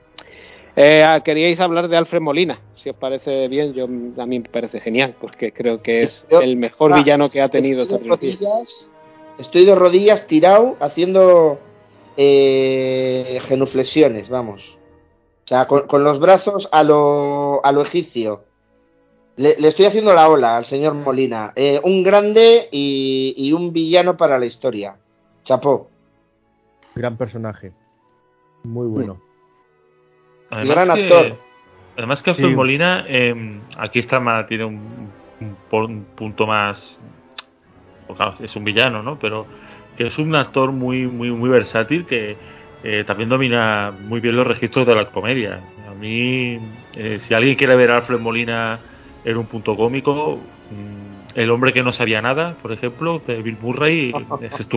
Eh, ah, queríais hablar de Alfred Molina, si os parece bien, yo a mí me parece genial, porque creo que es el mejor ah, villano que ha tenido esta trilogía. Estoy de rodillas tirado haciendo eh, genuflexiones, vamos. O sea, con, los brazos a lo, a lo egipcio. Le, estoy haciendo la ola al señor Molina. Eh, un grande y, un villano para la historia. Chapó. Gran personaje. Muy bueno. Además gran actor. Además que Alfred Molina, em, aquí está tiene un, un, punto más es un villano, ¿no? Pero que es un actor muy, muy, muy versátil que eh, también domina muy bien los registros de la comedia. A mí, eh, si alguien quiere ver a Alfred Molina en un punto cómico, mm, El hombre que no sabía nada, por ejemplo, de Bill Murray,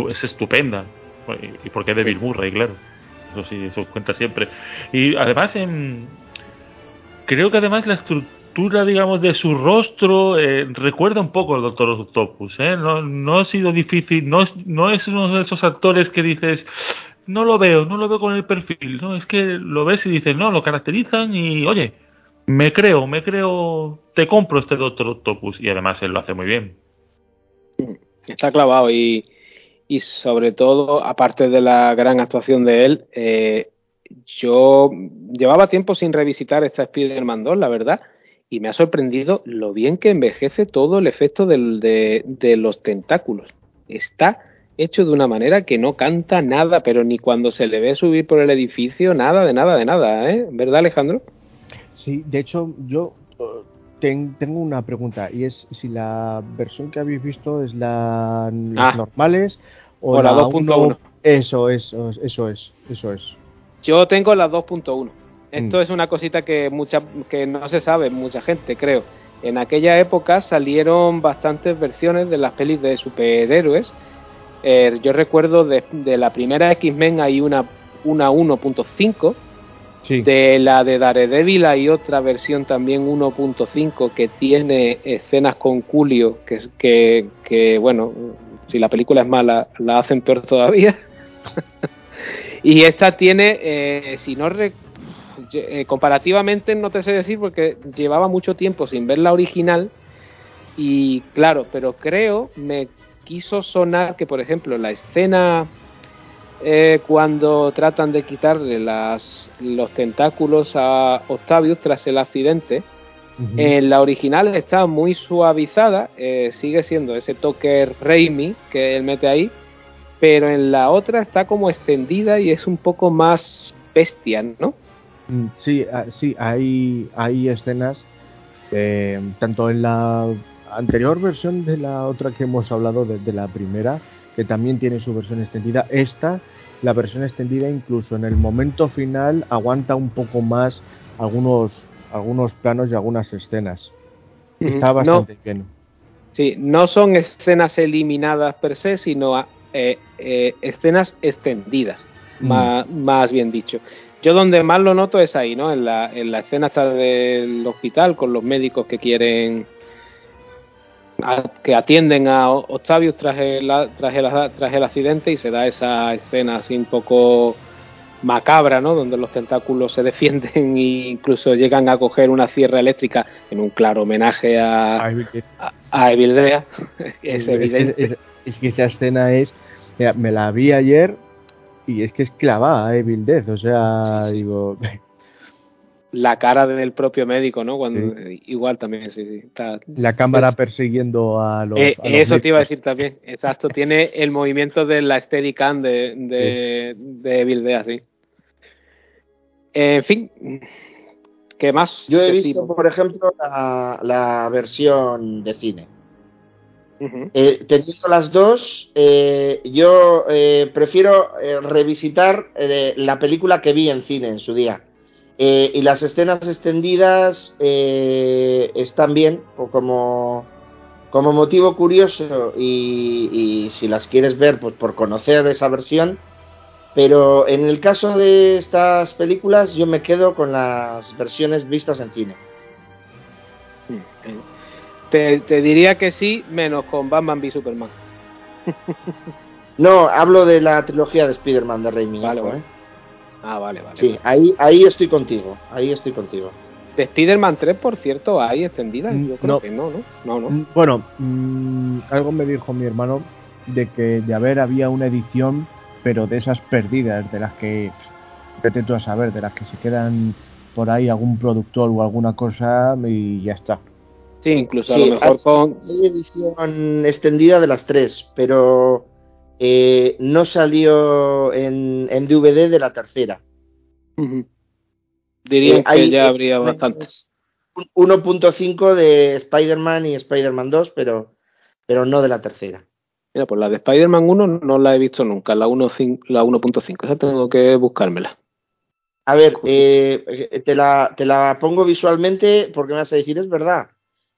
es, estupenda. ¿Y por qué de Bill Murray? Claro. Eso sí, eso cuenta siempre. Y además, en, creo que además la estructura digamos, de su rostro eh, recuerda un poco al Doctor Octopus. ¿eh? No, no ha sido difícil, no es, no es uno de esos actores que dices, no lo veo, no lo veo con el perfil. No, es que lo ves y dices, no, lo caracterizan y, oye, me creo, me creo, te compro este Doctor Octopus. Y además él lo hace muy bien. Está clavado y, y sobre todo, aparte de la gran actuación de él, eh, yo llevaba tiempo sin revisitar esta Spider-Man 2, la verdad, y me ha sorprendido lo bien que envejece todo el efecto del, de, de, los tentáculos. Está hecho de una manera que no canta nada, pero ni cuando se le ve subir por el edificio, nada, de nada, de nada, ¿eh? ¿Verdad, Alejandro? Sí, de hecho, yo ten, tengo una pregunta, y es si la versión que habéis visto es la Ah. normales o, O la la 2.1. 1. Eso es, eso es, eso es. Yo tengo la 2.1. Esto Mm. es una cosita que mucha que no se sabe mucha gente, creo. En aquella época salieron bastantes versiones de las pelis de superhéroes. Eh, yo recuerdo de, de la primera X-Men hay una, una 1.5. Sí. De la de Daredevil hay otra versión también 1.5 que tiene escenas con Julio que, que, que, bueno, si la película es mala, la hacen peor todavía. y esta tiene, eh, si no re- eh, comparativamente no te sé decir porque llevaba mucho tiempo sin ver la original y claro, pero creo me quiso sonar que por ejemplo la escena eh, cuando tratan de quitarle las, los tentáculos a Octavius tras el accidente, en la original está muy suavizada, eh, sigue siendo ese toque Raimi que él mete ahí, pero en la otra está como extendida y es un poco más bestia, ¿no? Mm, Sí, ah, sí, hay, hay escenas, eh, tanto en la anterior versión de la otra que hemos hablado, de, de la primera, que también tiene su versión extendida. Esta, la versión extendida, incluso en el momento final, aguanta un poco más algunos, algunos planos y algunas escenas. Está No, bastante bien. Sí, no son escenas eliminadas per se, sino eh, eh, escenas extendidas, Mm. más, más bien dicho. Yo donde más lo noto es ahí, ¿no? En la, en la escena esta del hospital con los médicos que quieren a- que atienden a Octavius tras el, tras, el, tras el accidente y se da esa escena así un poco macabra, ¿no? Donde los tentáculos se defienden e incluso llegan a coger una sierra eléctrica en un claro homenaje a, a, a Evil Dead. es es- es que esa escena es. mira, me la vi ayer y es que es clavada, Bill Death. O sea, Sí, sí. digo. La cara del propio médico, ¿no? Cuando igual también sí, sí, está- La cámara persiguiendo a los. Eh, a los eso te iba a decir también, exacto. Tiene el movimiento de la Steadicam de, de, de Evil Dead, sí. En fin, ¿qué más? Yo he visto, por ejemplo, la, la versión de cine. Ujú. Eh, teniendo las dos, eh, yo eh, prefiero revisitar la película que vi en cine en su día. Y las escenas extendidas están bien, o como, como motivo curioso, y, y si las quieres ver, pues por conocer esa versión. Pero en el caso de estas películas, yo me quedo con las versiones vistas en cine. Te, te diría que sí, menos con Batman v Superman. No, hablo de la trilogía de Spider-Man de Raimi. Vale. ¿eh? Ah, vale, vale. Sí, ahí, ahí estoy contigo. Ahí estoy contigo. De Spider-Man 3, por cierto, ¿hay extendida? Mm, Yo creo no. que no, ¿no? No, no. Mm, Bueno, mm, algo me dijo mi hermano de que de haber había una edición, pero de esas perdidas, de las que, vete tú a saber, de las que se quedan por ahí algún productor o alguna cosa y ya está. Sí, incluso Sí, a lo mejor con... Hay edición extendida de las tres, pero eh, no salió en, en DVD de la tercera. Eh, que hay- ya eh, habría es bastante. un 1.5 de Spider-Man y Spider-Man 2, pero, pero no de la tercera. Mira, pues la de Spider-Man 1 no la he visto nunca, la 1.5, la 1.5, esa tengo que buscármela. A ver, eh, te, la, te la pongo visualmente porque me vas a decir, es verdad.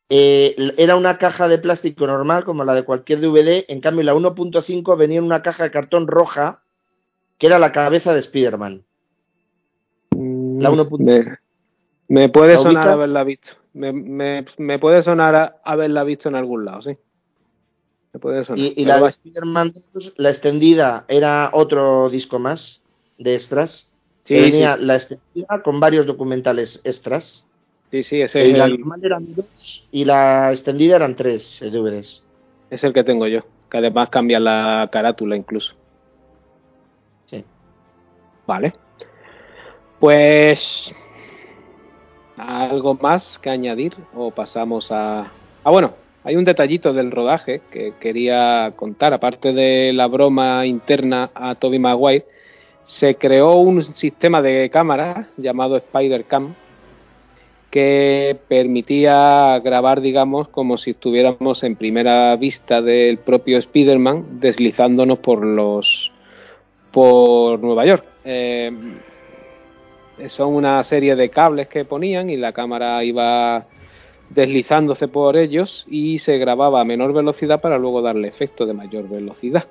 Eh, era una caja de plástico normal, como la de cualquier DVD. En cambio, la 1.5 venía en una caja de cartón roja, que era la cabeza de Spider-Man. La 1.5. Me, me puede ¿La sonar haberla visto. Me, me, me puede sonar a- haberla visto en algún lado, sí. Me puede sonar. Y, la de Spider-Man 2, la extendida, era otro disco más de extras. sí, que sí, venía la extendida con varios documentales extras. Sí, sí, ese y es la el, normal eran dos y la extendida eran tres DVDs. es el que tengo yo. que además cambia la carátula incluso. Sí. Vale. Pues ¿Algo más que añadir o pasamos a... Ah, bueno, hay un detallito del rodaje que quería contar. Aparte de la broma interna a Toby Maguire, se creó un sistema de cámara llamado Spider-Cam que permitía grabar, digamos, como si estuviéramos en primera vista del propio Spider-Man deslizándonos por los por Nueva York. Eh, son una serie de cables que ponían y la cámara iba deslizándose por ellos y se grababa a menor velocidad para luego darle efecto de mayor velocidad.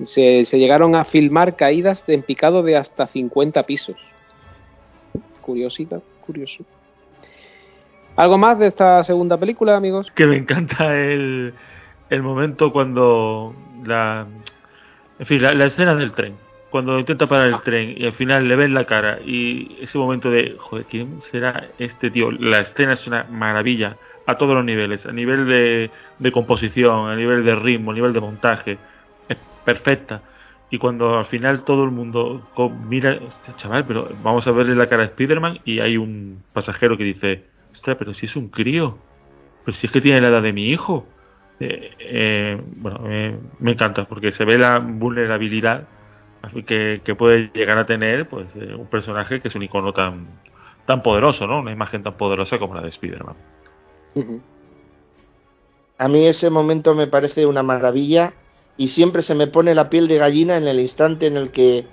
Se, llegaron a filmar caídas en picado de hasta 50 pisos. Curiosidad, curioso. ¿Algo más de esta segunda película, amigos? Que me encanta el, el momento cuando la... En fin, la escena del tren cuando intenta parar el tren y al final le ven la cara y ese momento de, joder, ¿quién será este tío? La escena es una maravilla a todos los niveles, a nivel de, de composición, a nivel de ritmo, a nivel de montaje, es perfecta. Y cuando al final todo el mundo mira, este chaval, pero vamos a verle la cara a Spider-Man y hay un pasajero que dice, ostras, pero si es un crío, pero si es que tiene la edad de mi hijo. Eh, eh, bueno, me encanta porque se ve la vulnerabilidad que, puede llegar a tener pues eh, un personaje que es un icono tan tan poderoso, ¿no? Una imagen tan poderosa como la de Spider-Man. A mí ese momento me parece una maravilla y siempre se me pone la piel de gallina en el instante en el que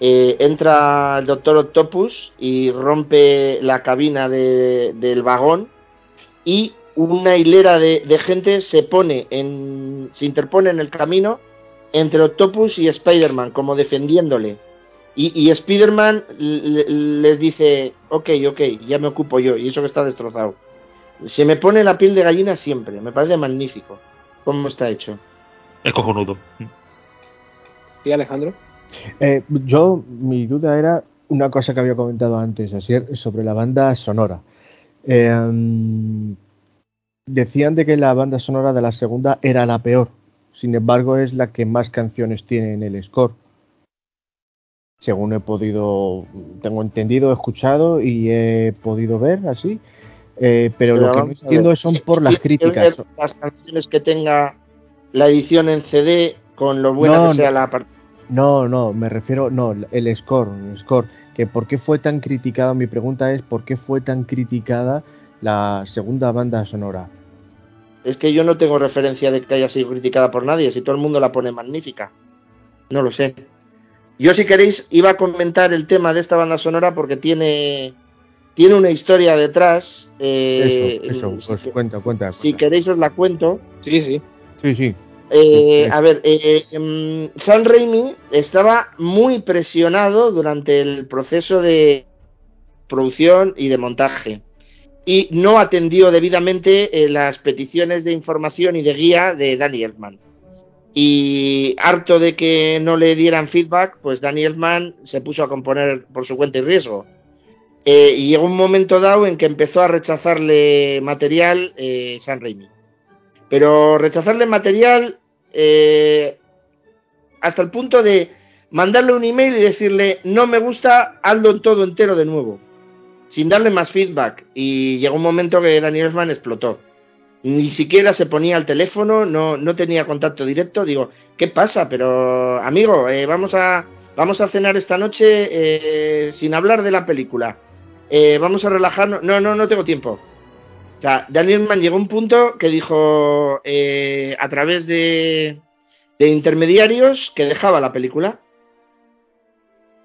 eh, entra el Doctor Octopus y rompe la cabina del vagón y una hilera de, de, gente se pone en, se interpone en el camino entre Octopus y Spider-Man, como defendiéndole. Y, y Spider-Man les dice, ok, ok, ya me ocupo yo, y eso que está destrozado. Se me pone la piel de gallina siempre, me parece magnífico cómo está hecho. Es cojonudo. ¿Y Alejandro? Eh, yo, mi duda era una cosa que había comentado antes, así, sobre la banda sonora. Eh, decían de que la banda sonora de la segunda era la peor. Sin embargo, es la que más canciones tiene en el score. Según he podido, tengo entendido, he escuchado y he podido ver así. Eh, pero, lo que no entiendo son por las críticas. Las canciones que tenga la edición en CD con lo buena que sea la parte. No, no, me refiero, no, el score, el score. Que por qué fue tan criticada, mi pregunta es, ¿por qué fue tan criticada la segunda banda sonora? Es que yo no tengo referencia de que haya sido criticada por nadie, si todo el mundo la pone magnífica. No lo sé. Yo si queréis iba a comentar el tema de esta banda sonora porque tiene tiene una historia detrás. Eh, eso, eso, pues cuenta, cuenta, Si queréis os la cuento. Sí, sí. Sí, sí. Eh, a ver, eh, em, San Raimi estaba muy presionado durante el proceso de producción y de montaje y no atendió debidamente eh, las peticiones de información y de guía de Danny Elfman. Y harto de que no le dieran feedback, pues Danny Elfman se puso a componer por su cuenta y riesgo. Y llegó un momento dado en que empezó a rechazarle material San Raimi. Pero rechazarle material eh, hasta el punto de mandarle un email y decirle no me gusta, hazlo todo entero de nuevo sin darle más feedback. Y llegó un momento que Daniel explotó. Ni siquiera se ponía al teléfono, no, no tenía contacto directo. Digo, ¿qué pasa? Pero, amigo, eh, vamos, a, vamos a cenar esta noche eh, sin hablar de la película. Eh, vamos a relajarnos. No, no, no tengo tiempo. O sea, Daniel Elfman llegó a un punto que dijo a través de, de intermediarios que dejaba la película.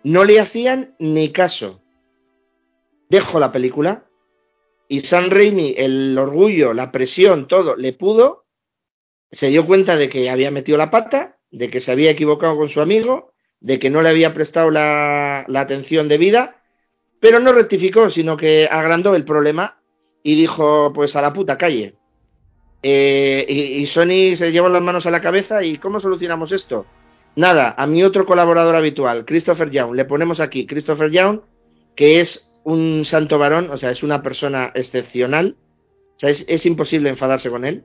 No le hacían ni caso dejo la película y San Raimi, el orgullo, la presión, todo, le pudo, se dio cuenta de que había metido la pata, de que se había equivocado con su amigo, de que no le había prestado la, la atención debida, pero no rectificó, sino que agrandó el problema y dijo, pues a la puta calle. Eh, y, Sony se llevó las manos a la cabeza y ¿cómo solucionamos esto? Nada, a mi otro colaborador habitual, Christopher Young, le ponemos aquí Christopher Young, que es un santo varón, o sea, es una persona excepcional. O sea, es, imposible enfadarse con él.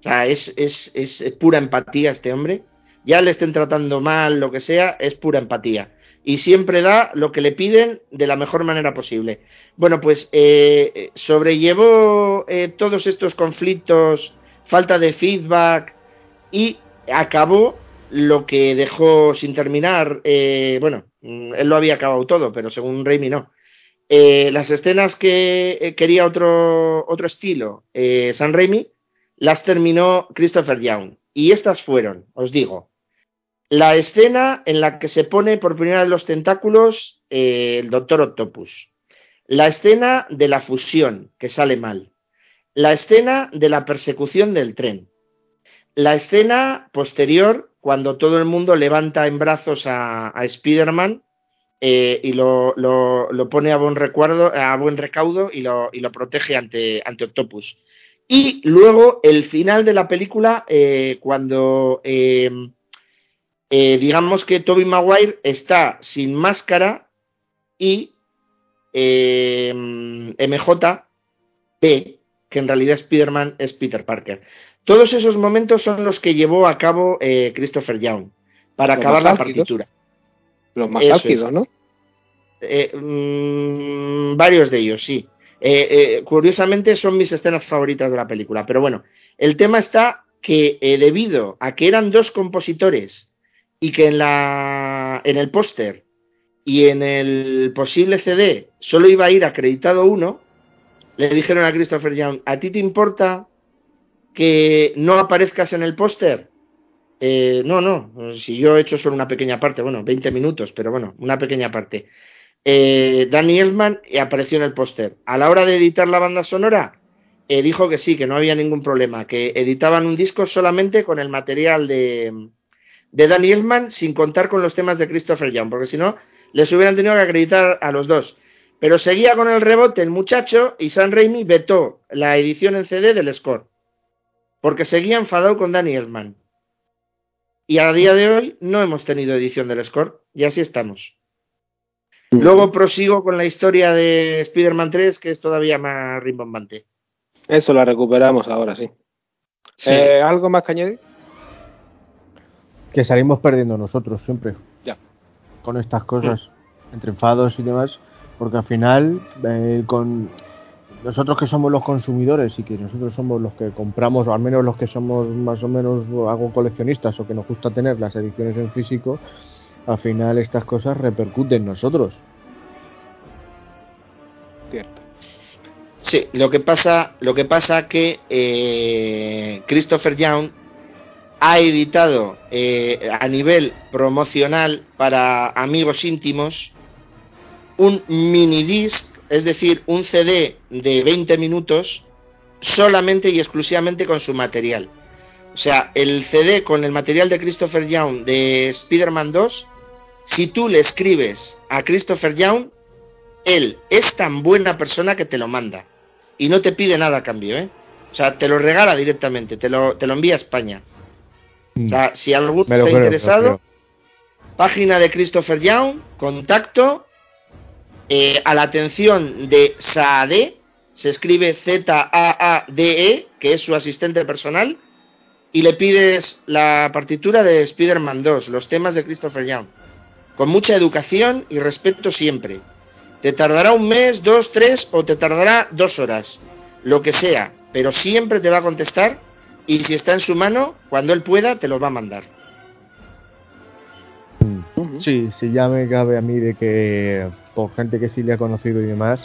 O sea, es, es, es, pura empatía este hombre. Ya le estén tratando mal, lo que sea, es pura empatía. Y siempre da lo que le piden de la mejor manera posible. Bueno, pues eh, sobrellevó eh, todos estos conflictos, falta de feedback y acabó lo que dejó sin terminar. Eh, bueno, él lo había acabado todo, pero según Raimi no. Eh, las escenas que eh, quería otro, otro estilo, eh, San Raimi, las terminó Christopher Young. Y estas fueron, os digo, la escena en la que se pone por primera vez los tentáculos el Doctor Octopus. La escena de la fusión, que sale mal. La escena de la persecución del tren. La escena posterior, cuando todo el mundo levanta en brazos a, a Spider-Man eh, y lo, lo, pone a buen recuerdo, a buen recaudo y lo, y lo protege ante, ante Octopus. Y luego el final de la película, eh, cuando eh, digamos que Toby Maguire está sin máscara y em, MJ ve que en realidad Spider-Man es Peter Parker. Todos esos momentos son los que llevó a cabo Christopher Young para acabar la partitura. Los más rápidos, ¿no? Eh, mm, varios de ellos, sí. Eh, eh, curiosamente son mis escenas favoritas de la película. Pero bueno, el tema está que debido a que eran dos compositores y que en, la, en el póster y en el posible CD solo iba a ir acreditado uno, le dijeron a Christopher Young, ¿a ti te importa que no aparezcas en el póster? Eh, no, no, si yo he hecho solo una pequeña parte, bueno, 20 minutos, pero bueno, una pequeña parte. Eh, Danny Elfman apareció en el póster. A la hora de editar la banda sonora, eh, dijo que sí, que no había ningún problema, que editaban un disco solamente con el material de, de Danny Elfman sin contar con los temas de Christopher Young, porque si no, les hubieran tenido que acreditar a los dos. Pero seguía con el rebote el muchacho y San Raimi vetó la edición en CD del score, porque seguía enfadado con Danny Elfman. Y a día de hoy no hemos tenido edición del score, y así estamos. Luego prosigo con la historia de Spider-Man 3, que es todavía más rimbombante. Eso la recuperamos ahora, sí. Eh, ¿Algo más que añadir? Que salimos perdiendo nosotros siempre. Ya. Con estas cosas, entre enfados y demás, porque al final, eh, con nosotros que somos los consumidores y que nosotros somos los que compramos, o al menos los que somos más o menos algo coleccionistas o que nos gusta tener las ediciones en físico, al final estas cosas repercuten en nosotros. Cierto. Sí, lo que pasa, lo que pasa que eh, Christopher Young ha editado eh, a nivel promocional para amigos íntimos un mini disc es decir, un CD de 20 minutos solamente y exclusivamente con su material. O sea, el CD con el material de Christopher Young de Spider-Man 2, si tú le escribes a Christopher Young, él es tan buena persona que te lo manda. Y no te pide nada a cambio, ¿eh? O sea, te lo regala directamente, te lo, te lo envía a España. O sea, si alguno está interesado, página de Christopher Young, contacto, eh, a la atención de Saade, se escribe Z-A-A-D-E, que es su asistente personal, y le pides la partitura de Spider-Man 2, los temas de Christopher Young, con mucha educación y respeto siempre. Te tardará un mes, dos, tres o te tardará dos horas, lo que sea, pero siempre te va a contestar y si está en su mano, cuando él pueda, te lo va a mandar. Sí, sí, ya me cabe a mí de que por gente que sí le ha conocido y demás,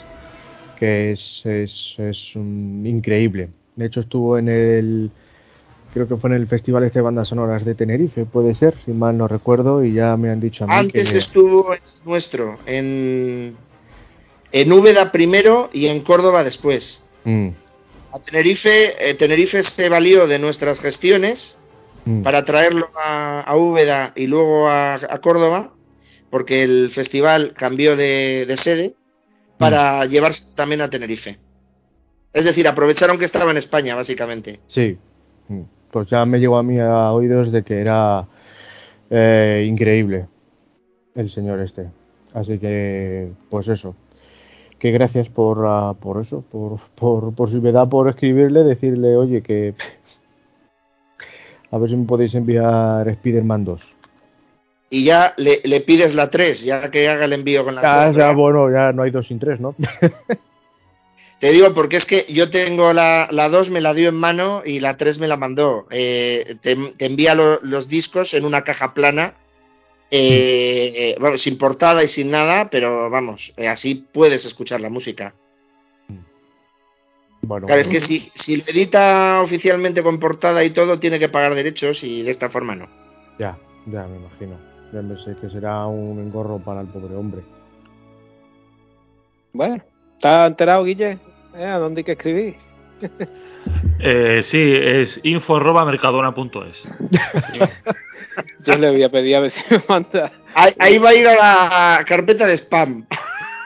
que es, es, es increíble. De hecho estuvo en el, creo que fue en el Festival este de Bandas Sonoras de Tenerife, puede ser, si mal no recuerdo, y ya me han dicho a mí Antes estuvo en nuestro, en, en Úbeda primero y en Córdoba después. Mm. A Tenerife, eh, Tenerife se valió de nuestras gestiones Mm. para traerlo a, Úbeda y luego a, Córdoba, porque el festival cambió de, sede, para mm. llevarse también a Tenerife. Es decir, aprovecharon que estaba en España, básicamente. Sí, mm. pues ya me llegó a mí a oídos de que era eh, increíble el señor este. Así que, pues eso. Que gracias por, ah, por eso, por, por, por si me da por escribirle, decirle, oye, que A ver si me podéis enviar Spider-Man 2. Y ya le, pides la 3, ya que haga el envío con la ya, Ya, bueno, ya no hay 2 sin 3, ¿no? Te digo porque es que yo tengo la, la 2, me la dio en mano y la 3 me la mandó. Eh, te, envía los discos en una caja plana, eh, bueno, sin portada y sin nada, pero vamos, eh, así puedes escuchar la música. Bueno, claro, es que si, si lo edita oficialmente con portada y todo, tiene que pagar derechos y de esta forma no. Ya, ya me imagino. Ya me sé que será un engorro para el pobre hombre. Bueno, ¿estás enterado, Guille? ¿Eh? ¿A dónde hay que escribir? Eh, sí, es info.mercadona.es. Yo le voy a pedir a ver si me manda. Ahí, va a ir a la carpeta de spam.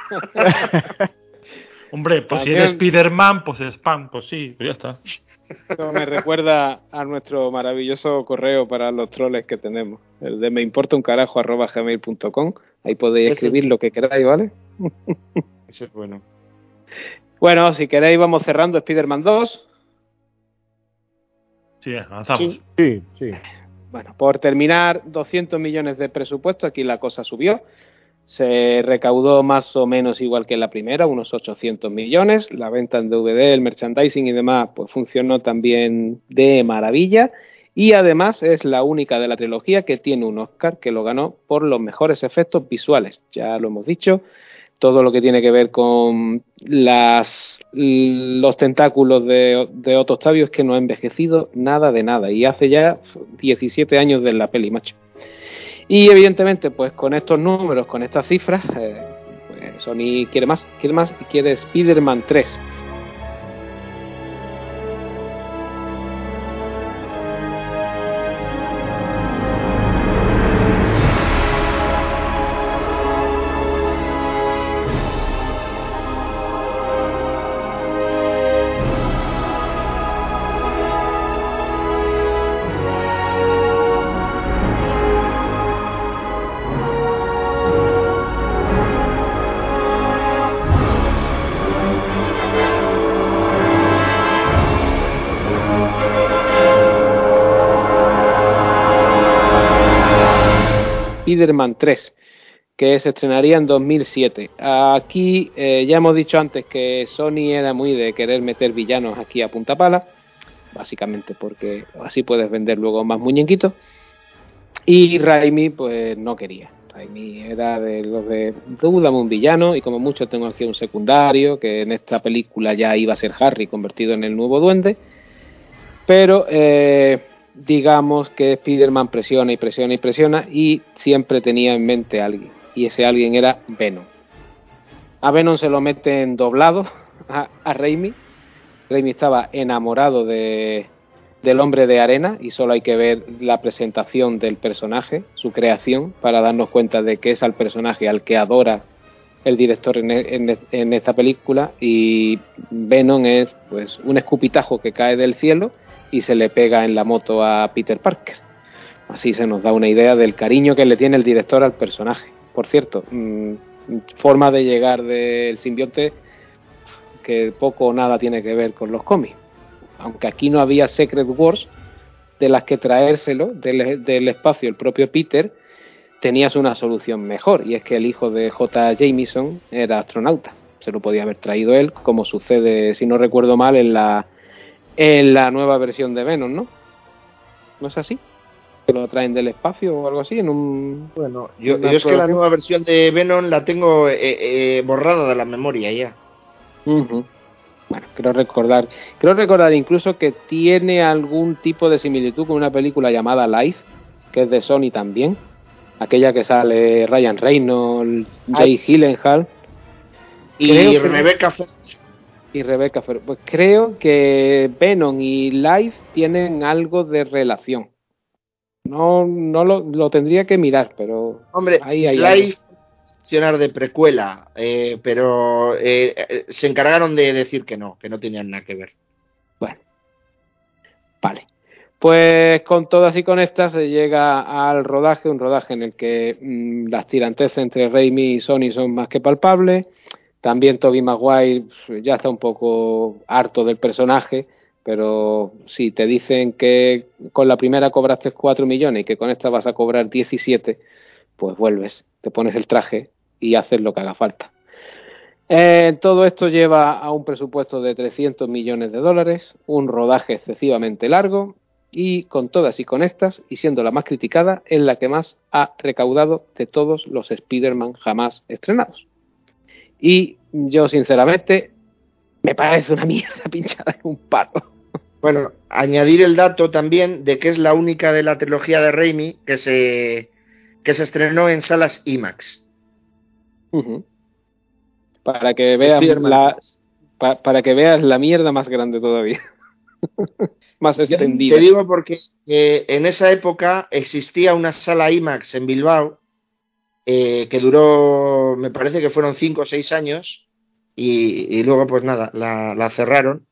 Hombre, pues si eres Spiderman, pues spam, pues sí, pues ya está. Esto me recuerda a nuestro maravilloso correo para los troles que tenemos, el de me importa un carajo arroba gmail.com. Ahí podéis escribir lo que queráis, ¿vale? Eso es bueno. Bueno, si queréis vamos cerrando Spider-Man 2. Sí, avanzamos. Sí, sí. Bueno, por terminar, 200 millones de presupuesto, aquí la cosa subió. Se recaudó más o menos igual que la primera, unos 800 millones. La venta en DVD, el merchandising y demás, pues funcionó también de maravilla. Y además es la única de la trilogía que tiene un Oscar que lo ganó por los mejores efectos visuales. Ya lo hemos dicho, todo lo que tiene que ver con las, los tentáculos de, Otto Octavio es que no ha envejecido nada de nada y hace ya 17 años de la peli, macho. Y evidentemente, pues con estos números, con estas cifras, eh, pues Sony quiere más, quiere más y quiere Spider-Man 3 Spider-Man 3, que se estrenaría en 2007. Aquí eh, ya hemos dicho antes que Sony era muy de querer meter villanos aquí a punta pala, básicamente porque así puedes vender luego más muñequitos. Y Raimi pues no quería. Raimi era de los de dúdame un villano y como mucho tengo aquí un secundario que en esta película ya iba a ser Harry convertido en el nuevo duende. Pero eh, digamos que Spider-Man presiona y presiona y presiona y siempre tenía en mente a alguien. Y ese alguien era Venom. A Venom se lo meten doblado a, a Raimi. Raimi estaba enamorado de, del hombre de arena y solo hay que ver la presentación del personaje, su creación, para darnos cuenta de que es al personaje al que adora el director en, en esta película y Venom es pues un escupitajo que cae del cielo y se le pega en la moto a Peter Parker. Así se nos da una idea del cariño que le tiene el director al personaje. Por cierto, mm, forma de llegar del simbionte que poco o nada tiene que ver con los cómics. Aunque aquí no había Secret Wars de las que traérselo del, del espacio el propio Peter, tenías una solución mejor, y es que el hijo de J. Jameson era astronauta. Se lo podía haber traído él, como sucede, si no recuerdo mal, en la en la nueva versión de Venom, ¿no? ¿No es así? ¿Que lo traen del espacio o algo así? En un, bueno, yo, es que la nueva versión de Venom la tengo eh, eh, borrada de la memoria ya. Bueno, quiero recordar, quiero recordar incluso que tiene algún tipo de similitud con una película llamada Life, que es de Sony también, aquella que sale Ryan Reynolds, Jay Gyllenhaal. Y Rebecca y Rebeca Pues creo que Venom y Life tienen algo de relación. No, no lo, tendría que mirar, pero. Hombre, ahí hay Life de precuela, eh, pero eh, eh, se encargaron de decir que no, que no tenían nada que ver. Bueno, vale. Pues con todas y con estas se llega al rodaje, un rodaje en el que mm, las tirantes entre Raimi y Sony son más que palpables. También Toby Maguire ya está un poco harto del personaje, pero si te dicen que con la primera cobraste 4 millones y que con esta vas a cobrar 17, pues vuelves, te pones el traje y haces lo que haga falta. Eh, todo esto lleva a un presupuesto de 300 millones de dólares, un rodaje excesivamente largo y con todas y con estas, y siendo la más criticada, es la que más ha recaudado de todos los Spider-Man jamás estrenados. Y yo, sinceramente, me parece una mierda pinchada en un palo. Bueno, añadir el dato también de que es la única de la trilogía de Raimi que se, que se estrenó en salas IMAX. Para que veas la, para que veas la mierda más grande todavía. más extendida. Te digo porque eh, en esa época existía una sala IMAX en Bilbao eh, que duró, me parece que fueron cinco o seis años y, luego pues nada, la, cerraron.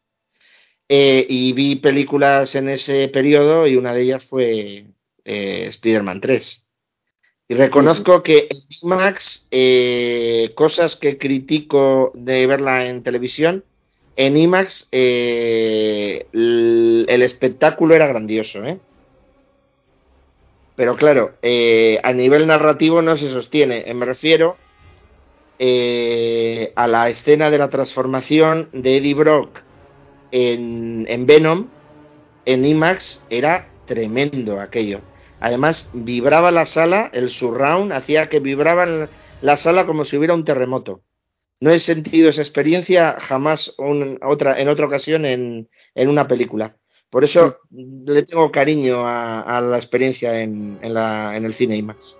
Eh, y vi películas en ese periodo y una de ellas fue Spider-Man 3. Y reconozco que en IMAX, cosas que critico de verla en televisión, en IMAX eh, el, espectáculo era grandioso, ¿eh? Pero claro, eh, a nivel narrativo no se sostiene. Me refiero a la escena de la transformación de Eddie Brock en, en Venom. En IMAX era tremendo aquello. Además, vibraba la sala, el surround hacía que vibraba la sala como si hubiera un terremoto no he sentido esa experiencia jamás en otra ocasión en, una película. Por eso le tengo cariño a, la experiencia en, el cine IMAX.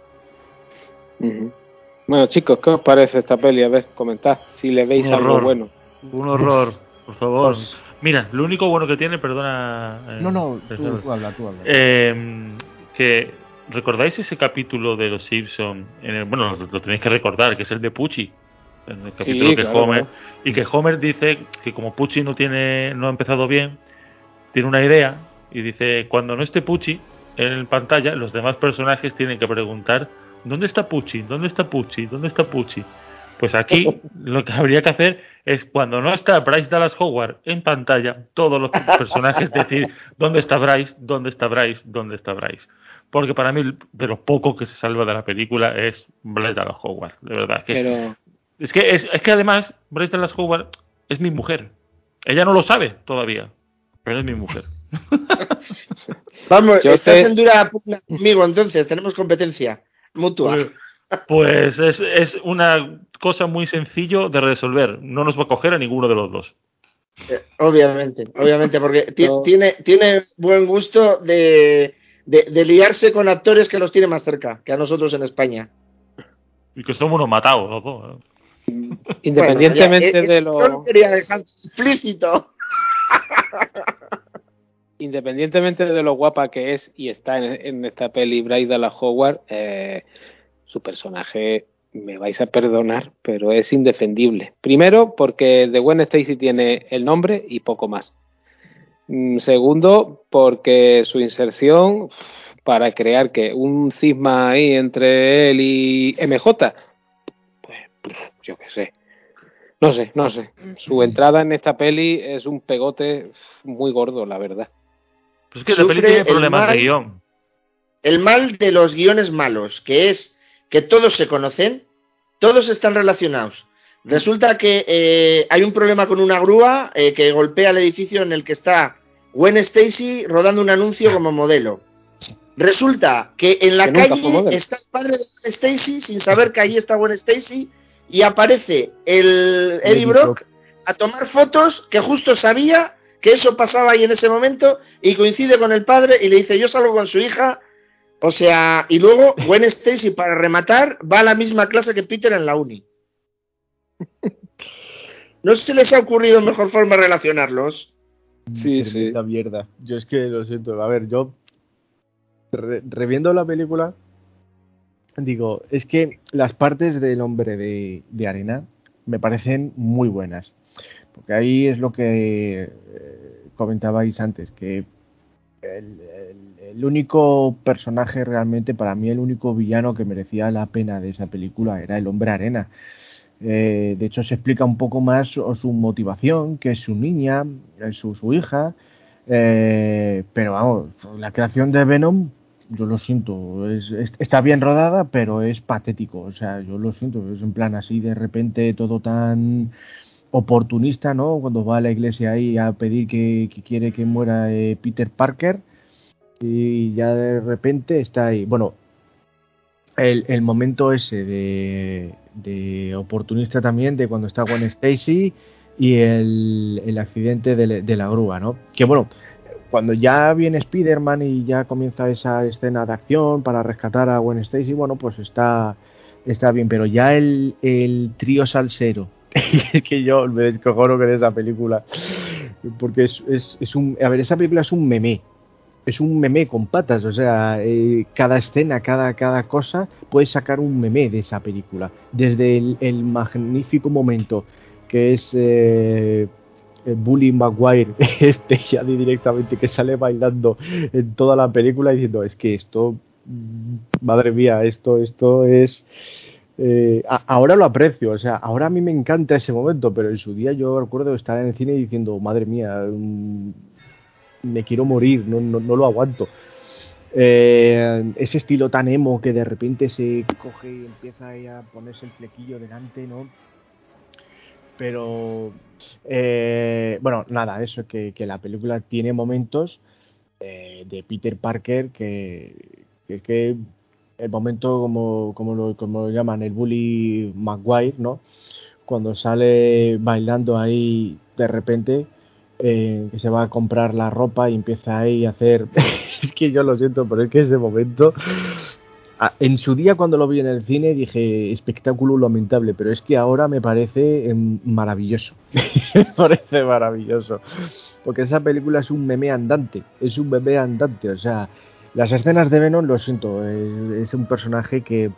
Bueno, chicos, ¿qué os parece esta peli? A ver, comentad si le veis algo bueno. Un horror, por favor. Pues- Mira, lo único bueno que tiene, perdona. Eh, no, no, tú, habla, tú habla. Em, que ¿Recordáis ese capítulo de Los Simpson? bueno, lo, tenéis que recordar, que es el de Pucci, en el capítulo que Homer y que Homer dice que como Pucci no tiene no ha empezado bien tiene una idea y dice cuando no esté Pucci en pantalla los demás personajes tienen que preguntar dónde está Pucci dónde está Pucci dónde está Pucci pues aquí lo que habría que hacer es cuando no está Bryce Dallas Howard en pantalla todos los personajes decir dónde está Bryce dónde está Bryce dónde está Bryce porque para mí de lo poco que se salva de la película es Bryce Dallas Howard de verdad que es que, es, que además, Bryce Dallas Howard es mi mujer. Ella no lo sabe todavía, pero es mi mujer. Vamos, estás en dura conmigo, entonces, tenemos competencia mutua. Pues, pues es, una cosa muy sencillo de resolver. No nos va a coger a ninguno de los dos. Eh, obviamente, obviamente, porque tiene, tiene buen gusto de, de, liarse con actores que los tiene más cerca que a nosotros en España. Y que somos unos matados los dos. ¿eh? Independientemente de lo. quería dejar explícito. Independientemente de lo guapa que es y está en, esta peli Bryce la Howard, eh, su personaje, me vais a perdonar, pero es indefendible. Primero, porque The Gwen Stacy tiene el nombre y poco más. Mm, segundo, porque su inserción para crear que un cisma ahí entre él y MJ yo qué sé. No sé, no sé. Su entrada en esta peli es un pegote muy gordo, la verdad. Pues es que la peli tiene problemas de guion. El mal de los guiones malos, que es que todos se conocen, todos están relacionados. Resulta que eh, hay un problema con una grúa eh, que golpea el edificio en el que está Gwen Stacy rodando un anuncio como modelo. Resulta que en la calle está el padre de Gwen Stacy sin saber que allí está Gwen Stacy y aparece el Eddie Brock a tomar fotos que justo sabía que eso pasaba ahí en ese momento y coincide con el padre y le dice yo salgo con su hija o sea y luego Gwen Stacy para rematar va a la misma clase que Peter en la uni. No se les ha ocurrido mejor forma de relacionarlos. Sí sí. la mierda. Yo es que lo siento. A ver yo reviendo la película digo, es que las partes del hombre de, arena me parecen muy buenas. Porque ahí es lo que eh, comentabais antes, que el, único personaje realmente, para mí el único villano que merecía la pena de esa película era el hombre arena. Eh, de hecho, se explica un poco más su motivación, que es su niña, su, su hija, Eh, pero vamos, la creación de Venom, yo lo siento, está bien rodada, pero es patético. O sea, yo lo siento, es en plan así de repente todo tan oportunista, ¿no? Cuando va a la iglesia ahí a pedir que, quiere que muera eh, Peter Parker y ya de repente está ahí. Bueno, el, momento ese de, oportunista también, de cuando está Gwen Stacy y el, accidente de, la grúa, ¿no? Que bueno, cuando ya viene Spider-Man y ya comienza esa escena de acción para rescatar a Gwen Stacy, bueno, pues está, está bien, pero ya el, el trío salsero es que yo me descojono con esa película. Porque es, es, es, un. A ver, esa película es un meme. Es un meme con patas. O sea, eh, cada escena, cada, cada cosa, puedes sacar un meme de esa película. Desde el, magnífico momento que es. Eh, Bully Maguire, este ya directamente que sale bailando en toda la película diciendo es que esto, madre mía, esto, esto es eh, ahora lo aprecio, o sea, ahora a mí me encanta ese momento, pero en su día yo recuerdo estar en el cine diciendo, madre mía, mm, me quiero morir, no, no, lo aguanto. Eh, ese estilo tan emo que de repente se coge y empieza a ponerse el flequillo delante, ¿no? Pero, eh, bueno, nada, eso, que, que, la película tiene momentos de Peter Parker que, que, que el momento como, como, lo, como lo llaman, el bully Maguire, ¿no? Cuando sale bailando ahí de repente, eh, que se va a comprar la ropa y empieza ahí a hacer... es que yo lo siento, pero es que ese momento... En su día cuando lo vi en el cine dije espectáculo lamentable, pero es que ahora me parece em, maravilloso. me parece maravilloso. Porque esa película es un meme andante, es un meme andante, o sea, las escenas de Venom, lo siento, es, un personaje que eh,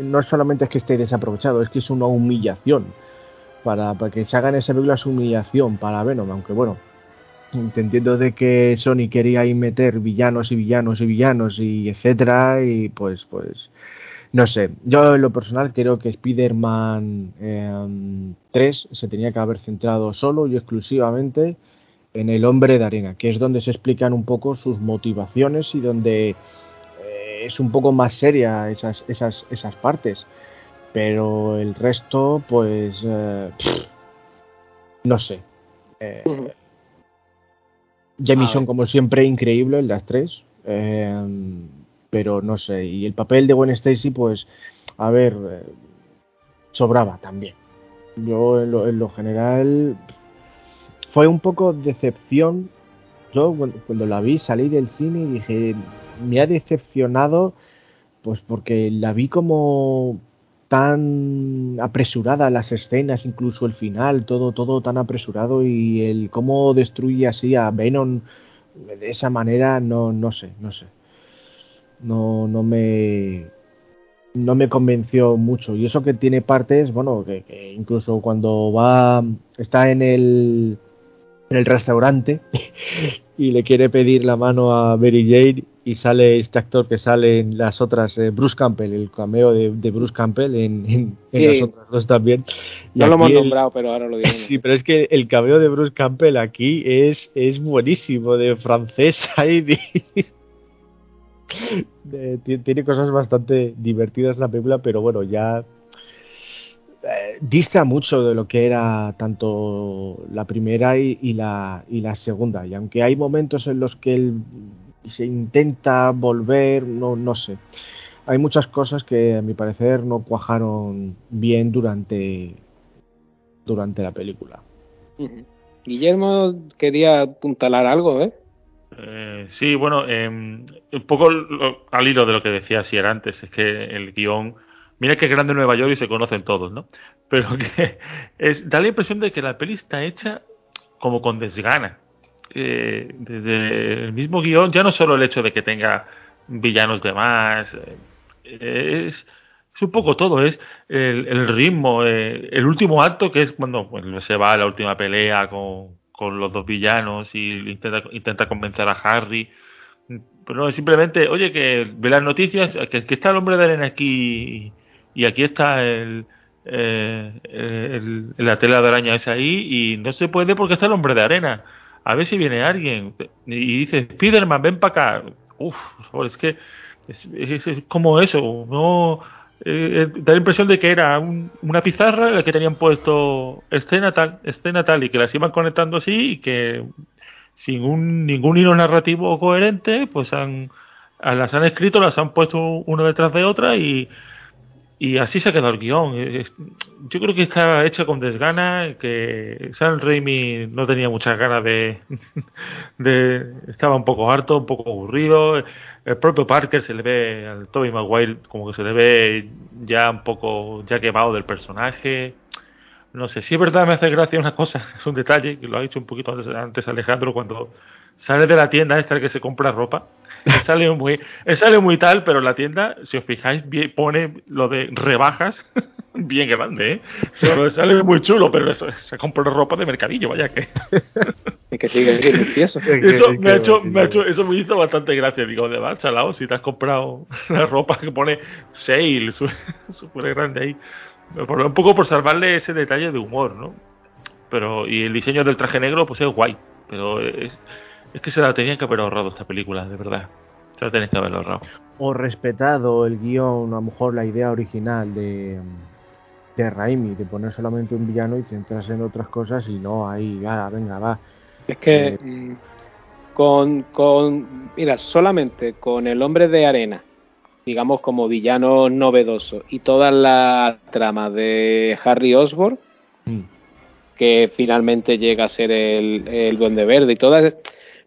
no solamente es que esté desaprovechado, es que es una humillación. Para, que se hagan esa película es humillación para Venom, aunque bueno, entiendo de que Sony quería ahí meter villanos y villanos y villanos y etcétera, y pues, pues, no sé. Yo en lo personal creo que Spider-Man 3 em, se tenía que haber centrado solo y exclusivamente en El hombre de arena, que es donde se explican un poco sus motivaciones y donde eh, es un poco más seria esas, esas, esas partes. Pero el resto, pues, eh, no sé. Eh, Jamison, como siempre, increíble en las tres. pero no sé. Y el papel de Gwen Stacy, pues, a ver, sobraba también. Yo, en lo general, fue un poco decepción. Yo cuando la vi salí del cine y dije, me ha decepcionado, pues porque la vi como tan apresurada las escenas, incluso el final, todo, todo tan apresurado y el cómo destruye así a Venom de esa manera, no, no sé, no sé. No, no me no me convenció mucho. Y eso que tiene partes, bueno, que incluso cuando va, está en el en el restaurante y le quiere pedir la mano a Mary Jane y sale este actor que sale en las otras, eh, Bruce Campbell, el cameo de, Bruce Campbell en, las otras dos también. no lo hemos nombrado, pero ahora lo digo. Sí, pero es que el cameo de Bruce Campbell aquí es, es buenísimo, de francés ahí. tiene cosas bastante divertidas la película, pero bueno, ya eh, dista mucho de lo que era tanto la primera y, la, y la segunda. Y aunque hay momentos en los que él se intenta volver, no, no sé. Hay muchas cosas que a mi parecer no cuajaron bien durante, durante la película. Guillermo quería apuntalar algo, ¿eh? eh sí, bueno, em, un poco al hilo de lo que decía era antes, es que el guion Mira que es grande Nueva York y se conocen todos, ¿no? Pero que es, da la impresión de que la peli está hecha como con desgana. Eh, desde el mismo guion, ya no solo el hecho de que tenga villanos de más, eh, es, un poco todo, es el, ritmo, eh, el último acto que es cuando se va a la última pelea con, los dos villanos y intenta, intenta convencer a Harry. Pero simplemente, oye, que ve las noticias, que, que está el hombre de arena aquí y aquí está el, eh, la tela de araña es ahí y no se puede porque está el hombre de arena. A ver si viene alguien y dice, Spiderman, ven para acá. Uf, es que es, como eso, no eh, eh, da la impresión de que era una pizarra en la que tenían puesto escena tal, escena tal y que las iban conectando así y que sin un, ningún hilo narrativo coherente, pues han, las han escrito, las han puesto una detrás de otra y, y así se quedado el guion. Yo creo que está hecha con desgana, que Sam Raimi no tenía muchas ganas de, de, Estaba un poco harto, un poco aburrido. El propio Parker se le ve, al Toby Maguire, como que se le ve ya un poco ya quemado del personaje. No sé, si es verdad me hace gracia una cosa, es un detalle, que lo ha dicho un poquito antes, antes Alejandro, cuando sale de la tienda esta que se compra ropa sale muy, sale muy tal, pero la tienda, si os fijáis, pone lo de rebajas bien grande, ¿eh? sale muy chulo, pero eso, se compra ropa de mercadillo, vaya que. que sigue eso. Eso me ha hecho, me ha hecho, eso me hizo bastante gracia. Digo, de va, chalao, si te has comprado la ropa que pone sale, súper grande ahí. Un poco por salvarle ese detalle de humor, ¿no? Pero, y el diseño del traje negro, pues es guay. Pero es, es que se la tenían que haber ahorrado esta película, de verdad. Se la tenían que haber ahorrado. O respetado el guion, a lo mejor la idea original de, de Raimi, de poner solamente un villano y centrarse en otras cosas y no ahí, ahora, venga, va. Es que eh, con, con, mira, solamente con el hombre de arena, digamos como villano novedoso, y toda la trama de Harry Osborn, mm. que finalmente llega a ser el, el Duende Verde y toda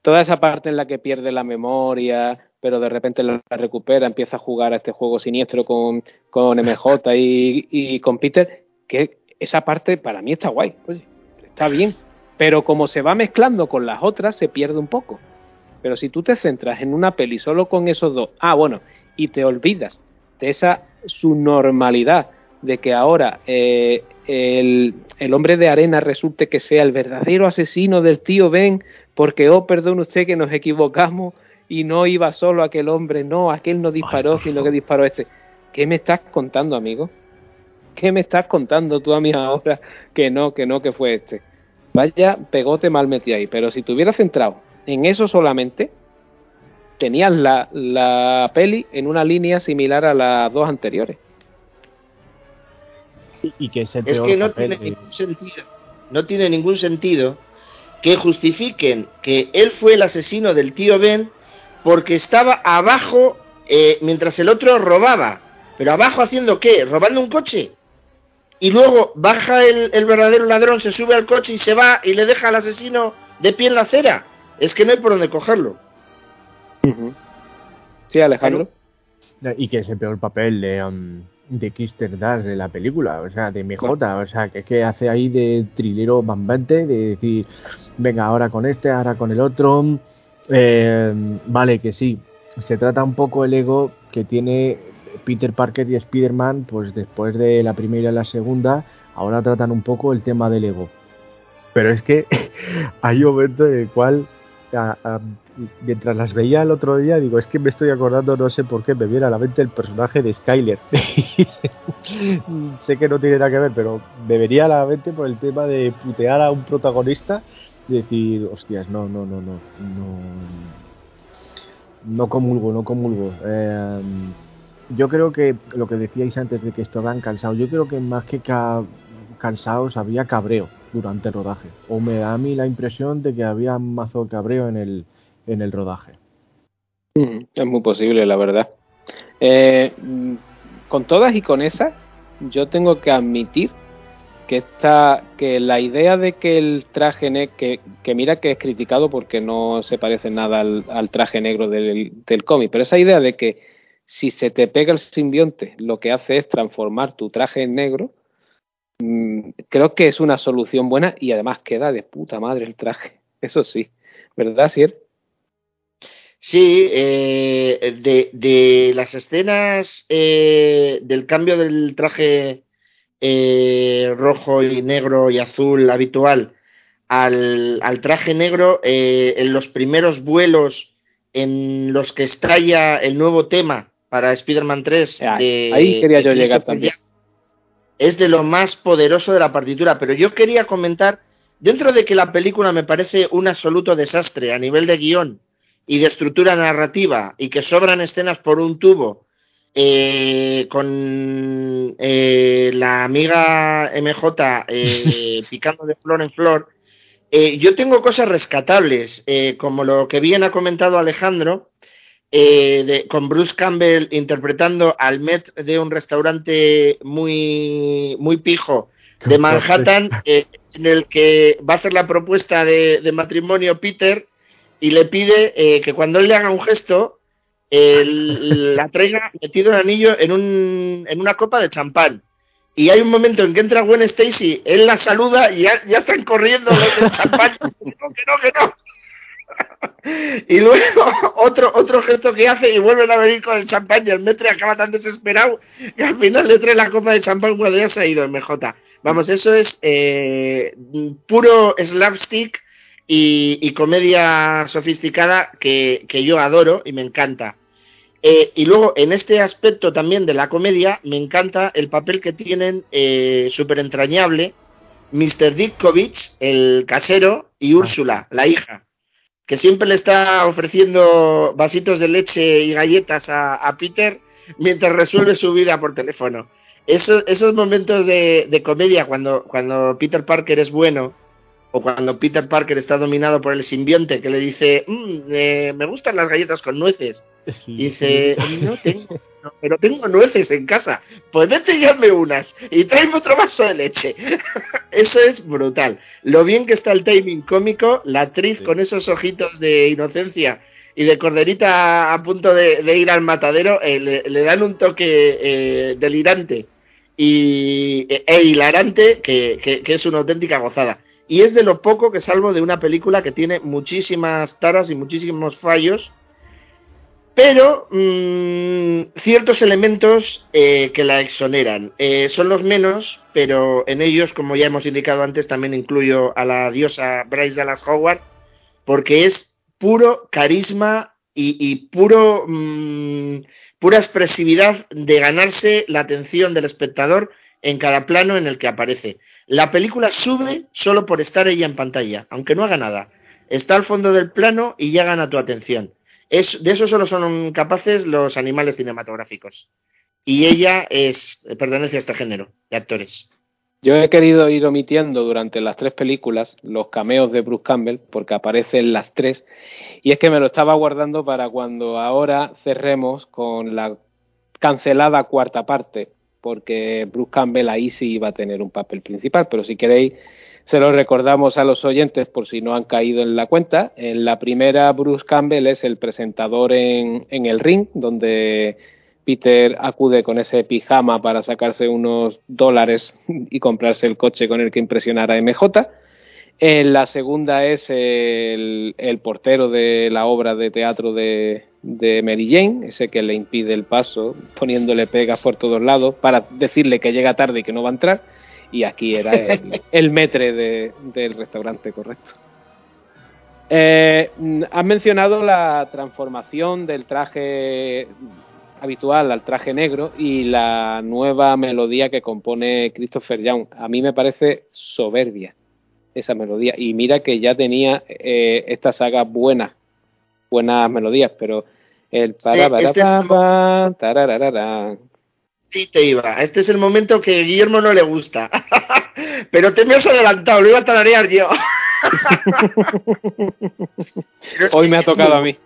toda esa parte en la que pierde la memoria, pero de repente la recupera, empieza a jugar a este juego siniestro con, con MJ y, con Peter, que esa parte para mí está guay, está bien, pero como se va mezclando con las otras, se pierde un poco. Pero si tú te centras en una peli solo con esos dos, ah, bueno, y te olvidas de esa su normalidad, de que ahora eh, el, el, hombre de arena resulte que sea el verdadero asesino del tío Ben, porque, oh, perdón usted que nos equivocamos y no iba solo aquel hombre, no, aquel no disparó, sino que disparó este. ¿Qué me estás contando, amigo? ¿Qué me estás contando tú a mí ahora que no, que no, que fue este? Vaya pegote mal metido ahí, pero si te hubieras centrado en eso solamente, tenías la, la peli en una línea similar a las dos anteriores. Y que es, que no tiene ningún sentido. No tiene ningún sentido que justifiquen que él fue el asesino del tío Ben porque estaba abajo eh, mientras el otro robaba. Pero abajo haciendo qué? Robando un coche. Y luego baja el, verdadero ladrón, se sube al coche y se va y le deja al asesino de pie en la acera. Es que no hay por dónde cogerlo. Sí, Alejandro. Y que es el peor papel de, um, de Kister Das de la película, o sea, de MJ, o sea, que es que hace ahí de trilero bambante, de decir, venga, ahora con este, ahora con el otro, eh, vale, que sí, se trata un poco el ego que tiene Peter Parker y Spider-Man, pues después de la primera y la segunda, ahora tratan un poco el tema del ego. Pero es que hay un momento en el cual mientras las veía el otro día, digo, es que me estoy acordando, no sé por qué, me viene a la mente el personaje de Skyler. sé que no tiene nada que ver, pero me venía a la mente por el tema de putear a un protagonista y decir, hostias, no, no, no, no, no, no comulgo, no comulgo. Eh, yo creo que lo que decíais antes de que estaban cansados, yo creo que más que cansados había cabreo durante el rodaje. O me da a mí la impresión de que había mazo cabreo en el, en el rodaje. Mm, es muy posible, la verdad. Eh, con todas y con esas, yo tengo que admitir que esta, que la idea de que el traje negro, que, que, mira que es criticado porque no se parece nada al, al traje negro del, del cómic, pero esa idea de que si se te pega el simbionte, lo que hace es transformar tu traje en negro, Mm, creo que es una solución buena y además queda de puta madre el traje. Eso sí, ¿verdad, Sier? Sí, eh, de, de, las escenas eh, del cambio del traje eh, rojo y negro y azul habitual al, al traje negro, en los primeros vuelos en los que estalla el nuevo tema para Spider-Man 3. ahí quería yo llegar también es de lo más poderoso de la partitura. Pero yo quería comentar, dentro de que la película me parece un absoluto desastre a nivel de guion y de estructura narrativa y que sobran escenas por un tubo eh, con eh, la amiga MJ eh, picando de flor en flor, yo tengo cosas rescatables, como lo que bien ha comentado Alejandro, con Bruce Campbell interpretando al Met de un restaurante muy, muy pijo de Manhattan, en el que va a hacer la propuesta de, de matrimonio Peter y le pide que cuando él le haga un gesto, la traiga metido el anillo en, un, en una copa de champán. Y hay un momento en que entra Gwen Stacy, él la saluda y ya, están corriendo los del champán. que no, que no, y luego otro, otro gesto que hace y vuelven a venir con el champán y el metre acaba tan desesperado que al final le trae la copa de champán cuando ya se ha ido el MJ. Vamos, eso es eh, puro slapstick y, comedia sofisticada que, yo adoro y me encanta. Eh, y luego, en este aspecto también de la comedia, me encanta el papel que tienen eh, súper entrañable Mr. Ditkovich, el casero, y ah. Úrsula, la hija, que siempre le está ofreciendo vasitos de leche y galletas a, Peter mientras resuelve su vida por teléfono. Esos, esos momentos de, de comedia, cuando, cuando Peter Parker es bueno, o cuando Peter Parker está dominado por el simbionte que le dice, mm, eh, me gustan las galletas con nueces. dice, no tengo, pero tengo nueces en casa. Pues vete y unas y tráeme otro vaso de leche. Eso es brutal. Lo bien que está el timing cómico, la actriz con esos ojitos de inocencia y de corderita a punto de, ir al matadero, eh, le, dan un toque eh, delirante y, e hilarante que, que es una auténtica gozada y es de lo poco que salvo de una película que tiene muchísimas taras y muchísimos fallos, pero mm, ciertos elementos eh, que la exoneran. Eh, son los menos, pero en ellos, como ya hemos indicado antes, también incluyo a la diosa Bryce Dallas Howard, porque es puro carisma y, puro, mm, pura expresividad de ganarse la atención del espectador en cada plano en el que aparece. La película sube solo por estar ella en pantalla, aunque no haga nada. Está al fondo del plano y ya gana tu atención. Es, de eso solo son capaces los animales cinematográficos. Y ella es, pertenece a este género de actores. Yo he querido ir omitiendo durante las tres películas los cameos de Bruce Campbell, porque aparecen las tres, y es que me lo estaba guardando para cuando ahora cerremos con la cancelada cuarta parte, porque Bruce Campbell ahí sí iba a tener un papel principal, pero si queréis se lo recordamos a los oyentes por si no han caído en la cuenta. En la primera, Bruce Campbell es el presentador en, en el ring, donde Peter acude con ese pijama para sacarse unos dólares y comprarse el coche con el que impresionar a MJ. En la segunda es el, el portero de la obra de teatro de, de Mary Jane, ese que le impide el paso, poniéndole pegas por todos lados para decirle que llega tarde y que no va a entrar. Y aquí era el, metre del restaurante, correcto. Eh, has mencionado la transformación del traje habitual al traje negro y la nueva melodía que compone Christopher Young. A mí me parece soberbia esa melodía. Y mira que ya tenía eh, esta saga buenas, buenas melodías, pero el para, para, este Sí, te iba. Este es el momento que a Guillermo no le gusta. Pero te me has adelantado, lo iba a tararear yo. Hoy me ha tocado a mí.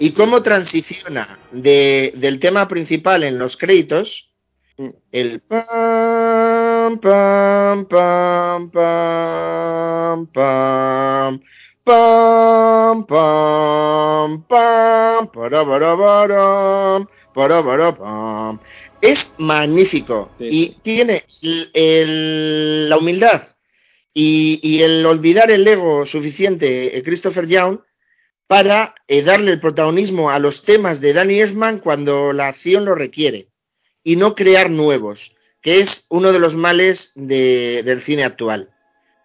¿Y cómo transiciona de, del tema principal en los créditos? Mm. El pam, pam, pam, pam, pam, Pam, pam, pam. Es magnífico y tiene la humildad y, el olvidar el ego suficiente, eh, Christopher Young, para eh, darle el protagonismo a los temas de Danny Elfman cuando la acción lo requiere y no crear nuevos, que es uno de los males del cine actual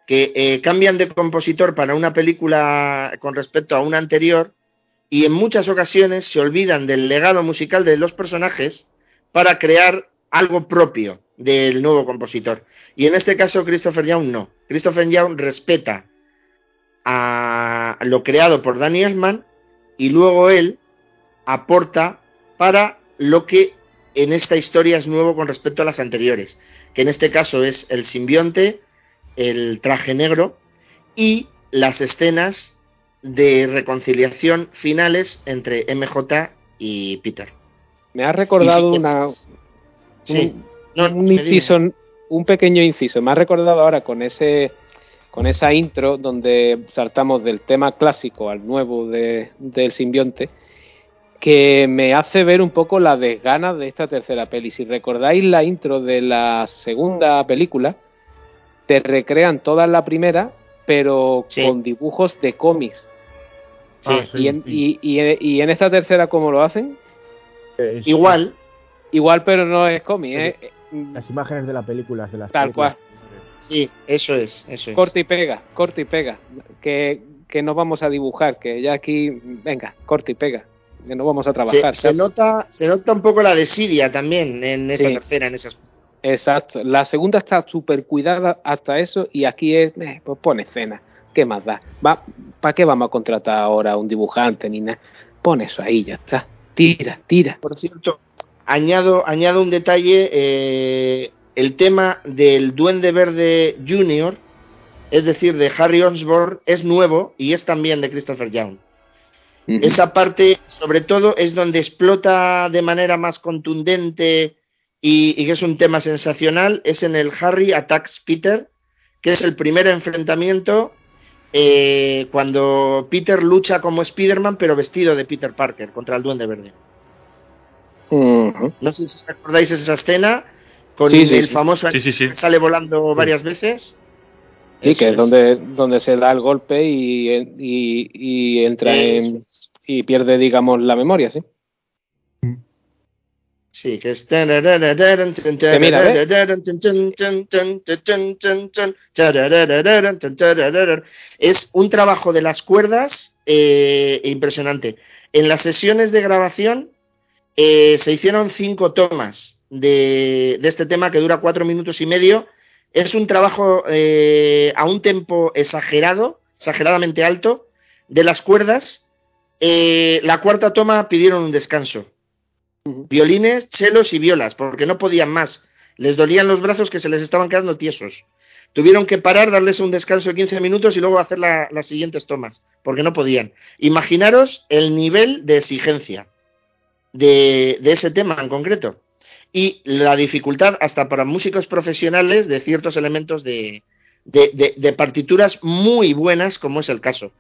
que eh, cambian de compositor para una película con respecto a una anterior y en muchas ocasiones se olvidan del legado musical de los personajes para crear algo propio del nuevo compositor. Y en este caso Christopher Young no. Christopher Young respeta a lo creado por Danny Elfman y luego él aporta para lo que en esta historia es nuevo con respecto a las anteriores, que en este caso es el simbionte, el traje negro y las escenas de reconciliación finales entre MJ y Peter. Me ha recordado una, un, inciso, un pequeño inciso. Me ha recordado ahora con ese con esa intro donde saltamos del tema clásico al nuevo de, del simbionte, que me hace ver un poco la desgana de esta tercera peli. Si recordáis la intro de la segunda película, te recrean toda la primera, pero con dibujos de cómics. Ah, y, en, y, en, esta tercera, ¿cómo lo hacen? Igual. Igual, pero no es cómic. ¿eh? Las imágenes de la película, de las Tal cual. Sí, eso es, eso es. Corta y pega, corta y pega. Que, que no vamos a dibujar, que ya aquí, venga, corta y pega. Que no vamos a trabajar. Se, nota, se nota un poco la desidia también en esta tercera, en esas. Exacto. La segunda está súper cuidada hasta eso y aquí es, eh, pues pone escena. ¿Qué más da? Va, ¿Para qué vamos a contratar ahora a un dibujante ni nada? Pone eso ahí, ya está. Tira, tira. Por cierto, añado, añado un detalle. Eh, el tema del Duende Verde Jr., es decir, de Harry Osborn, es nuevo y es también de Christopher Young. Esa parte, sobre todo, es donde explota de manera más contundente y, que es un tema sensacional, es en el Harry Attacks Peter, que es el primer enfrentamiento eh, cuando Peter lucha como Spider-Man, pero vestido de Peter Parker contra el Duende Verde. No sé si os acordáis de esa escena, con el famoso que sale volando varias veces. Sí, que es donde, donde se da el golpe y, y, entra en, y pierde, digamos, la memoria, sí. Sí, que es. Es un trabajo de las cuerdas eh, impresionante. En las sesiones de grabación eh, se hicieron cinco tomas de, este tema que dura cuatro minutos y medio. Es un trabajo eh, a un tempo exagerado, exageradamente alto, de las cuerdas. Eh, la cuarta toma pidieron un descanso. Violines, chelos y violas, porque no podían más. Les dolían los brazos que se les estaban quedando tiesos. Tuvieron que parar, darles un descanso de 15 minutos y luego hacer las siguientes tomas, porque no podían. Imaginaros el nivel de exigencia de ese tema en concreto y la dificultad hasta para músicos profesionales de ciertos elementos de, de, partituras muy buenas, como es el caso.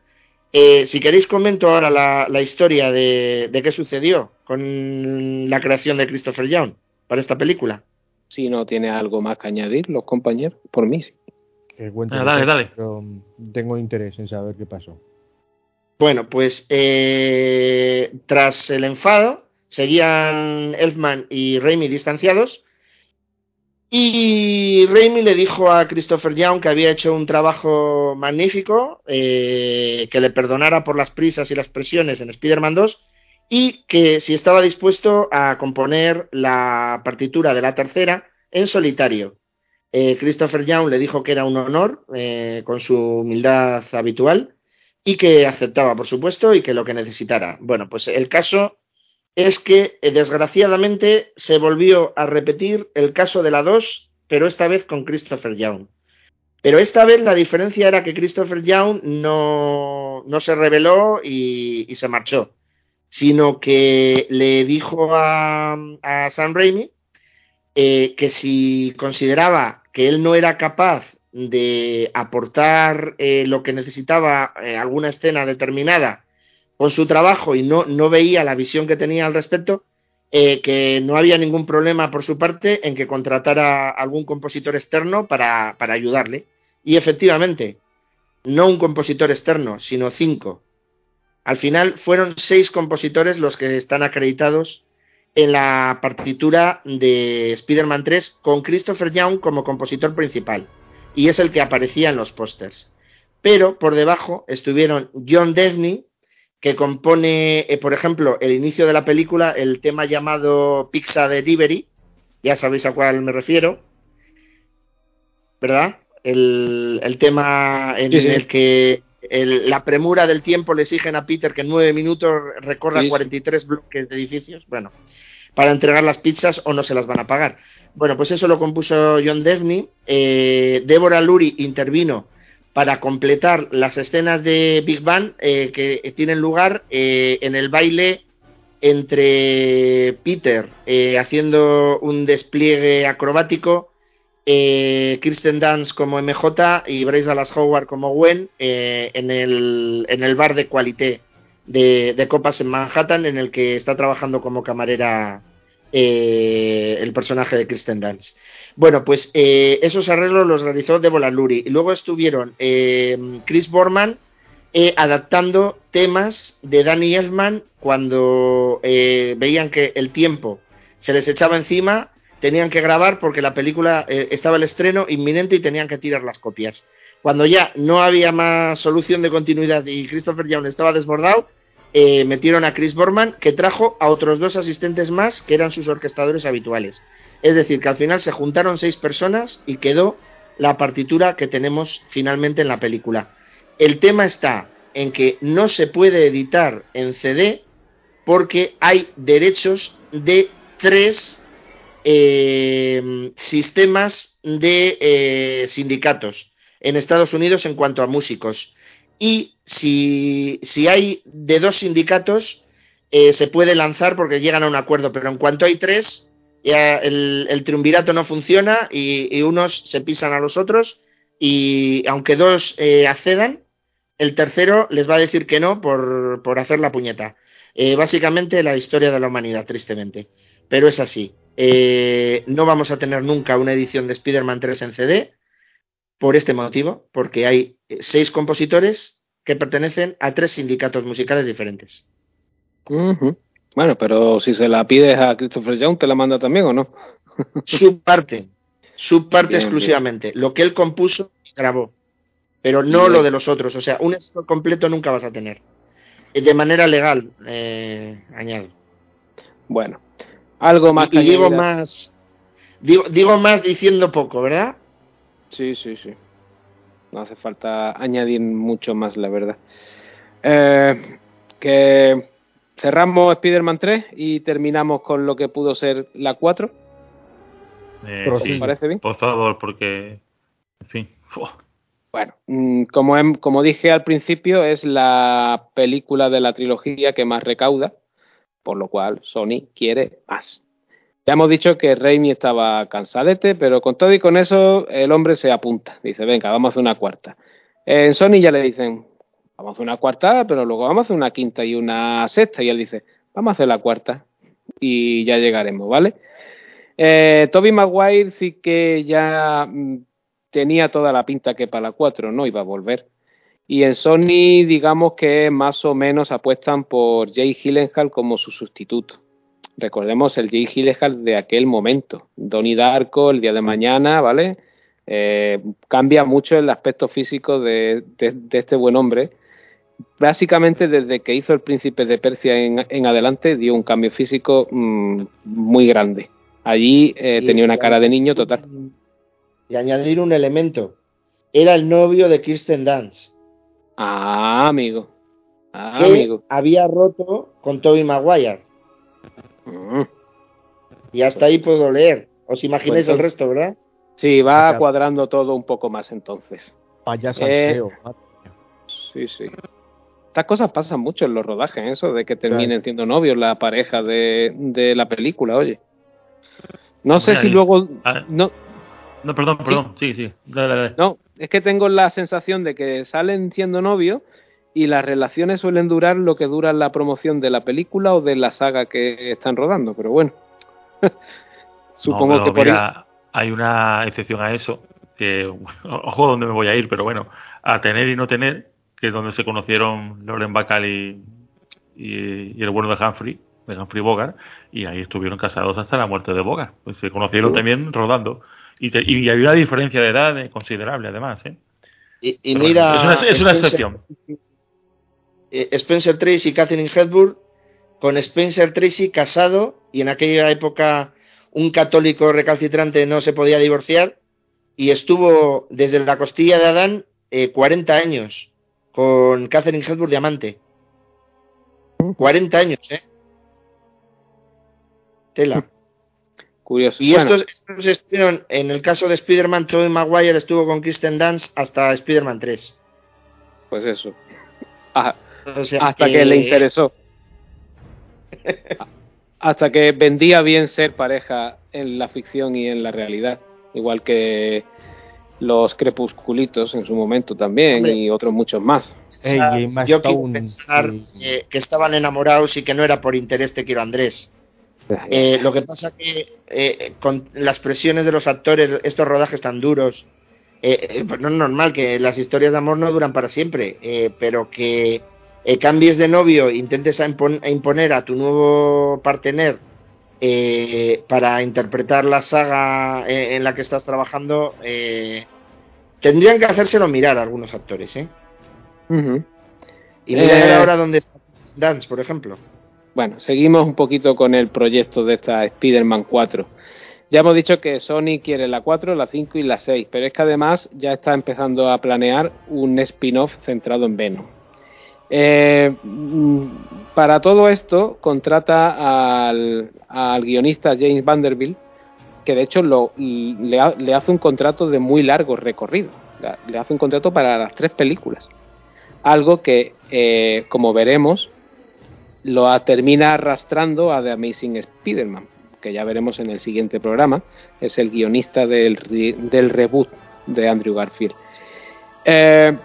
Eh, si queréis comento ahora la, la historia de, qué sucedió con la creación de Christopher Young para esta película. Si no tiene algo más que añadir, los compañeros, por mí sí. Ah, dale, dale. tengo interés en saber qué pasó. Bueno, pues eh, tras el enfado, Seguían Elfman y Raimi distanciados. Y Raimi le dijo a Christopher Young que había hecho un trabajo magnífico, eh, que le perdonara por las prisas y las presiones en Spider-Man 2 y que si estaba dispuesto a componer la partitura de la tercera en solitario. Eh, Christopher Young le dijo que era un honor, eh, con su humildad habitual, y que aceptaba, por supuesto, y que lo que necesitara. Bueno, pues el caso es que eh, desgraciadamente se volvió a repetir el caso de la 2, pero esta vez con Christopher Young. Pero esta vez la diferencia era que Christopher Young no, no se reveló y, se marchó, sino que le dijo a, a Sam Raimi eh, que si consideraba que él no era capaz de aportar eh, lo que necesitaba alguna escena determinada con su trabajo y no, no veía la visión que tenía al respecto, eh, que no había ningún problema por su parte en que contratara algún compositor externo para, para ayudarle. Y efectivamente, no un compositor externo, sino cinco. Al final fueron seis compositores los que están acreditados en la partitura de Spider-Man 3 con Christopher Young como compositor principal. Y es el que aparecía en los pósters. Pero por debajo estuvieron John Devney, que compone, eh, por ejemplo, el inicio de la película, el tema llamado Pizza Delivery, ya sabéis a cuál me refiero. ¿verdad? El, tema en el que la premura del tiempo le exigen a Peter que en nueve minutos recorra 43 bloques de edificios. Bueno, para entregar las pizzas o no se las van a pagar. Bueno, pues eso lo compuso John Devney. Eh, Deborah Lurie intervino para completar las escenas de Big Bang eh, que tienen lugar eh, en el baile entre Peter haciendo un despliegue acrobático eh, Kristen Dance como MJ y Bryce Dallas Howard como Gwen eh, en, el, bar de Qualité de, copas en Manhattan en el que está trabajando como camarera eh, el personaje de Kristen Dance. Bueno, pues esos arreglos los realizó Deborah Lurie y luego estuvieron Chris Borman adaptando temas de Danny Elfman cuando veían que el tiempo se les echaba encima tenían que grabar porque la película eh, estaba el estreno inminente y tenían que tirar las copias. Cuando ya no había más solución de continuidad y Christopher Young estaba desbordado, eh, metieron a Chris Borman, que trajo a otros dos asistentes más que eran sus orquestadores habituales. Es decir, que al final se juntaron seis personas y quedó la partitura que tenemos finalmente en la película. El tema está en que no se puede editar en CD porque hay derechos de tres eh, sistemas de eh, sindicatos en Estados Unidos en cuanto a músicos. Y si, si hay de dos sindicatos, eh, se puede lanzar porque llegan a un acuerdo, pero en cuanto hay tres, el, triunvirato no funciona y, unos se pisan a los otros y aunque dos accedan, el tercero les va a decir que no por, por hacer la puñeta. básicamente la historia de la humanidad, tristemente. Pero es así. Eh, no vamos a tener nunca una edición de Spider-Man 3 en CD por este motivo, porque hay eh, seis compositores que pertenecen a tres sindicatos musicales diferentes. Bueno, pero si se la pides a Christopher Young, ¿te la manda también o no? su parte, su parte exclusivamente. Lo que él compuso, grabó, pero no lo de los otros. O sea, un score completo nunca vas a tener. Eh, de manera legal, añado. Bueno, algo más. Y, digo más. Digo, más diciendo poco, ¿verdad? Sí, sí, sí. No hace falta añadir mucho más, la verdad. Eh, que cerramos Spider-Man 3 y terminamos con lo que pudo ser la 4. Eh, sí, parece bien? Por favor, porque. En fin. Bueno, mm, como, como dije al principio, es la película de la trilogía que más recauda por lo cual Sony quiere más. Ya hemos dicho que Raimi estaba cansadete, pero con todo y con eso el hombre se apunta. Dice, venga, vamos a hacer una cuarta. En Sony ya le dicen, vamos a hacer una cuarta, pero luego vamos a hacer una quinta y una sexta. Y él dice, vamos a hacer la cuarta y ya llegaremos, ¿vale? Eh, Toby Maguire sí que ya mm, tenía toda la pinta que para la cuatro no iba a volver. Y en Sony, digamos que más o menos apuestan por Jay Gyllenhaal como su sustituto. Recordemos el Jay Gyllenhaal de aquel momento. Donnie Darko, el día de mañana, ¿vale? Eh, cambia mucho el aspecto físico de, este buen hombre. Básicamente, desde que hizo el Príncipe de Persia en, adelante, dio un cambio físico mm, muy grande. Allí eh, tenía una cara de niño total. Y añadir un elemento. Era el novio de Kirsten Dance. Ah, amigo. Ah, amigo. Había roto con Toby Maguire. Mm. Y hasta ahí puedo leer. Os imagináis el resto, ¿verdad? Sí, va cuadrando todo un poco más entonces. Vaya eh, sí, sí. Estas cosas pasan mucho en los rodajes, eso de que terminen siendo novios la pareja de, la película, oye. No sé si luego... Ah, no, no, perdón, perdón, sí, sí. No, es que tengo la sensación de que salen siendo novios y las relaciones suelen durar lo que dura la promoción de la película o de la saga que están rodando, pero bueno. Supongo que por hay una excepción a eso, que ojo dónde me voy a ir, pero bueno, a tener y no tener, que es donde se conocieron Loren Bacall y, y, el bueno de Humphrey, de Humphrey Bogart, y ahí estuvieron casados hasta la muerte de Bogart. Pues se conocieron también rodando. Y, y había una diferencia de edad considerable, además. ¿eh? Y, mira. es una, excepción. Eh, Spencer Tracy y Catherine Hepburn, con Spencer Tracy casado, y en aquella época un católico recalcitrante no se podía divorciar, y estuvo desde la costilla de Adán 40 años con Catherine Hepburn Diamante. 40 años, ¿eh? Tela. Curioso. Y estos, estuvieron, en el caso de Spider-Man, Tobey Maguire estuvo con Kristen Dance hasta Spider-Man 3. Pues eso. hasta que... le interesó. hasta que vendía bien ser pareja en la ficción y en la realidad. Igual que los crepusculitos en su momento también y otros muchos más. yo quiero pensar que, estaban enamorados y que no era por interés te quiero Andrés. Eh, lo que pasa que eh, con las presiones de los actores, estos rodajes tan duros, eh, pues no es normal que las historias de amor no duran para siempre, pero que cambies de novio, intentes imponer a tu nuevo partener para interpretar la saga en, la que estás trabajando, tendrían que hacérselo mirar a algunos actores, ¿eh? Y mirar ahora dónde está Dance, por ejemplo. Bueno, seguimos un poquito con el proyecto de esta Spider-Man 4. Ya hemos dicho que Sony quiere la 4, la 5 y la 6, pero es que además ya está empezando a planear un spin-off centrado en Venom. Eh, mm, para todo esto contrata al, guionista James Vanderbilt, que de hecho le, hace un contrato de muy largo recorrido. Le hace un contrato para las tres películas. Algo que, eh, como veremos, lo termina arrastrando a The Amazing Spider-Man, que ya veremos en el siguiente programa. Es el guionista del, del reboot de Andrew Garfield. Eh,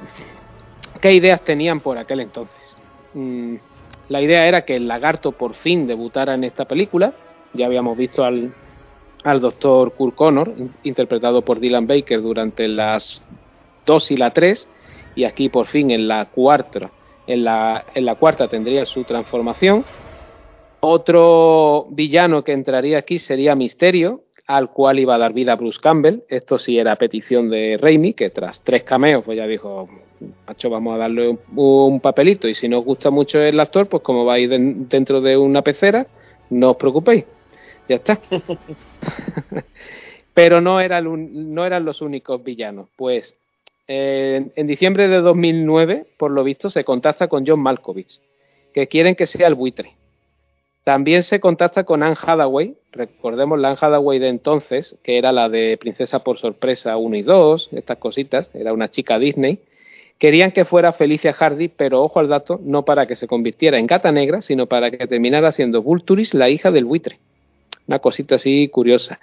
¿Qué ideas tenían por aquel entonces? Mm, la idea era que el lagarto por fin debutara en esta película. Ya habíamos visto al, al doctor Kurt Connor, interpretado por Dylan Baker durante las 2 y la 3, y aquí por fin en la 4 en la, en la cuarta tendría su transformación. Otro villano que entraría aquí sería Misterio, al cual iba a dar vida Bruce Campbell. Esto sí era petición de Raimi, que tras tres cameos, pues ya dijo, macho, vamos a darle un, papelito. Y si no os gusta mucho el actor, pues como vais dentro de una pecera, no os preocupéis. Ya está. Pero no, era no eran los únicos villanos. Pues en diciembre de 2009, por lo visto, se contacta con John Malkovich, que quieren que sea el buitre. También se contacta con Anne Hathaway, recordemos la Anne Hathaway de entonces, que era la de Princesa por Sorpresa 1 y 2, estas cositas, era una chica Disney. Querían que fuera Felicia Hardy, pero ojo al dato, no para que se convirtiera en gata negra, sino para que terminara siendo Vulturis, la hija del buitre. Una cosita así curiosa.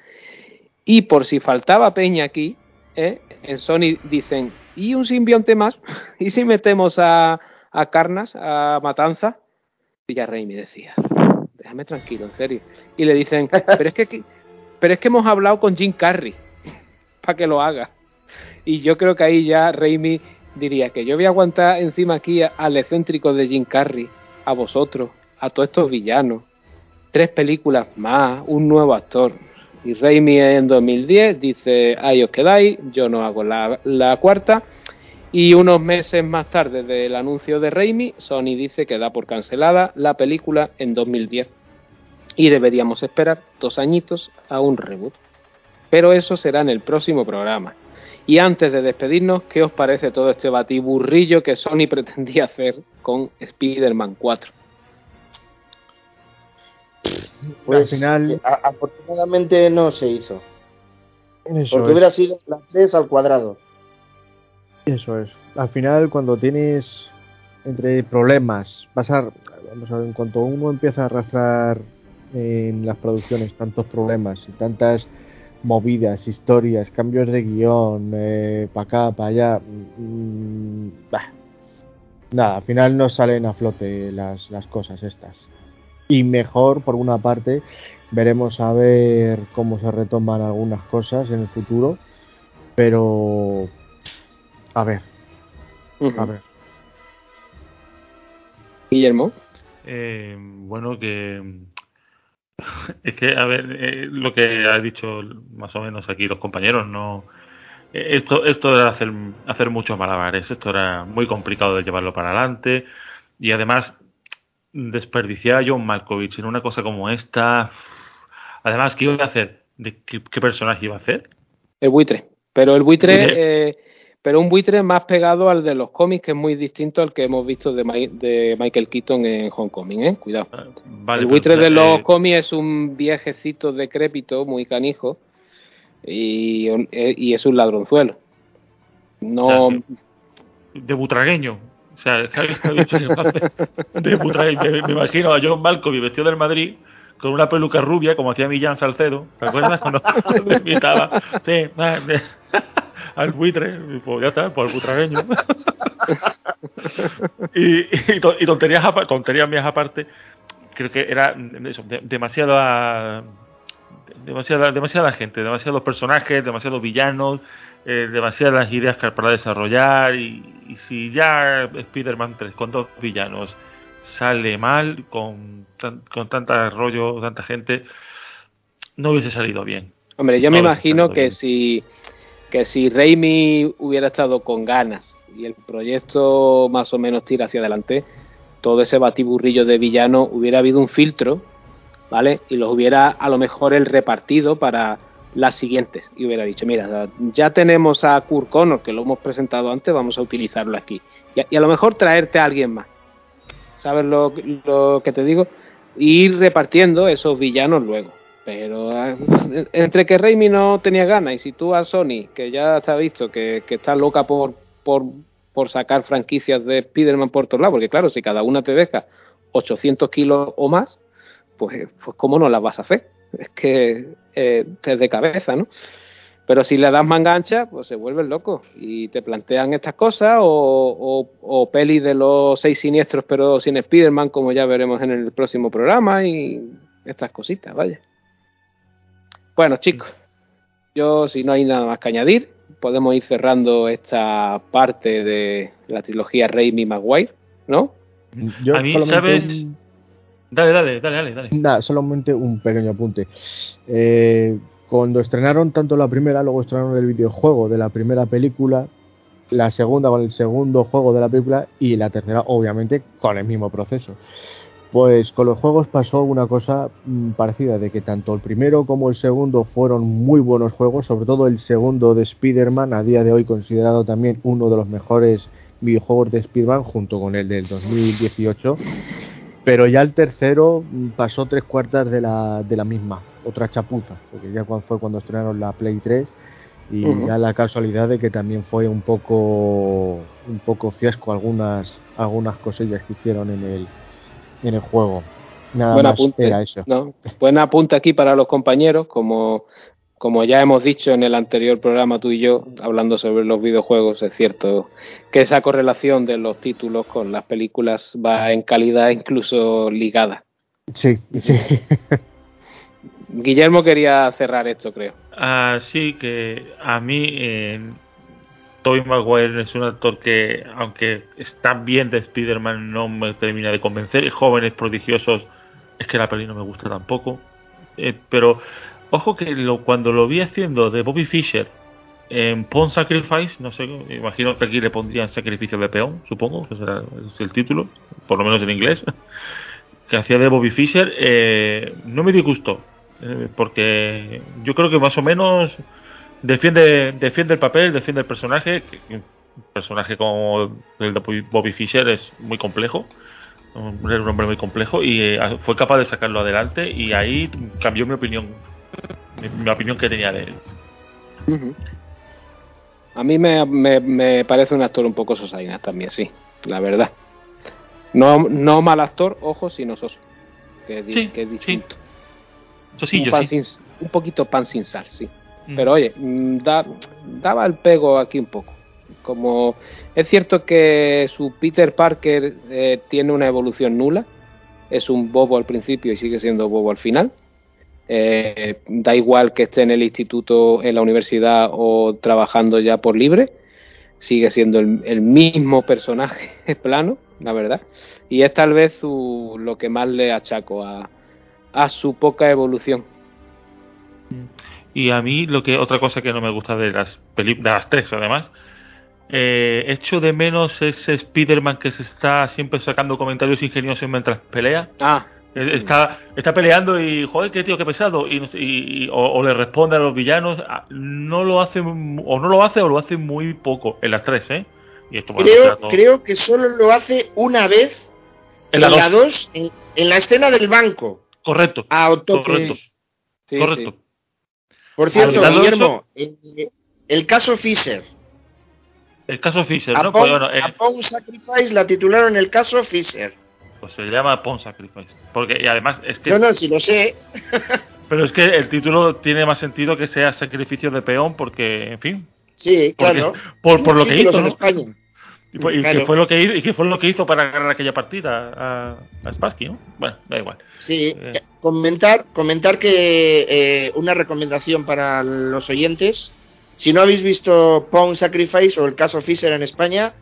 Y por si faltaba peña aquí, ¿eh? en Sony dicen, ¿y un simbionte más? ¿Y si metemos a, a Carnas, a Matanza? Y ya Raimi decía, déjame tranquilo, en serio. Y le dicen, pero es que, pero es que hemos hablado con Jim Carrey para que lo haga. Y yo creo que ahí ya Raimi diría que yo voy a aguantar encima aquí al excéntrico de Jim Carrey, a vosotros, a todos estos villanos, tres películas más, un nuevo actor. Y Raimi en 2010 dice, ahí os quedáis, yo no hago la, la cuarta. Y unos meses más tarde del anuncio de Raimi, Sony dice que da por cancelada la película en 2010. Y deberíamos esperar dos añitos a un reboot. Pero eso será en el próximo programa. Y antes de despedirnos, ¿qué os parece todo este batiburrillo que Sony pretendía hacer con Spider-Man 4? Pues al final. afortunadamente no se hizo. porque hubiera sido la 3 al cuadrado. Eso es. Al final, cuando tienes entre problemas, pasar. Vamos a ver, en cuanto uno empieza a arrastrar en las producciones tantos problemas y tantas movidas, historias, cambios de guion, eh, para acá, para allá. Mm, nada, al final no salen a flote las, las cosas estas. Y mejor por una parte veremos a ver cómo se retoman algunas cosas en el futuro pero a ver a ver. Guillermo. Eh, bueno que es que a ver eh, lo que ha dicho más o menos aquí los compañeros no eh, esto esto era hacer hacer muchos malabares esto era muy complicado de llevarlo para adelante y además desperdiciar a John Malkovich en una cosa como esta. Además, ¿qué iba a hacer? ¿De qué, personaje iba a hacer? El buitre. Pero el buitre, eh, pero un buitre más pegado al de los cómics, que es muy distinto al que hemos visto de, de Michael Keaton en Homecoming, ¿eh? Cuidado. Ah, el buitre de los cómics es un viejecito decrépito, muy canijo, y, y es un ladronzuelo. No. de butragueño. O sea, de butragueño. Me, imagino a John Malkovich vestido del Madrid con una peluca rubia, como hacía Millán Salcedo. ¿Te acuerdas cuando le invitaba? Sí, al buitre, pues ya está, por el butragueño. y, y, tonterías, tonterías mías aparte, creo que era eso, demasiada, demasiada, demasiada gente, demasiados personajes, demasiados villanos, eh, demasiadas ideas para desarrollar. Y, si ya Spider-Man 3 con dos villanos sale mal, con, con tanta rollo, tanta gente, no hubiese salido bien. Hombre, yo me imagino que si que si Raimi hubiera estado con ganas y el proyecto más o menos tira hacia adelante, todo ese batiburrillo de villano hubiera habido un filtro, ¿vale? Y los hubiera a lo mejor el repartido para las siguientes. Y hubiera dicho, mira, ya tenemos a Kurt que lo hemos presentado antes, vamos a utilizarlo aquí. Y a, lo mejor traerte a alguien más. ¿Sabes lo, lo que te digo? Y ir repartiendo esos villanos luego. Pero ah, entre que Raimi no tenía ganas y si tú a Sony, que ya está visto que, está loca por, por, por sacar franquicias de Spider-Man por todos lados, porque claro, si cada una te deja 800 kilos o más, pues, pues ¿cómo no las vas a hacer? Es que eh, te de cabeza, ¿no? Pero si le das mangancha, pues se vuelven locos y te plantean estas cosas o, o, peli de los seis siniestros pero sin Spider-Man, como ya veremos en el próximo programa y estas cositas, vaya. Bueno, chicos, yo si no hay nada más que añadir, podemos ir cerrando esta parte de la trilogía Raimi Maguire, ¿no? Yo a mí, ¿sabes? Dale, dale, dale, dale. dale. Nada, solamente un pequeño apunte. Eh, cuando estrenaron tanto la primera, luego estrenaron el videojuego de la primera película, la segunda con el segundo juego de la película y la tercera, obviamente, con el mismo proceso. Pues con los juegos pasó una cosa mm, parecida, de que tanto el primero como el segundo fueron muy buenos juegos, sobre todo el segundo de Spider-Man, a día de hoy considerado también uno de los mejores videojuegos de Spider-Man, junto con el del 2018. Pero ya el tercero mm, pasó tres cuartas de la, de la misma, otra chapuza, porque ya fue cuando estrenaron la Play 3 y ya la casualidad de que también fue un poco un poco fiasco algunas algunas cosillas que hicieron en el en el juego. Nada Buen apunte, era eso. Buen apunte aquí para los compañeros, como, como ya hemos dicho en el anterior programa tú y yo, hablando sobre los videojuegos, es cierto que esa correlación de los títulos con las películas va en calidad incluso ligada. Sí, sí. Guillermo quería cerrar esto, creo. Ah, sí, que a mí eh, Tobey Maguire es un actor que, aunque está bien de Spider-Man, no me termina de convencer. Jóvenes prodigiosos, es que la peli no me gusta tampoco. Eh, pero, ojo que lo, cuando lo vi haciendo de Bobby Fischer en Pawn Sacrifice, no sé, imagino que aquí le pondrían Sacrificio de Peón, supongo, que será es el título, por lo menos en inglés, que hacía de Bobby Fischer, eh, no me disgustó, eh, porque yo creo que más o menos defiende defiende el papel, defiende el personaje. Un personaje como el de Bobby Fischer es muy complejo. Un, un hombre muy complejo y eh, fue capaz de sacarlo adelante y ahí cambió mi opinión mi, opinión que tenía de él. A mí me, me, parece un actor un poco sosainas también sí la verdad. No no mal actor ojo sino soso que, es distinto. Un, un poquito pan sin sal sí pero oye, mm, da, daba el pego aquí un poco. Como es cierto que su Peter Parker eh, tiene una evolución nula, es un bobo al principio y sigue siendo bobo al final. Eh, da igual que esté en el instituto, en la universidad o trabajando ya por libre, sigue siendo el, mismo personaje plano, la verdad. Y es tal vez lo que más le achaco a, a su poca evolución. Y a mí, lo que otra cosa que no me gusta de las películas, de las tres además, eh, echo de menos ese Spider-Man que se está siempre sacando comentarios ingeniosos mientras pelea. Ah, Eh, está, está peleando y, joder, qué tío, qué pesado. Y, o, le responde a los villanos. Ah, no lo hace, o no lo hace, o lo hace muy poco en las tres, ¿eh? Y esto, creo, creo que solo lo hace una vez en la 2, en, la escena del banco. Correcto. A Correcto. Correcto. Por cierto, Guillermo, el, caso Fisher. El caso Fisher, ¿no? Pues, Upon, Sacrifice la titularon el caso Fisher. Pues se llama Pon Sacrifice. Porque, y además es que. No, no, si lo sé. pero es que el título tiene más sentido que sea Sacrificio de Peón, porque, en fin. Sí, claro. Por, por lo que hizo. En España. Y, qué fue lo que hizo, y qué fue lo que hizo para ganar aquella partida a, a Spassky, ¿no? Bueno, da igual. Sí, eh. comentar, comentar que eh, una recomendación para los oyentes. Si no habéis visto Pawn Sacrifice o el caso Fisher en España,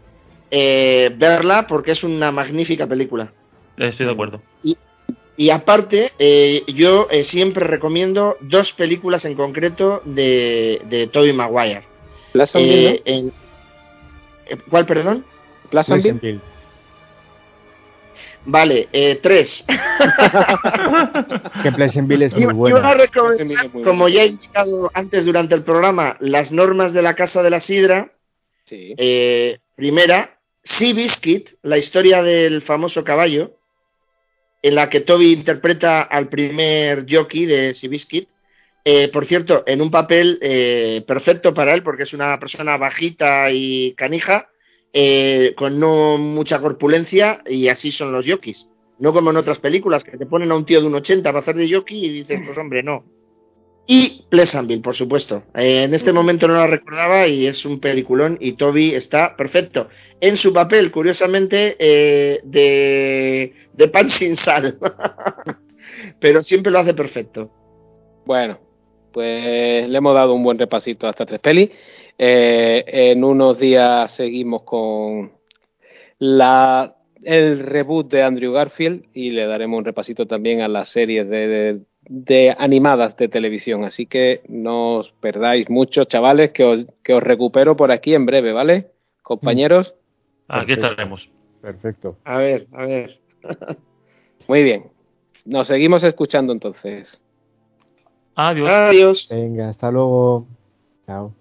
eh, verla porque es una magnífica película. Estoy de acuerdo. Y, y aparte, yo siempre recomiendo dos películas en concreto de, de Tobey Maguire. ¿Las eh, ¿Cuál, perdón? Pleasantville. Vale, eh, tres. que Pleasantville es muy buena. como ya he indicado antes durante el programa, las normas de la Casa de la Sidra. Sí. Eh, primera, Sea Biscuit, la historia del famoso caballo, en la que Toby interpreta al primer jockey de Sea Biscuit. Eh, por cierto, en un papel eh, perfecto para él, porque es una persona bajita y canija, eh, con no mucha corpulencia, y así son los jockeys. No como en otras películas, que te ponen a un tío de un 80 para hacer de jockey y dices, pues hombre, no. Y Pleasantville, por supuesto. en este momento no la recordaba y es un peliculón y Toby está perfecto. En su papel, curiosamente, de, de pan sin sal. Pero siempre lo hace perfecto. Bueno, pues le hemos dado un buen repasito a estas tres pelis. Eh, en unos días seguimos con la, el reboot de Andrew Garfield y le daremos un repasito también a las series de, de, animadas de televisión. Así que no os perdáis mucho, chavales, que os, que os recupero por aquí en breve, ¿vale? Compañeros. Aquí estaremos. Perfecto. A ver, a ver. Muy bien. Nos seguimos escuchando entonces. Adiós. Adiós. Venga, hasta luego. Chao.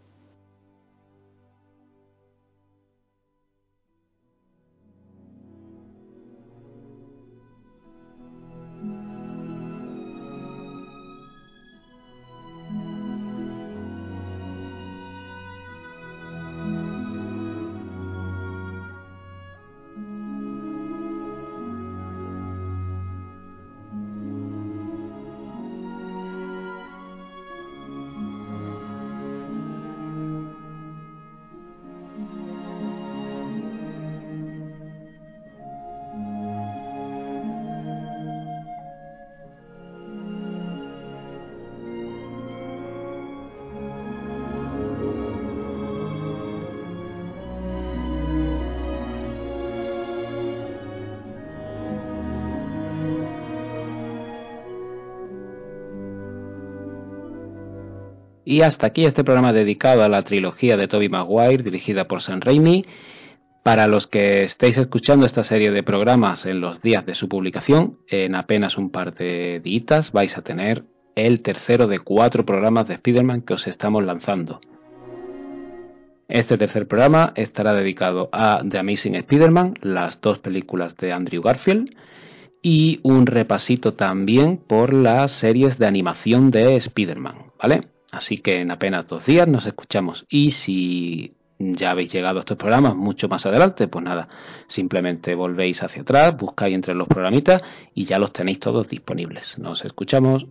Y hasta aquí este programa dedicado a la trilogía de Toby Maguire dirigida por Sam Raimi. Para los que estéis escuchando esta serie de programas en los días de su publicación, en apenas un par de días vais a tener el tercero de cuatro programas de Spider-Man que os estamos lanzando. Este tercer programa estará dedicado a The Amazing Spider-Man, las dos películas de Andrew Garfield, y un repasito también por las series de animación de Spider-Man, ¿vale? Así que en apenas dos días nos escuchamos. Y si ya habéis llegado a estos programas mucho más adelante, pues nada, simplemente volvéis hacia atrás, buscáis entre los programitas y ya los tenéis todos disponibles. Nos escuchamos.